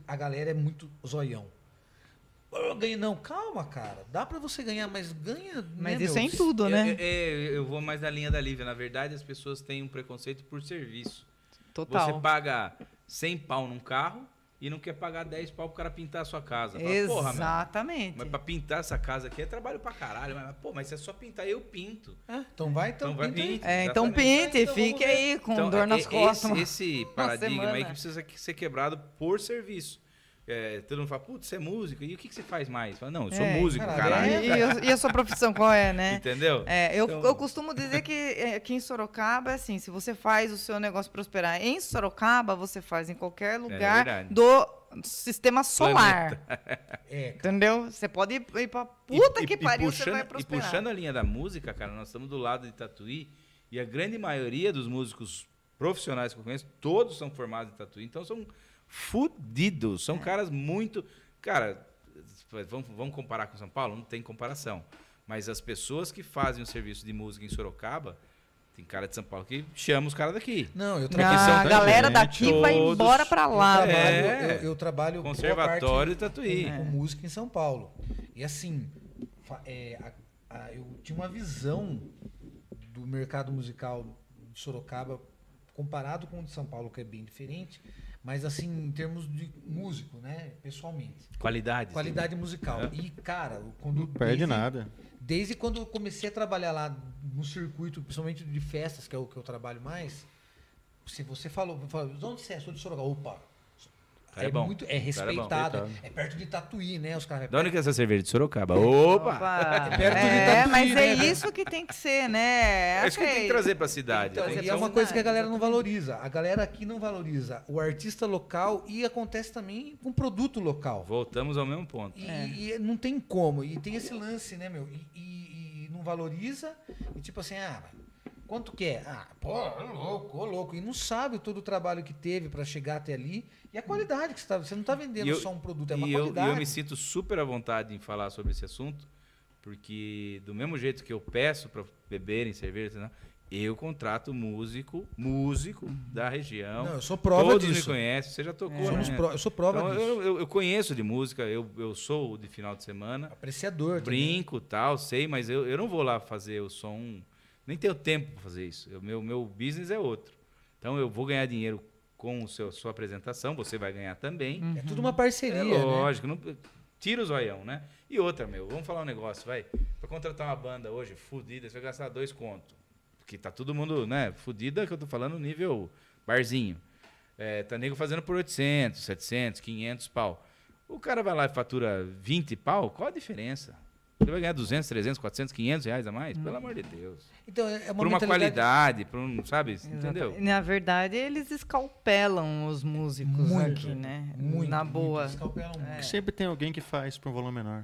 a galera é muito zoião. Eu ganhei não, calma, cara. Dá pra você ganhar, mas ganha. Mas né, isso meu? é em tudo, né? Eu, eu- eu vou mais na linha da Lívia. Na verdade, as pessoas têm um preconceito por serviço. Total. Você paga 100 pau num carro e não quer pagar 10 pau pro cara pintar a sua casa. Fala, Porra, mano, Exatamente. mas pra pintar essa casa aqui é trabalho pra caralho. Mas, pô, mas se é só pintar, eu pinto. É, então vai, então, Então vai, pinta aí. pinta. É, então Exatamente. pinte, Então, fique aí com Então, dor nas é- costas. Esse, esse paradigma aí que precisa ser quebrado por serviço. É, todo mundo fala, putz, você é músico. E o que, que você faz mais? Fala, não, eu sou É, músico, caralho. E, e a- e a sua profissão qual é, né? Entendeu? É, eu, Então- eu costumo dizer que é, aqui em Sorocaba, assim, se você faz o seu negócio prosperar em Sorocaba, você faz em qualquer lugar do sistema solar. É, Entendeu? Você pode ir ir pra E- puta e- que e pariu, puxando, você vai E prosperar. puxando a linha da música, cara, nós estamos do lado de Tatuí e a grande maioria dos músicos profissionais que eu conheço, todos são formados em Tatuí, então são fudidos, É. são caras muito... Cara, vamos, vamos comparar com São Paulo? Não tem comparação. Mas as pessoas que fazem o serviço de música em Sorocaba, tem cara de São Paulo que chama os caras daqui. Não, eu trabalho. são a galera gente, daqui vai todos- embora pra lá. eu mano. trabalho, É. eu, eu trabalho Conservatório parte Tatuí. Com, com música em São Paulo. E assim, é, a- a- eu tinha uma visão do mercado musical de Sorocaba comparado com o de São Paulo, que é bem diferente, mas assim, em termos de músico, né, pessoalmente. Qualidade. Qualidade musical. É. E, cara, quando. Não perde desde- nada. Desde quando eu comecei a trabalhar lá no circuito, principalmente de festas, que é o que eu trabalho mais, Se você falou, falou de onde você é? Sou de Sorocaba. Opa. Cara é, é bom. muito, é é bom. respeitado. Respeitado. É, perto de Tatuí, né? Os caras. Da onde que é essa cerveja? De Sorocaba. Opa! Opa. perto de É, Tatuí, mas é né? isso que tem que ser, né? É isso que tem que trazer pra cidade. Então, que e é um- uma coisa que a galera não valoriza. A galera aqui não valoriza o artista local e acontece também com produto local. Voltamos ao mesmo ponto. E, É. e não tem como. E tem esse lance, né, meu? E, e- e não valoriza. E tipo assim, ah, quanto que é? Ah, pô, ô louco, ô louco. E não sabe todo o trabalho que teve pra chegar até ali. E a qualidade que você tá. Você não tá vendendo eu- só um produto, é uma e eu, qualidade. eu me sinto super à vontade em falar sobre esse assunto, porque do mesmo jeito que eu peço para beberem cerveja, né, eu contrato músico, músico da região. Não, eu sou prova Todos disso. me conhecem, você já tocou, Somos né? pro- eu sou prova Então, disso. eu, eu- eu conheço de música, eu, eu sou de final de semana, Apreciador. também. brinco tal, sei, mas eu, eu não vou lá fazer o som, nem tenho tempo para fazer isso. O meu, meu business é outro. Então eu vou ganhar dinheiro com o seu, sua apresentação, você vai ganhar também. É tudo uma parceria. É né? lógico, não, tira o zoião, né? E outra, meu, vamos falar um negócio, vai. Pra contratar uma banda hoje, fudida, você vai gastar dois contos. Porque tá todo mundo, né? Fudida, que eu tô falando nível barzinho. É, tá nego fazendo por 800, 700, 500 pau. O cara vai lá e fatura 20 pau, qual a diferença? Ele vai ganhar 200, 300, 400, 500 reais a mais? Pelo amor de Deus. Então, é é uma por uma mentalidade- qualidade, por um, sabe? Exato. Entendeu? Na verdade, eles escalpelam os músicos Muito, aqui, né? Muito, Na muito, boa. escalpelam muito. Sempre tem alguém que faz por um valor menor.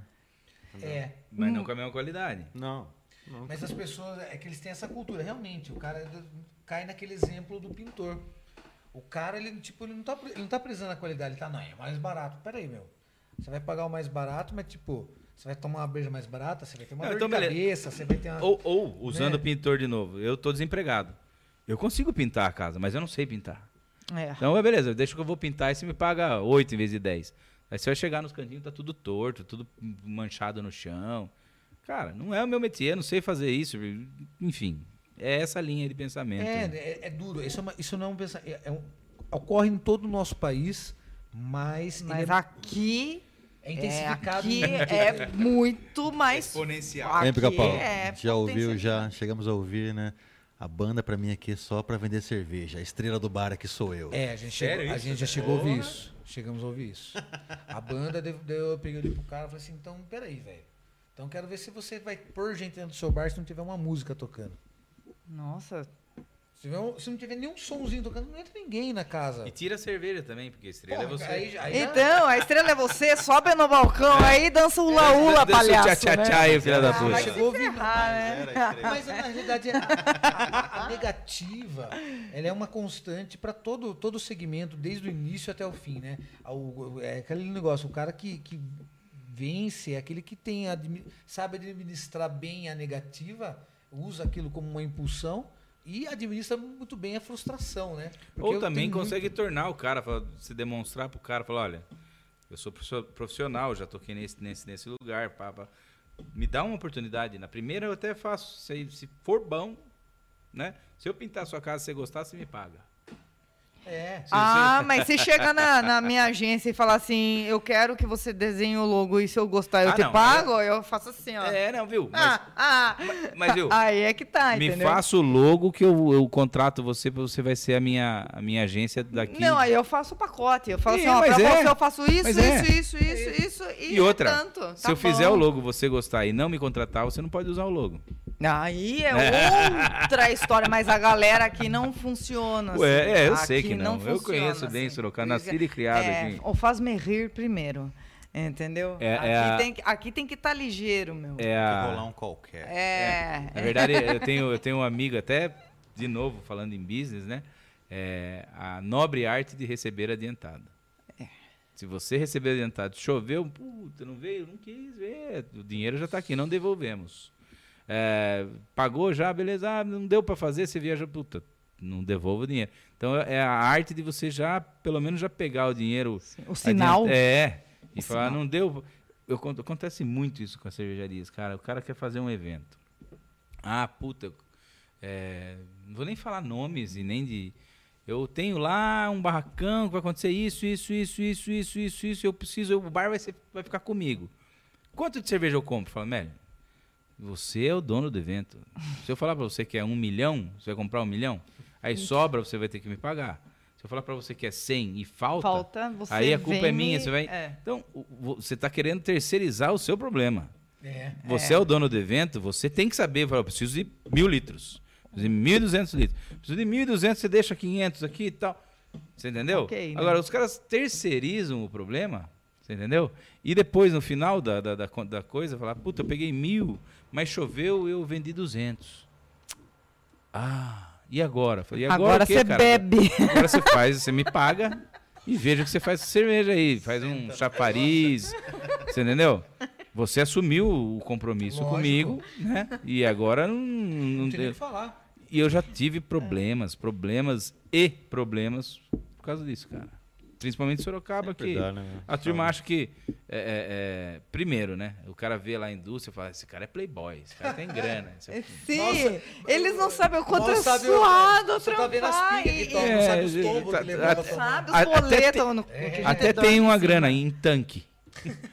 É. Mas não com a mesma qualidade. Não. não. Mas as pessoas, é que eles têm essa cultura, realmente. O cara é cai naquele exemplo do pintor. O cara, ele, tipo, ele não tá, ele não tá prezando a qualidade, ele tá, não, é mais barato. Pera aí, meu. Você vai pagar o mais barato, mas, tipo, você vai tomar uma breja mais barata, você vai ter uma Não, dor então de beleza. cabeça, você vai ter uma... Ou, ou usando Né? o pintor de novo, eu tô desempregado. Eu consigo pintar a casa, mas eu não sei pintar. É. Então, é beleza, deixa que eu vou pintar e você me paga 8 em vez de 10. Aí você vai chegar nos cantinhos, tá tudo torto, tudo manchado no chão. Cara, não é o meu métier, não sei fazer isso. Enfim, é essa linha de pensamento. É, é, é duro. Isso, é uma- isso não é um pensamento. É, é um- ocorre em todo o nosso país, mas, ele Mas é, aqui, é é, intensificado. aqui em- é muito mais... Exponencial. Aqui Hein, Pica-Pau? é já ouviu, já chegamos a ouvir, né? A banda pra mim aqui é só pra vender cerveja. A estrela do bar aqui sou eu. É, a gente, Sério chegou, a gente já chegou a ouvir isso. Chegamos a ouvir isso. A banda, deu, deu- eu peguei ali pro cara e falei assim, então, peraí, velho. Então quero ver se você vai pôr gente dentro do seu bar se não tiver uma música tocando. Nossa, Se, um- se não tiver nenhum somzinho tocando, não entra ninguém na casa. E tira a cerveja também, porque a estrela é Porra, você. aí aí Então, a estrela é você, sobe no balcão aí, dança o hula-hula, Dança o palhaço, tchá-tchá-tchá né? aí, filha da Ah, puta. mas chegou. Ah, né? Mas na realidade a, a- a negativa ela é uma constante para todo todo segmento, desde o início até o fim, né? O- é aquele negócio, o cara que, que vence é aquele que tem sabe administrar bem a negativa, usa aquilo como uma impulsão e administra muito bem a frustração, né? Porque Ou também consegue tornar o cara, se demonstrar pro cara, falar, olha, eu sou profissional, já toquei nesse, nesse, nesse lugar, pá, pá. me dá uma oportunidade. Na primeira eu até faço, se, se for bom, né? Se eu pintar a sua casa, se você gostar, você me paga. É. Se Ah, <laughs> mas se chega na, na minha agência e falar assim, eu quero que você desenhe o logo e se eu gostar eu Ah, te não, pago, eu faço assim, ó. É, não, viu? Mas, ah, ah, mas, viu? aí é que tá, me entendeu? faça o logo que eu, eu contrato você, você vai ser a minha, a minha agência daqui. Não, aí eu faço o pacote. Eu falo Sim, assim, ó, pra mas é. você eu faço isso, Mas isso, é. isso, isso, isso, e, E outra, é tanto. Se tá eu fizer bom. o logo, você gostar e não me contratar, você não pode usar o logo. Aí é outra história, mas a galera aqui não funciona assim. Ué, é, eu Aqui sei que não. Eu funciona conheço bem assim. Sorocaba, nascido e criado é, aqui. Ou faz-me rir primeiro, entendeu? É- aqui, é a- tem, que- aqui tem que estar ligeiro, meu. É a... um qualquer. É. Na verdade, <laughs> eu tenho, eu tenho um amigo, até de novo, falando em business, né? É, a nobre arte de receber adiantado. Se você receber adiantado, choveu, puta, não veio, não quis ver, o dinheiro já está aqui, não devolvemos. É, pagou já, beleza, ah, não deu para fazer, você viaja, puta, não devolva o dinheiro. Então é a arte de você já, pelo menos já pegar o dinheiro O sinal. Adianta- É. E O falar, sinal. não deu. Eu, acontece muito isso com as cervejarias, cara. O cara quer fazer um evento. Ah, puta. é, não vou nem falar nomes e nem de. Eu tenho lá um barracão que vai acontecer isso, isso, isso, isso, isso, isso, isso. Eu preciso. O bar vai, ser, vai ficar comigo. Quanto de cerveja eu compro? Fala, Mélio, você é o dono do evento. Se eu falar pra você que é um milhão, você vai comprar um milhão? Aí sobra, você vai ter que me pagar. Se eu falar pra você que é 100 e falta, Falta, você aí a culpa vem é minha, você vai... é. Então, você está querendo terceirizar o seu problema. É. Você é. o dono do evento, você tem que saber, falar, eu preciso de mil litros, preciso de 1.200 litros, preciso de 1.200, você deixa 500 aqui e tal. Você entendeu? Ok, né? Agora, os caras terceirizam o problema, você entendeu? E depois, no final da, da, da, da coisa, falar, puta, eu peguei mil, mas choveu, eu vendi 200. Ah, e agora? Falei, e agora, Agora o quê, você cara? bebe. Agora você faz, você me paga e veja o que você faz com cerveja aí. Faz um chapariz. Você entendeu? Você assumiu o compromisso Lógico. comigo, né? E agora não, não Não tem nem o tem- que falar. E eu já tive problemas, problemas e problemas por causa disso, cara. Principalmente em Sorocaba, Sempre que dá, né? a turma acha que. é, é, é, primeiro, né? O cara vê lá a indústria e fala: esse cara é playboy, esse cara tem grana. <laughs> esse é- Sim, Nossa, eles não sabem o quanto é sabe o- suado Você tá vendo as trampar pingas que toma, É, não sabe os tombos tá- que levou tá-. Sabe os boletos no, gente Até tem em uma cima. grana em tanque.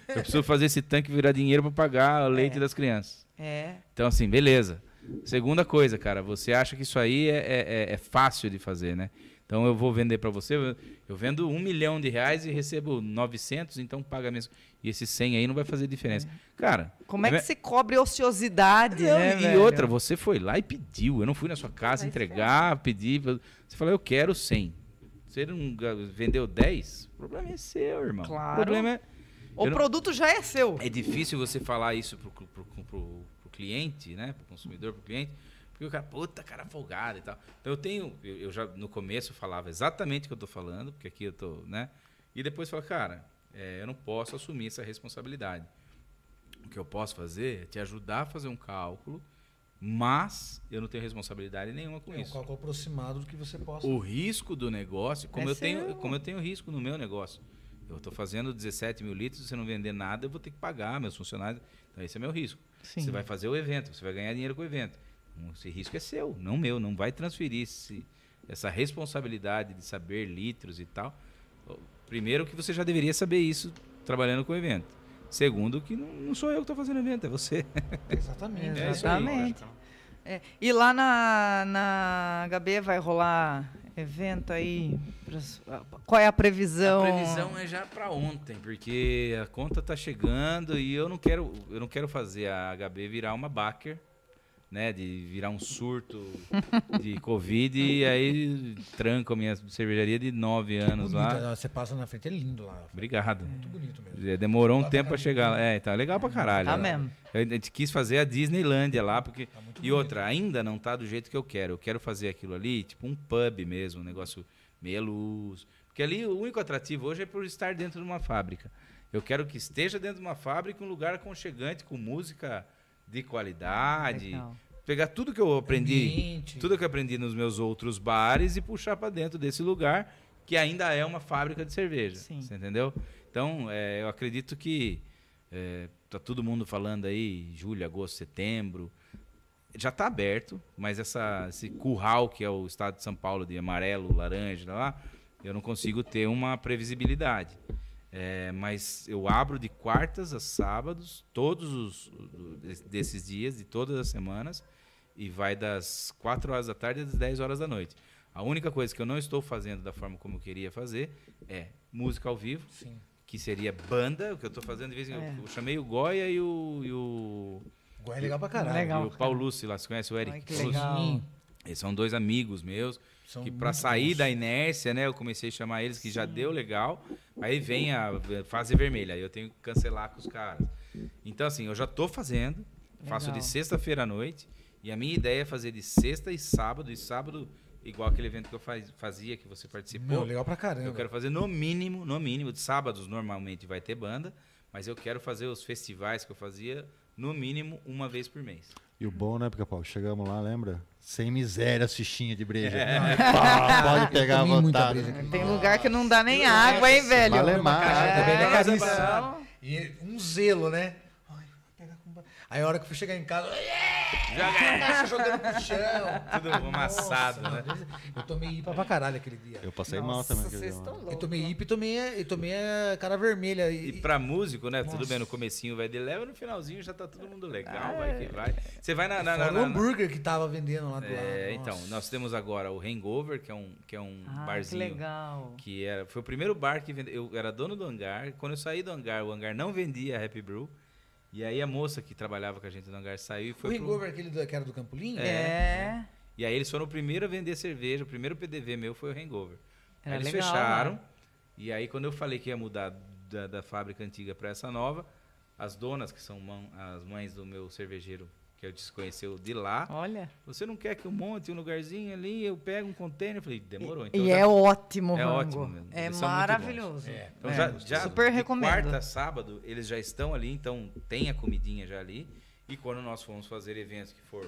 Eu preciso fazer esse tanque virar dinheiro para pagar o leite das crianças. É. Então, assim, beleza. Segunda coisa, cara, você acha que isso aí é, é- é- é fácil de fazer, né? Então eu vou vender para você, eu- vendo um milhão de reais e recebo 900, então paga mesmo. E esse 100 aí não vai fazer diferença. Cara, Como é que se cobre ociosidade, não, né, e velho? outra, você foi lá e pediu. Eu não fui na sua casa entregar, pedir. Você falou, eu quero 100. Você não vendeu 10? O problema é seu, irmão. Claro. O problema é. O eu não- produto já é seu. É difícil você falar isso pro, pro, pro- pro cliente, né? Pro consumidor, pro cliente. Porque o cara, puta, cara folgado e tal. Então eu tenho, eu, eu já no começo falava exatamente o que eu tô falando, porque aqui eu tô, né? E depois fala, cara, é, eu não posso assumir essa responsabilidade. O que eu posso fazer é te ajudar a fazer um cálculo, mas eu não tenho responsabilidade nenhuma com É um isso. cálculo aproximado do que você possa. O risco do negócio, como, É eu tenho, seu. como eu tenho risco no meu negócio. Eu estou fazendo 17 mil litros, se você não vender nada, eu vou ter que pagar meus funcionários. Então, esse é meu risco. Sim. Você vai fazer o evento, você vai ganhar dinheiro com o evento. Esse risco é seu, não meu. Não vai transferir esse- essa responsabilidade de saber litros e tal. Primeiro, que você já deveria saber isso trabalhando com o evento. Segundo, que não, não sou eu que estou fazendo o evento, é você. <laughs> Exatamente. É. Exatamente. É, E lá na, na HB vai rolar evento aí? Qual é a previsão? A previsão é já para ontem, porque a conta tá chegando e eu não quero, eu não quero fazer a HB virar uma backer, né, de virar um surto de Covid e aí tranco a minha cervejaria de nove anos Bonito, lá. Você passa na frente, é lindo lá. Obrigado. Muito bonito mesmo. É, Demorou um Lá tempo para chegar lá. É, tá legal pra caralho. Tá né? mesmo. A gente quis fazer a Disneylândia lá, porque. Tá E outra, ainda não tá do jeito que eu quero. Eu quero fazer aquilo ali, tipo um pub mesmo, um negócio meia luz. Porque ali o único atrativo hoje é por estar dentro de uma fábrica. Eu quero que esteja dentro de uma fábrica, um lugar aconchegante, com música de qualidade. Legal. Pegar tudo que eu aprendi, Ambiente. tudo que eu aprendi nos meus outros bares e puxar para dentro desse lugar, que ainda é uma fábrica de cerveja. Sim. Você entendeu? Então, é, eu acredito que é, tá todo mundo falando aí, julho, agosto, setembro. Já está aberto, mas essa, esse curral que é o estado de São Paulo de amarelo, laranja, lá, eu não consigo ter uma previsibilidade. É, mas eu abro de quartas a sábados, todos os desses dias, de todas as semanas, e vai das 4 horas da tarde às 10 horas da noite. A única coisa que eu não estou fazendo da forma como eu queria fazer é música ao vivo, Sim. que seria banda, o que eu estou fazendo de vez em quando. É. Eu chamei o Goya e o, e o, Agora é legal pra caralho. Legal. e o Paulo Lúcio lá. Você conhece o Eric? Ai, que legal. Sim. Eles são dois amigos meus. São que para sair bons. da inércia, né, eu comecei a chamar eles que já deu legal. Aí vem a fase vermelha, aí eu tenho que cancelar com os caras. Então assim, eu já tô fazendo, faço Legal. de sexta-feira à noite, e a minha ideia é fazer de sexta e sábado, e sábado igual aquele evento que eu faz- fazia que você participou. Meu, legal pra caramba. Eu quero fazer no mínimo, no mínimo, de sábados normalmente vai ter banda, mas eu quero fazer os festivais que eu fazia no mínimo uma vez por mês. E o bom, né, Pica-Pau? Chegamos lá, lembra? Sem miséria, as fichinhas de breja. É. Pá, <laughs> pode pegar à vontade. Tem lugar que não dá nem água, hein, velho? Vale. Também é É, caríssimo. então- E um zelo, né? Ai, vou pegar com ba- Aí a hora que eu fui chegar em casa, Joga caixa jogando pro chão. tudo amassado, Nossa, né? mano, Eu tomei IPA pra caralho aquele dia. Eu passei Nossa, mal também. vocês estão Eu loucos. tomei IPA e tomei, e tomei a cara vermelha. E E, pra músico, né? Tudo Nossa. bem, no comecinho vai de leve, no finalzinho já tá todo mundo legal, vai que vai. Você vai na... na, na, fora o na- hambúrguer que tava vendendo lá do É, lado. então, Nossa. nós temos agora o Hangover, que é um, que é um Ah, que barzinho. legal. que era, foi o primeiro bar que vendeu. Eu era dono do hangar. Quando eu saí do hangar, o hangar não vendia Happy Brew. E aí a moça que trabalhava com a gente no hangar saiu e O foi. pro- hangover aquele do, que era do Campolim? É. E aí eles foram o primeiro a vender cerveja. O primeiro PDV meu foi o Hangover. Aí Era eles legal, fecharam. né? E aí quando eu falei que ia mudar da, da fábrica antiga para essa nova, as donas, que são mão- as mães do meu cervejeiro, que eu desconheceu de lá, Olha. você não quer que eu monte um lugarzinho ali, eu pego um container? Eu falei, demorou. Então e já- é ótimo, É Rango. ótimo mesmo. É maravilhoso. É. Então É. já, já Super de recomendo. quarta a sábado eles já estão ali, então tem a comidinha já ali. E quando nós formos fazer eventos que for,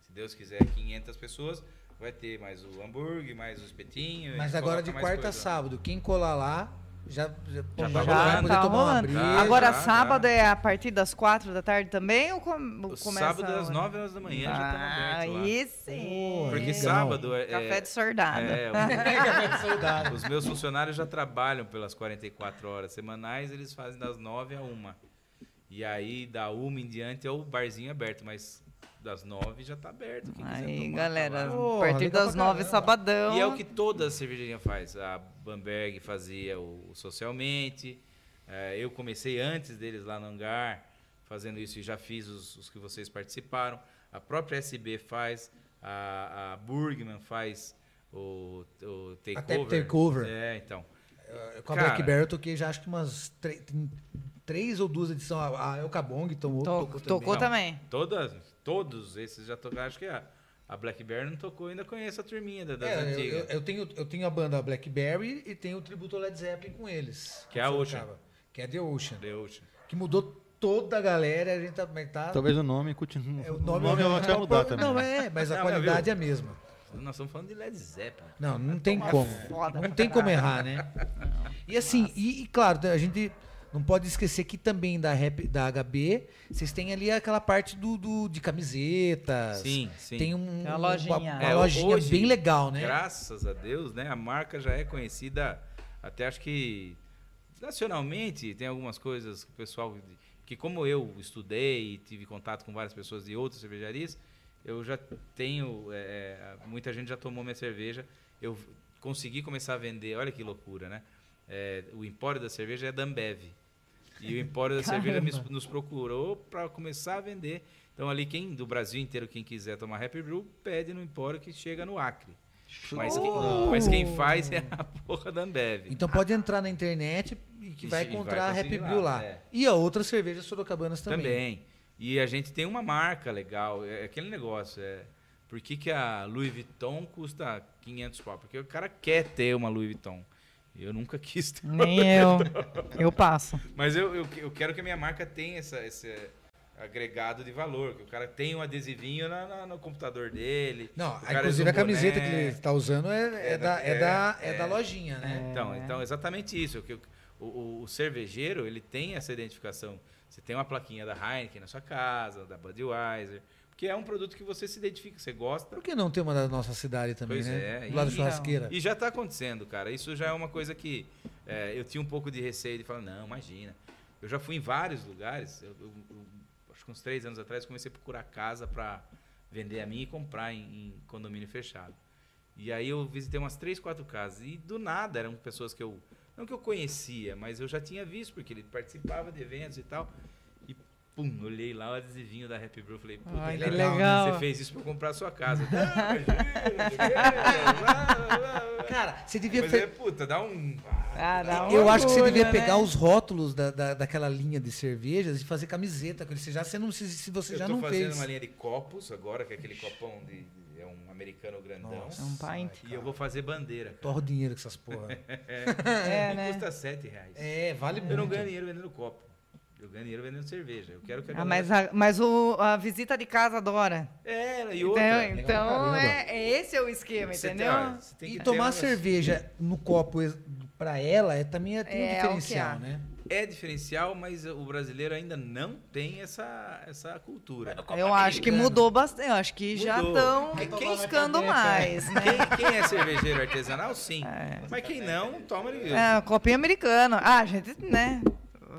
se Deus quiser, 500 pessoas, vai ter mais o hambúrguer, mais o espetinho. Mas agora de quarta a sábado, quem colar lá já, já, Já já tá poder tá tomar uma breja. Agora, já, sábado já. é a partir das quatro da tarde também ou com, O começa sábado às a- 9 horas da manhã já estamos Ah, abertos lá. Aí sim. Porque legal. sábado é, Café é- de sordada. é, <laughs> Soldado. Os meus funcionários já trabalham pelas 44 horas semanais, eles fazem das 9 a 1. E aí, da 1 em diante, é o barzinho aberto, mas das 9 já tá aberto. Quem Aí, tomar, galera, tá a partir das nove, caramba. sabadão. E é o que toda cervejinha faz. A Bamberg fazia o Socialmente. eh, eu comecei antes deles lá no hangar, fazendo isso e já fiz os, os que vocês participaram. A própria SB faz, a, a Burgman faz o, o Takeover. Takeover. É, então. Com a Cara. Blackberry eu toquei já acho que umas três ou duas edições. A a El Cabong tomou, To- tocou, tocou Não, também. Todas, todos esses já tocaram. Acho que a, a Blackberry não tocou, ainda conheço a turminha da- das É, eu, antigas. eu- eu tenho, eu tenho a banda Blackberry e tenho o tributo ao Led Zeppelin com eles. Que é a Ocean. tocava. Que é The Ocean. The Ocean. Que mudou toda a galera. A gente tá. mas tá Talvez o nome continue. é, o nome, eu acho que vai mudar também. Não, é, mas a Não, qualidade viu? é a mesma. Nós estamos falando de Led Zeppelin. Não, não tem como. foda Não tem como errar, né? E assim, e, e claro, a gente não pode esquecer que também da, rap, da HB, vocês têm ali aquela parte do, do- de camisetas. Sim, sim. Tem um, Tem uma lojinha. uma, uma É, lojinha hoje, bem legal, né? Graças a Deus, né? A marca já é conhecida, até acho que nacionalmente tem algumas coisas que o pessoal que como eu estudei e tive contato com várias pessoas de outras cervejarias, eu já tenho é, muita gente já tomou minha cerveja, eu consegui começar a vender. Olha que loucura, né? É, o empório da cerveja é da Ambev. E o empório da cerveja nos procurou para começar a vender. Então ali quem do Brasil inteiro quem quiser tomar Happy Brew pede no empório que chega no Acre. Mas quem, mas quem faz é a porra da Ambev. Então pode entrar na internet e que vai vai encontrar a Happy Brew lá, lá. é. E a outras cervejas sorocabanas também. Também. E a gente tem uma marca legal. É aquele negócio. É, por que, que a Louis Vuitton custa 500 pau? Porque o cara quer ter uma Louis Vuitton. Eu nunca <laughs> quis ter. Nem eu. Eu passo. Mas eu, eu, eu quero que a minha marca tenha essa, esse agregado de valor. Que o cara tenha um adesivinho na, na- no computador dele. Não, inclusive a camiseta que boné. ele está usando é, é, É da, é, da, é, é da é. lojinha, né? Então, então exatamente isso. Que o, o, o cervejeiro ele tem essa identificação. Você tem uma plaquinha da Heineken na sua casa, da Budweiser, porque é um produto que você se identifica, você gosta. Por que não ter uma da nossa cidade também, Pois né? é, Do lado da e- churrasqueira. E já está acontecendo, cara. Isso já é uma coisa que é, eu tinha um pouco de receio de falar, não, imagina. Eu já fui em vários lugares. Eu, eu- eu- acho que uns três anos atrás comecei a procurar casa para vender a minha e comprar em, em condomínio fechado. E aí eu visitei umas três, quatro casas. E do nada eram pessoas que eu. Não que eu conhecia, mas eu já tinha visto, porque ele participava de eventos e tal. Pum, olhei lá o adesivinho da Happy Brew. Falei, puta, Ai, que que legal, legal. você fez isso para comprar a sua casa. <laughs> Imagina, Cara, você devia Mas fe- é, puta, dá um. Ah, dá um Eu acho que você orgulho, devia né? pegar os rótulos da, da, daquela linha de cervejas e fazer camiseta com ele. Você já, você não, se, se você eu já tô não fazendo fez. uma linha de copos agora, que é aquele copão de. de- é um americano grandão. Nossa, É um pint. E eu vou fazer bandeira. Torra o dinheiro com essas porra. <laughs> É, E né? custa 7 reais. é, vale muito. Eu não ganho dinheiro vendendo copo. Eu ganho dinheiro vendendo cerveja. Eu quero que a Ah, galera- mas a, mas o, a visita de casa adora. É, e Então, outra. Então pra caramba. é, é esse é o esquema, você tem- entendeu? você tem E tomar cerveja no copo, pra ela é, também é, tem um É, o que diferencial, né? É diferencial, mas o brasileiro ainda não tem essa, essa cultura. Eu acho que mudou bastante. Eu acho que já Mudou. estão Quem- quem- buscando mais, né? Quem, quem é cervejeiro artesanal, sim. É. Mas quem não, toma ele. É, copinho americano. Ah, gente, né?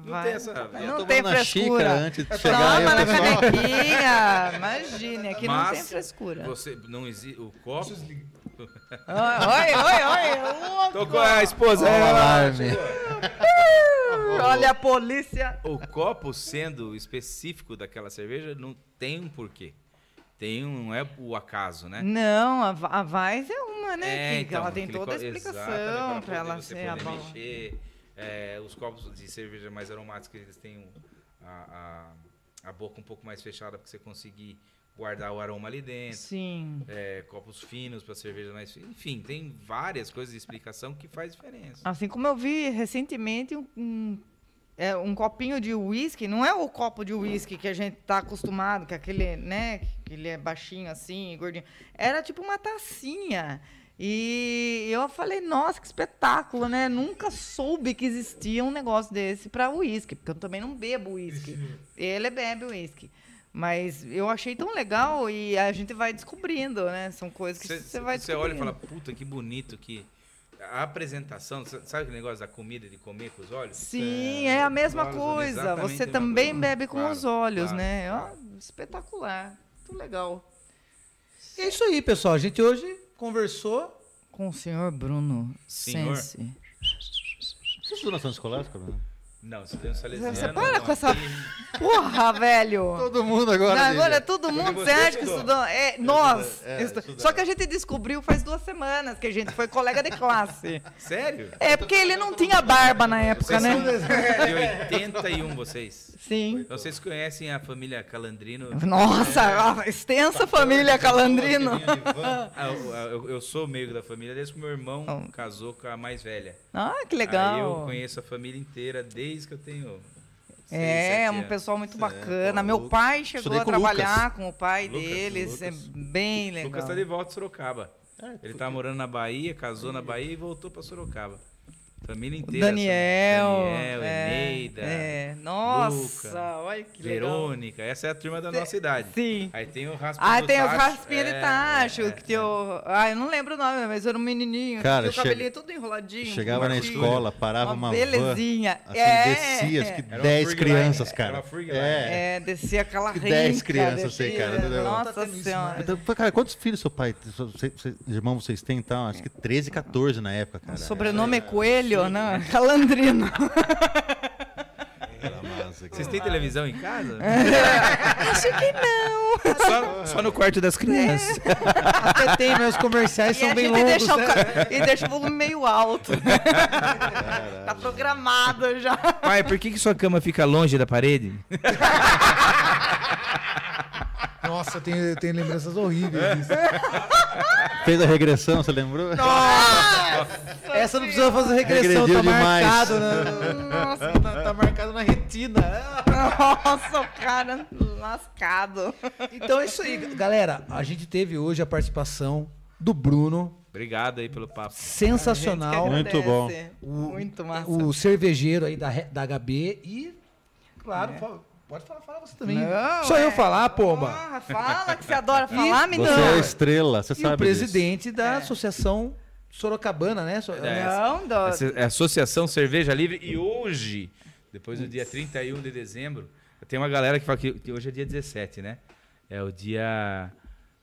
Não vai- tem essa. Não tem frescura. antes de chegar Toma na pessoal- canequinha. Imagine, aqui não tem Mas frescura. Você não existe. O copo. Oi, oi, oi. <laughs> Tocou a esposa. Ó, o ela- alarme. Olha a polícia. O copo sendo específico daquela cerveja não tem um porquê. Tem um, não é o acaso, né? Não, a, a Vaz é uma, né? É, que então, ela tem toda a explicação pra ela ser a bola. mexer. É, os copos de cerveja mais aromáticos, eles têm a, a, a boca um pouco mais fechada para você conseguir guardar o aroma ali dentro. Sim. É, copos finos para cerveja mais fina. Enfim, tem várias coisas de explicação que faz diferença. Assim como eu vi recentemente um, um, é, um copinho de uísque, não é o copo de uísque que a gente tá acostumado, que é aquele, né, que ele é baixinho assim, gordinho. Era tipo uma tacinha. E eu falei, nossa, que espetáculo, né? Nunca soube que existia um negócio desse para uísque, porque eu também não bebo uísque. Ele bebe uísque. Mas eu achei tão legal e a gente vai descobrindo, né? São coisas que você vai Você olha e fala, puta, que bonito que. A apresentação, sa- sabe aquele negócio da comida, de comer com os olhos? Sim, é a mesma olhos, coisa. Você também coisa. bebe com Claro, os olhos, claro, né? Ó, claro. espetacular. Muito legal. E é isso aí, pessoal. A gente hoje conversou. Com o senhor Bruno Senhor? Sense. Você estudou na Santa Escolástica, Bruno? Não, se deu um salesiano. Você para não, com essa- Porra, velho! Todo mundo agora. Não, agora Lívia. todo mundo, você você acha que estudou. É, nós. é, estu-. Só que a gente descobriu faz duas semanas que a gente foi colega de classe. <laughs> Sério? É porque ele não tinha barba na época, Vocês né? são <laughs> de 81, vocês. Sim. Vocês conhecem a família Calandrino? Nossa, a extensa família Calandrino. <laughs> Ah, eu, eu- sou meio da família desde que meu irmão Oh. casou com a mais velha. Ah, que Aí eu legal. conheço a família inteira desde que eu tenho. seis, É, um anos. pessoal muito É, bacana. Meu pai chegou a trabalhar Lucas. com o pai Lucas, deles. Lucas. É bem legal. Lucas tá de volta de Sorocaba. Ele tá morando na Bahia, casou na Bahia e voltou pra Sorocaba. Família O inteira. Daniel. Daniel, é, Eneida, é. Nossa, Luca, olha que legal. Verônica. Essa é a turma da nossa idade. Sim. Aí tem o Raspa Ah, tem os Tacho. raspinhas de É, tacho. é, que tem o... Ah, eu não lembro o nome, mas era um menininho. Cara, tinha o che- cabelinho todo enroladinho. Chegava na escola, parava uma, uma van, belezinha. assim, é, descia, acho que Era uma 10 Furg crianças, Line, cara. É. É, descia aquela Que rinca. 10 crianças, sei, cara? Nossa Tá senhora. Então, pô, cara, quantos filhos seu pai, você, irmão vocês têm então? Acho que 13, 14 na época, cara. O sobrenome é Coelho, né? Calandrino. Era <laughs> massa, Vocês têm televisão em casa? <laughs> Acho que não. Só, só no quarto das crianças. Até tem, os comerciais E são bem longos. deixa né? e deixa o volume meio alto. tá programado já. Pai, por que, que sua cama fica longe da parede? Nossa, eu tenho, eu tenho lembranças horríveis disso. Fez a regressão, você lembrou? Essa não precisa fazer regressão, Regrediu tá demais. marcado. Na, Nossa, tá, tá marcado na retina. Nossa, o cara lascado. Então é isso aí, galera. A gente teve hoje a participação do Bruno, Obrigado aí pelo papo. sensacional. Muito bom. O- Muito massa. O cervejeiro aí da, da HB e, claro, fa- pode falar, falar você também. Não, Só eu é. falar, pomba. Ah, fala que você adora falar, menino. Você é a estrela, você E sabe o presidente da É. Associação Sorocabana, né? So- É. Não, do... É a Associação Cerveja Livre. E hoje, depois do dia 31 de dezembro, tem uma galera que fala que, que hoje é dia 17, né? É o dia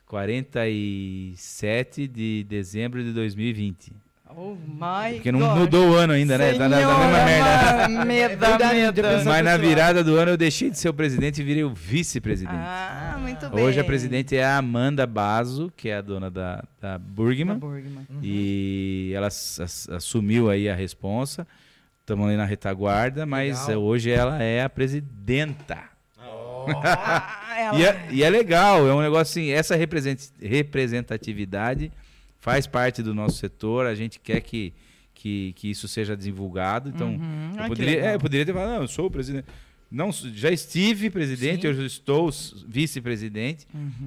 47 de dezembro de 2020. Oh my Porque não God. mudou o ano ainda, né? Tá na, na mesma merda. <laughs> <laughs> Meda, meda. Mas na virada do ano eu deixei de ser o presidente e virei o vice-presidente. Ah, muito bem. Hoje a presidente é a Amanda Bazo, que é a dona da, da Burgman. Burgman. E ela ass- ass- assumiu aí a responsa. Estamos ali na retaguarda, mas Legal. hoje ela é a presidenta. Ah, ela... E é, e é legal, é um negócio assim, essa represent- representatividade faz parte do nosso setor, a gente quer que, que, que isso seja divulgado. Então, Uhum. eu, Ai, poderia, é, eu poderia ter falado, não, eu sou o presidente. Não, já estive presidente, Sim. hoje eu estou vice-presidente,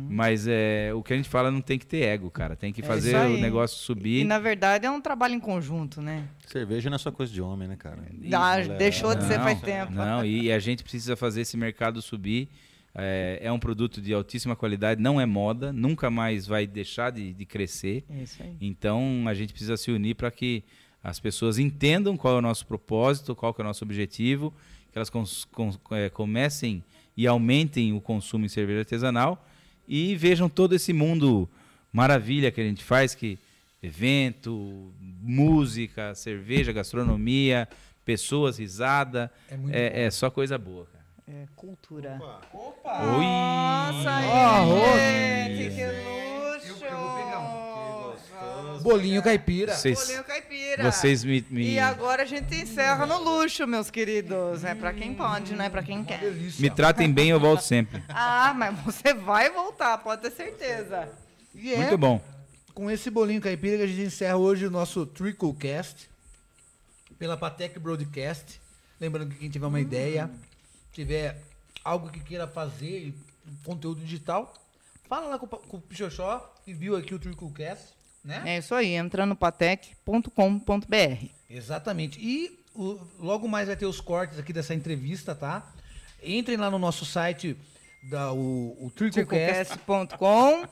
mas é, o que a gente fala não tem que ter ego, cara. Tem que É fazer o negócio E subir. na verdade é um trabalho em conjunto, né? Cerveja não é só coisa de homem, né, cara? Ah, mulher, deixou de ser Não, faz tempo. Não, e a gente precisa fazer esse mercado subir. É, é um produto de altíssima qualidade, não é moda, nunca mais vai deixar de, de crescer. Isso aí. Então a gente precisa se unir para que as pessoas entendam qual é o nosso propósito, qual que é o nosso objetivo, que elas eh, comecem e aumentem o consumo em cerveja artesanal e vejam todo esse mundo maravilha que a gente faz, que evento, música, cerveja, gastronomia, pessoas, risada, É é, é só coisa boa. Cara. É cultura. Oi! Nossa, Arroz. gente, que luxo! Eu- eu vou pegar um, Bolinho caipira. Vocês, Bolinho caipira. vocês me, me- E agora a gente encerra no luxo, meus queridos. É pra quem pode, não é pra quem quer. Delícia. me tratem bem, eu volto sempre. <laughs> Ah, mas você vai voltar, pode ter certeza. E é Muito bom. com esse bolinho caipira que a gente encerra hoje o nosso Tricklecast pela Patek Broadcast. Lembrando que quem tiver uma ideia, tiver algo que queira fazer, conteúdo digital, fala lá com, com o Pichoxó que viu aqui o Tricklecast, né? É isso aí, entra no patec.com.br. Exatamente. E o- logo mais vai ter os cortes aqui dessa entrevista, tá? Entrem lá no nosso site, da, o, o. Tricocast.com.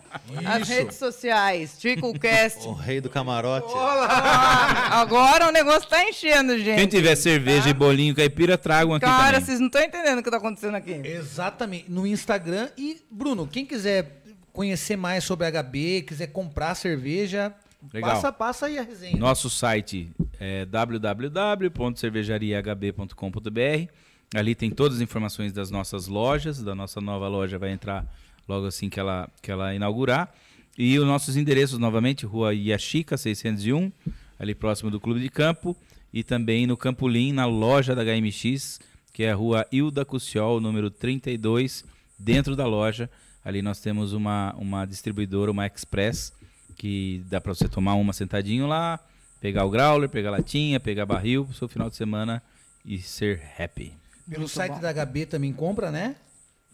As redes sociais, Tricocast. O rei do camarote. Ah, agora o negócio tá enchendo, gente. Quem tiver cerveja e bolinho caipira, tragam aqui Cara, também. vocês não estão entendendo o que tá acontecendo aqui. Exatamente. No Instagram. E, Bruno, quem quiser conhecer mais sobre HB, quiser comprar cerveja, Legal. passa, passa aí a resenha. Nosso site é www.cervejariahb.com.br. Ali tem todas as informações das nossas lojas, da nossa nova loja vai entrar logo assim que ela, que ela inaugurar. E os nossos endereços, novamente, Rua Iachica, 601, ali próximo do Clube de Campo. E também no Campolim, na loja da HMX, que é a Rua Hilda Cuciol, número 32, dentro da loja. Ali nós temos uma, uma distribuidora, uma Express, que dá para você tomar uma sentadinho lá, pegar o growler, pegar a latinha, pegar barril pro seu final de semana e ser happy. Pelo Muito site bom. da HB também compra, né?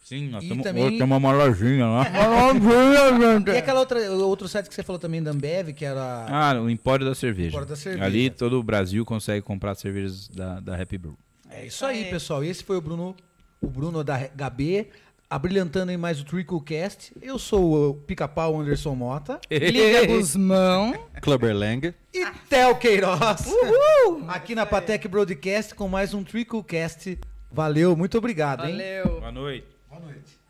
Sim, nós temos também- temos uma lojinha lá. <laughs> E aquela outra, outro site que você falou também da Ambev, que era. Ah, o Empório da Cerveja. Empório da Cerveja. Ali todo o Brasil consegue comprar cervejas da, da Happy Brew. É isso aí, aí. pessoal. Esse foi o Bruno, o Bruno da HB, Abrilhantando aí mais o Tricklecast. Eu sou o Pica-Pau Anderson Mota. Liga <laughs> Guzmão. Clubber Lang. E Tel Queiroz. Uhul. Aqui na Patek Broadcast com mais um Tricklecast. Valeu, muito obrigado, Valeu. hein? Valeu. Boa noite. Boa noite.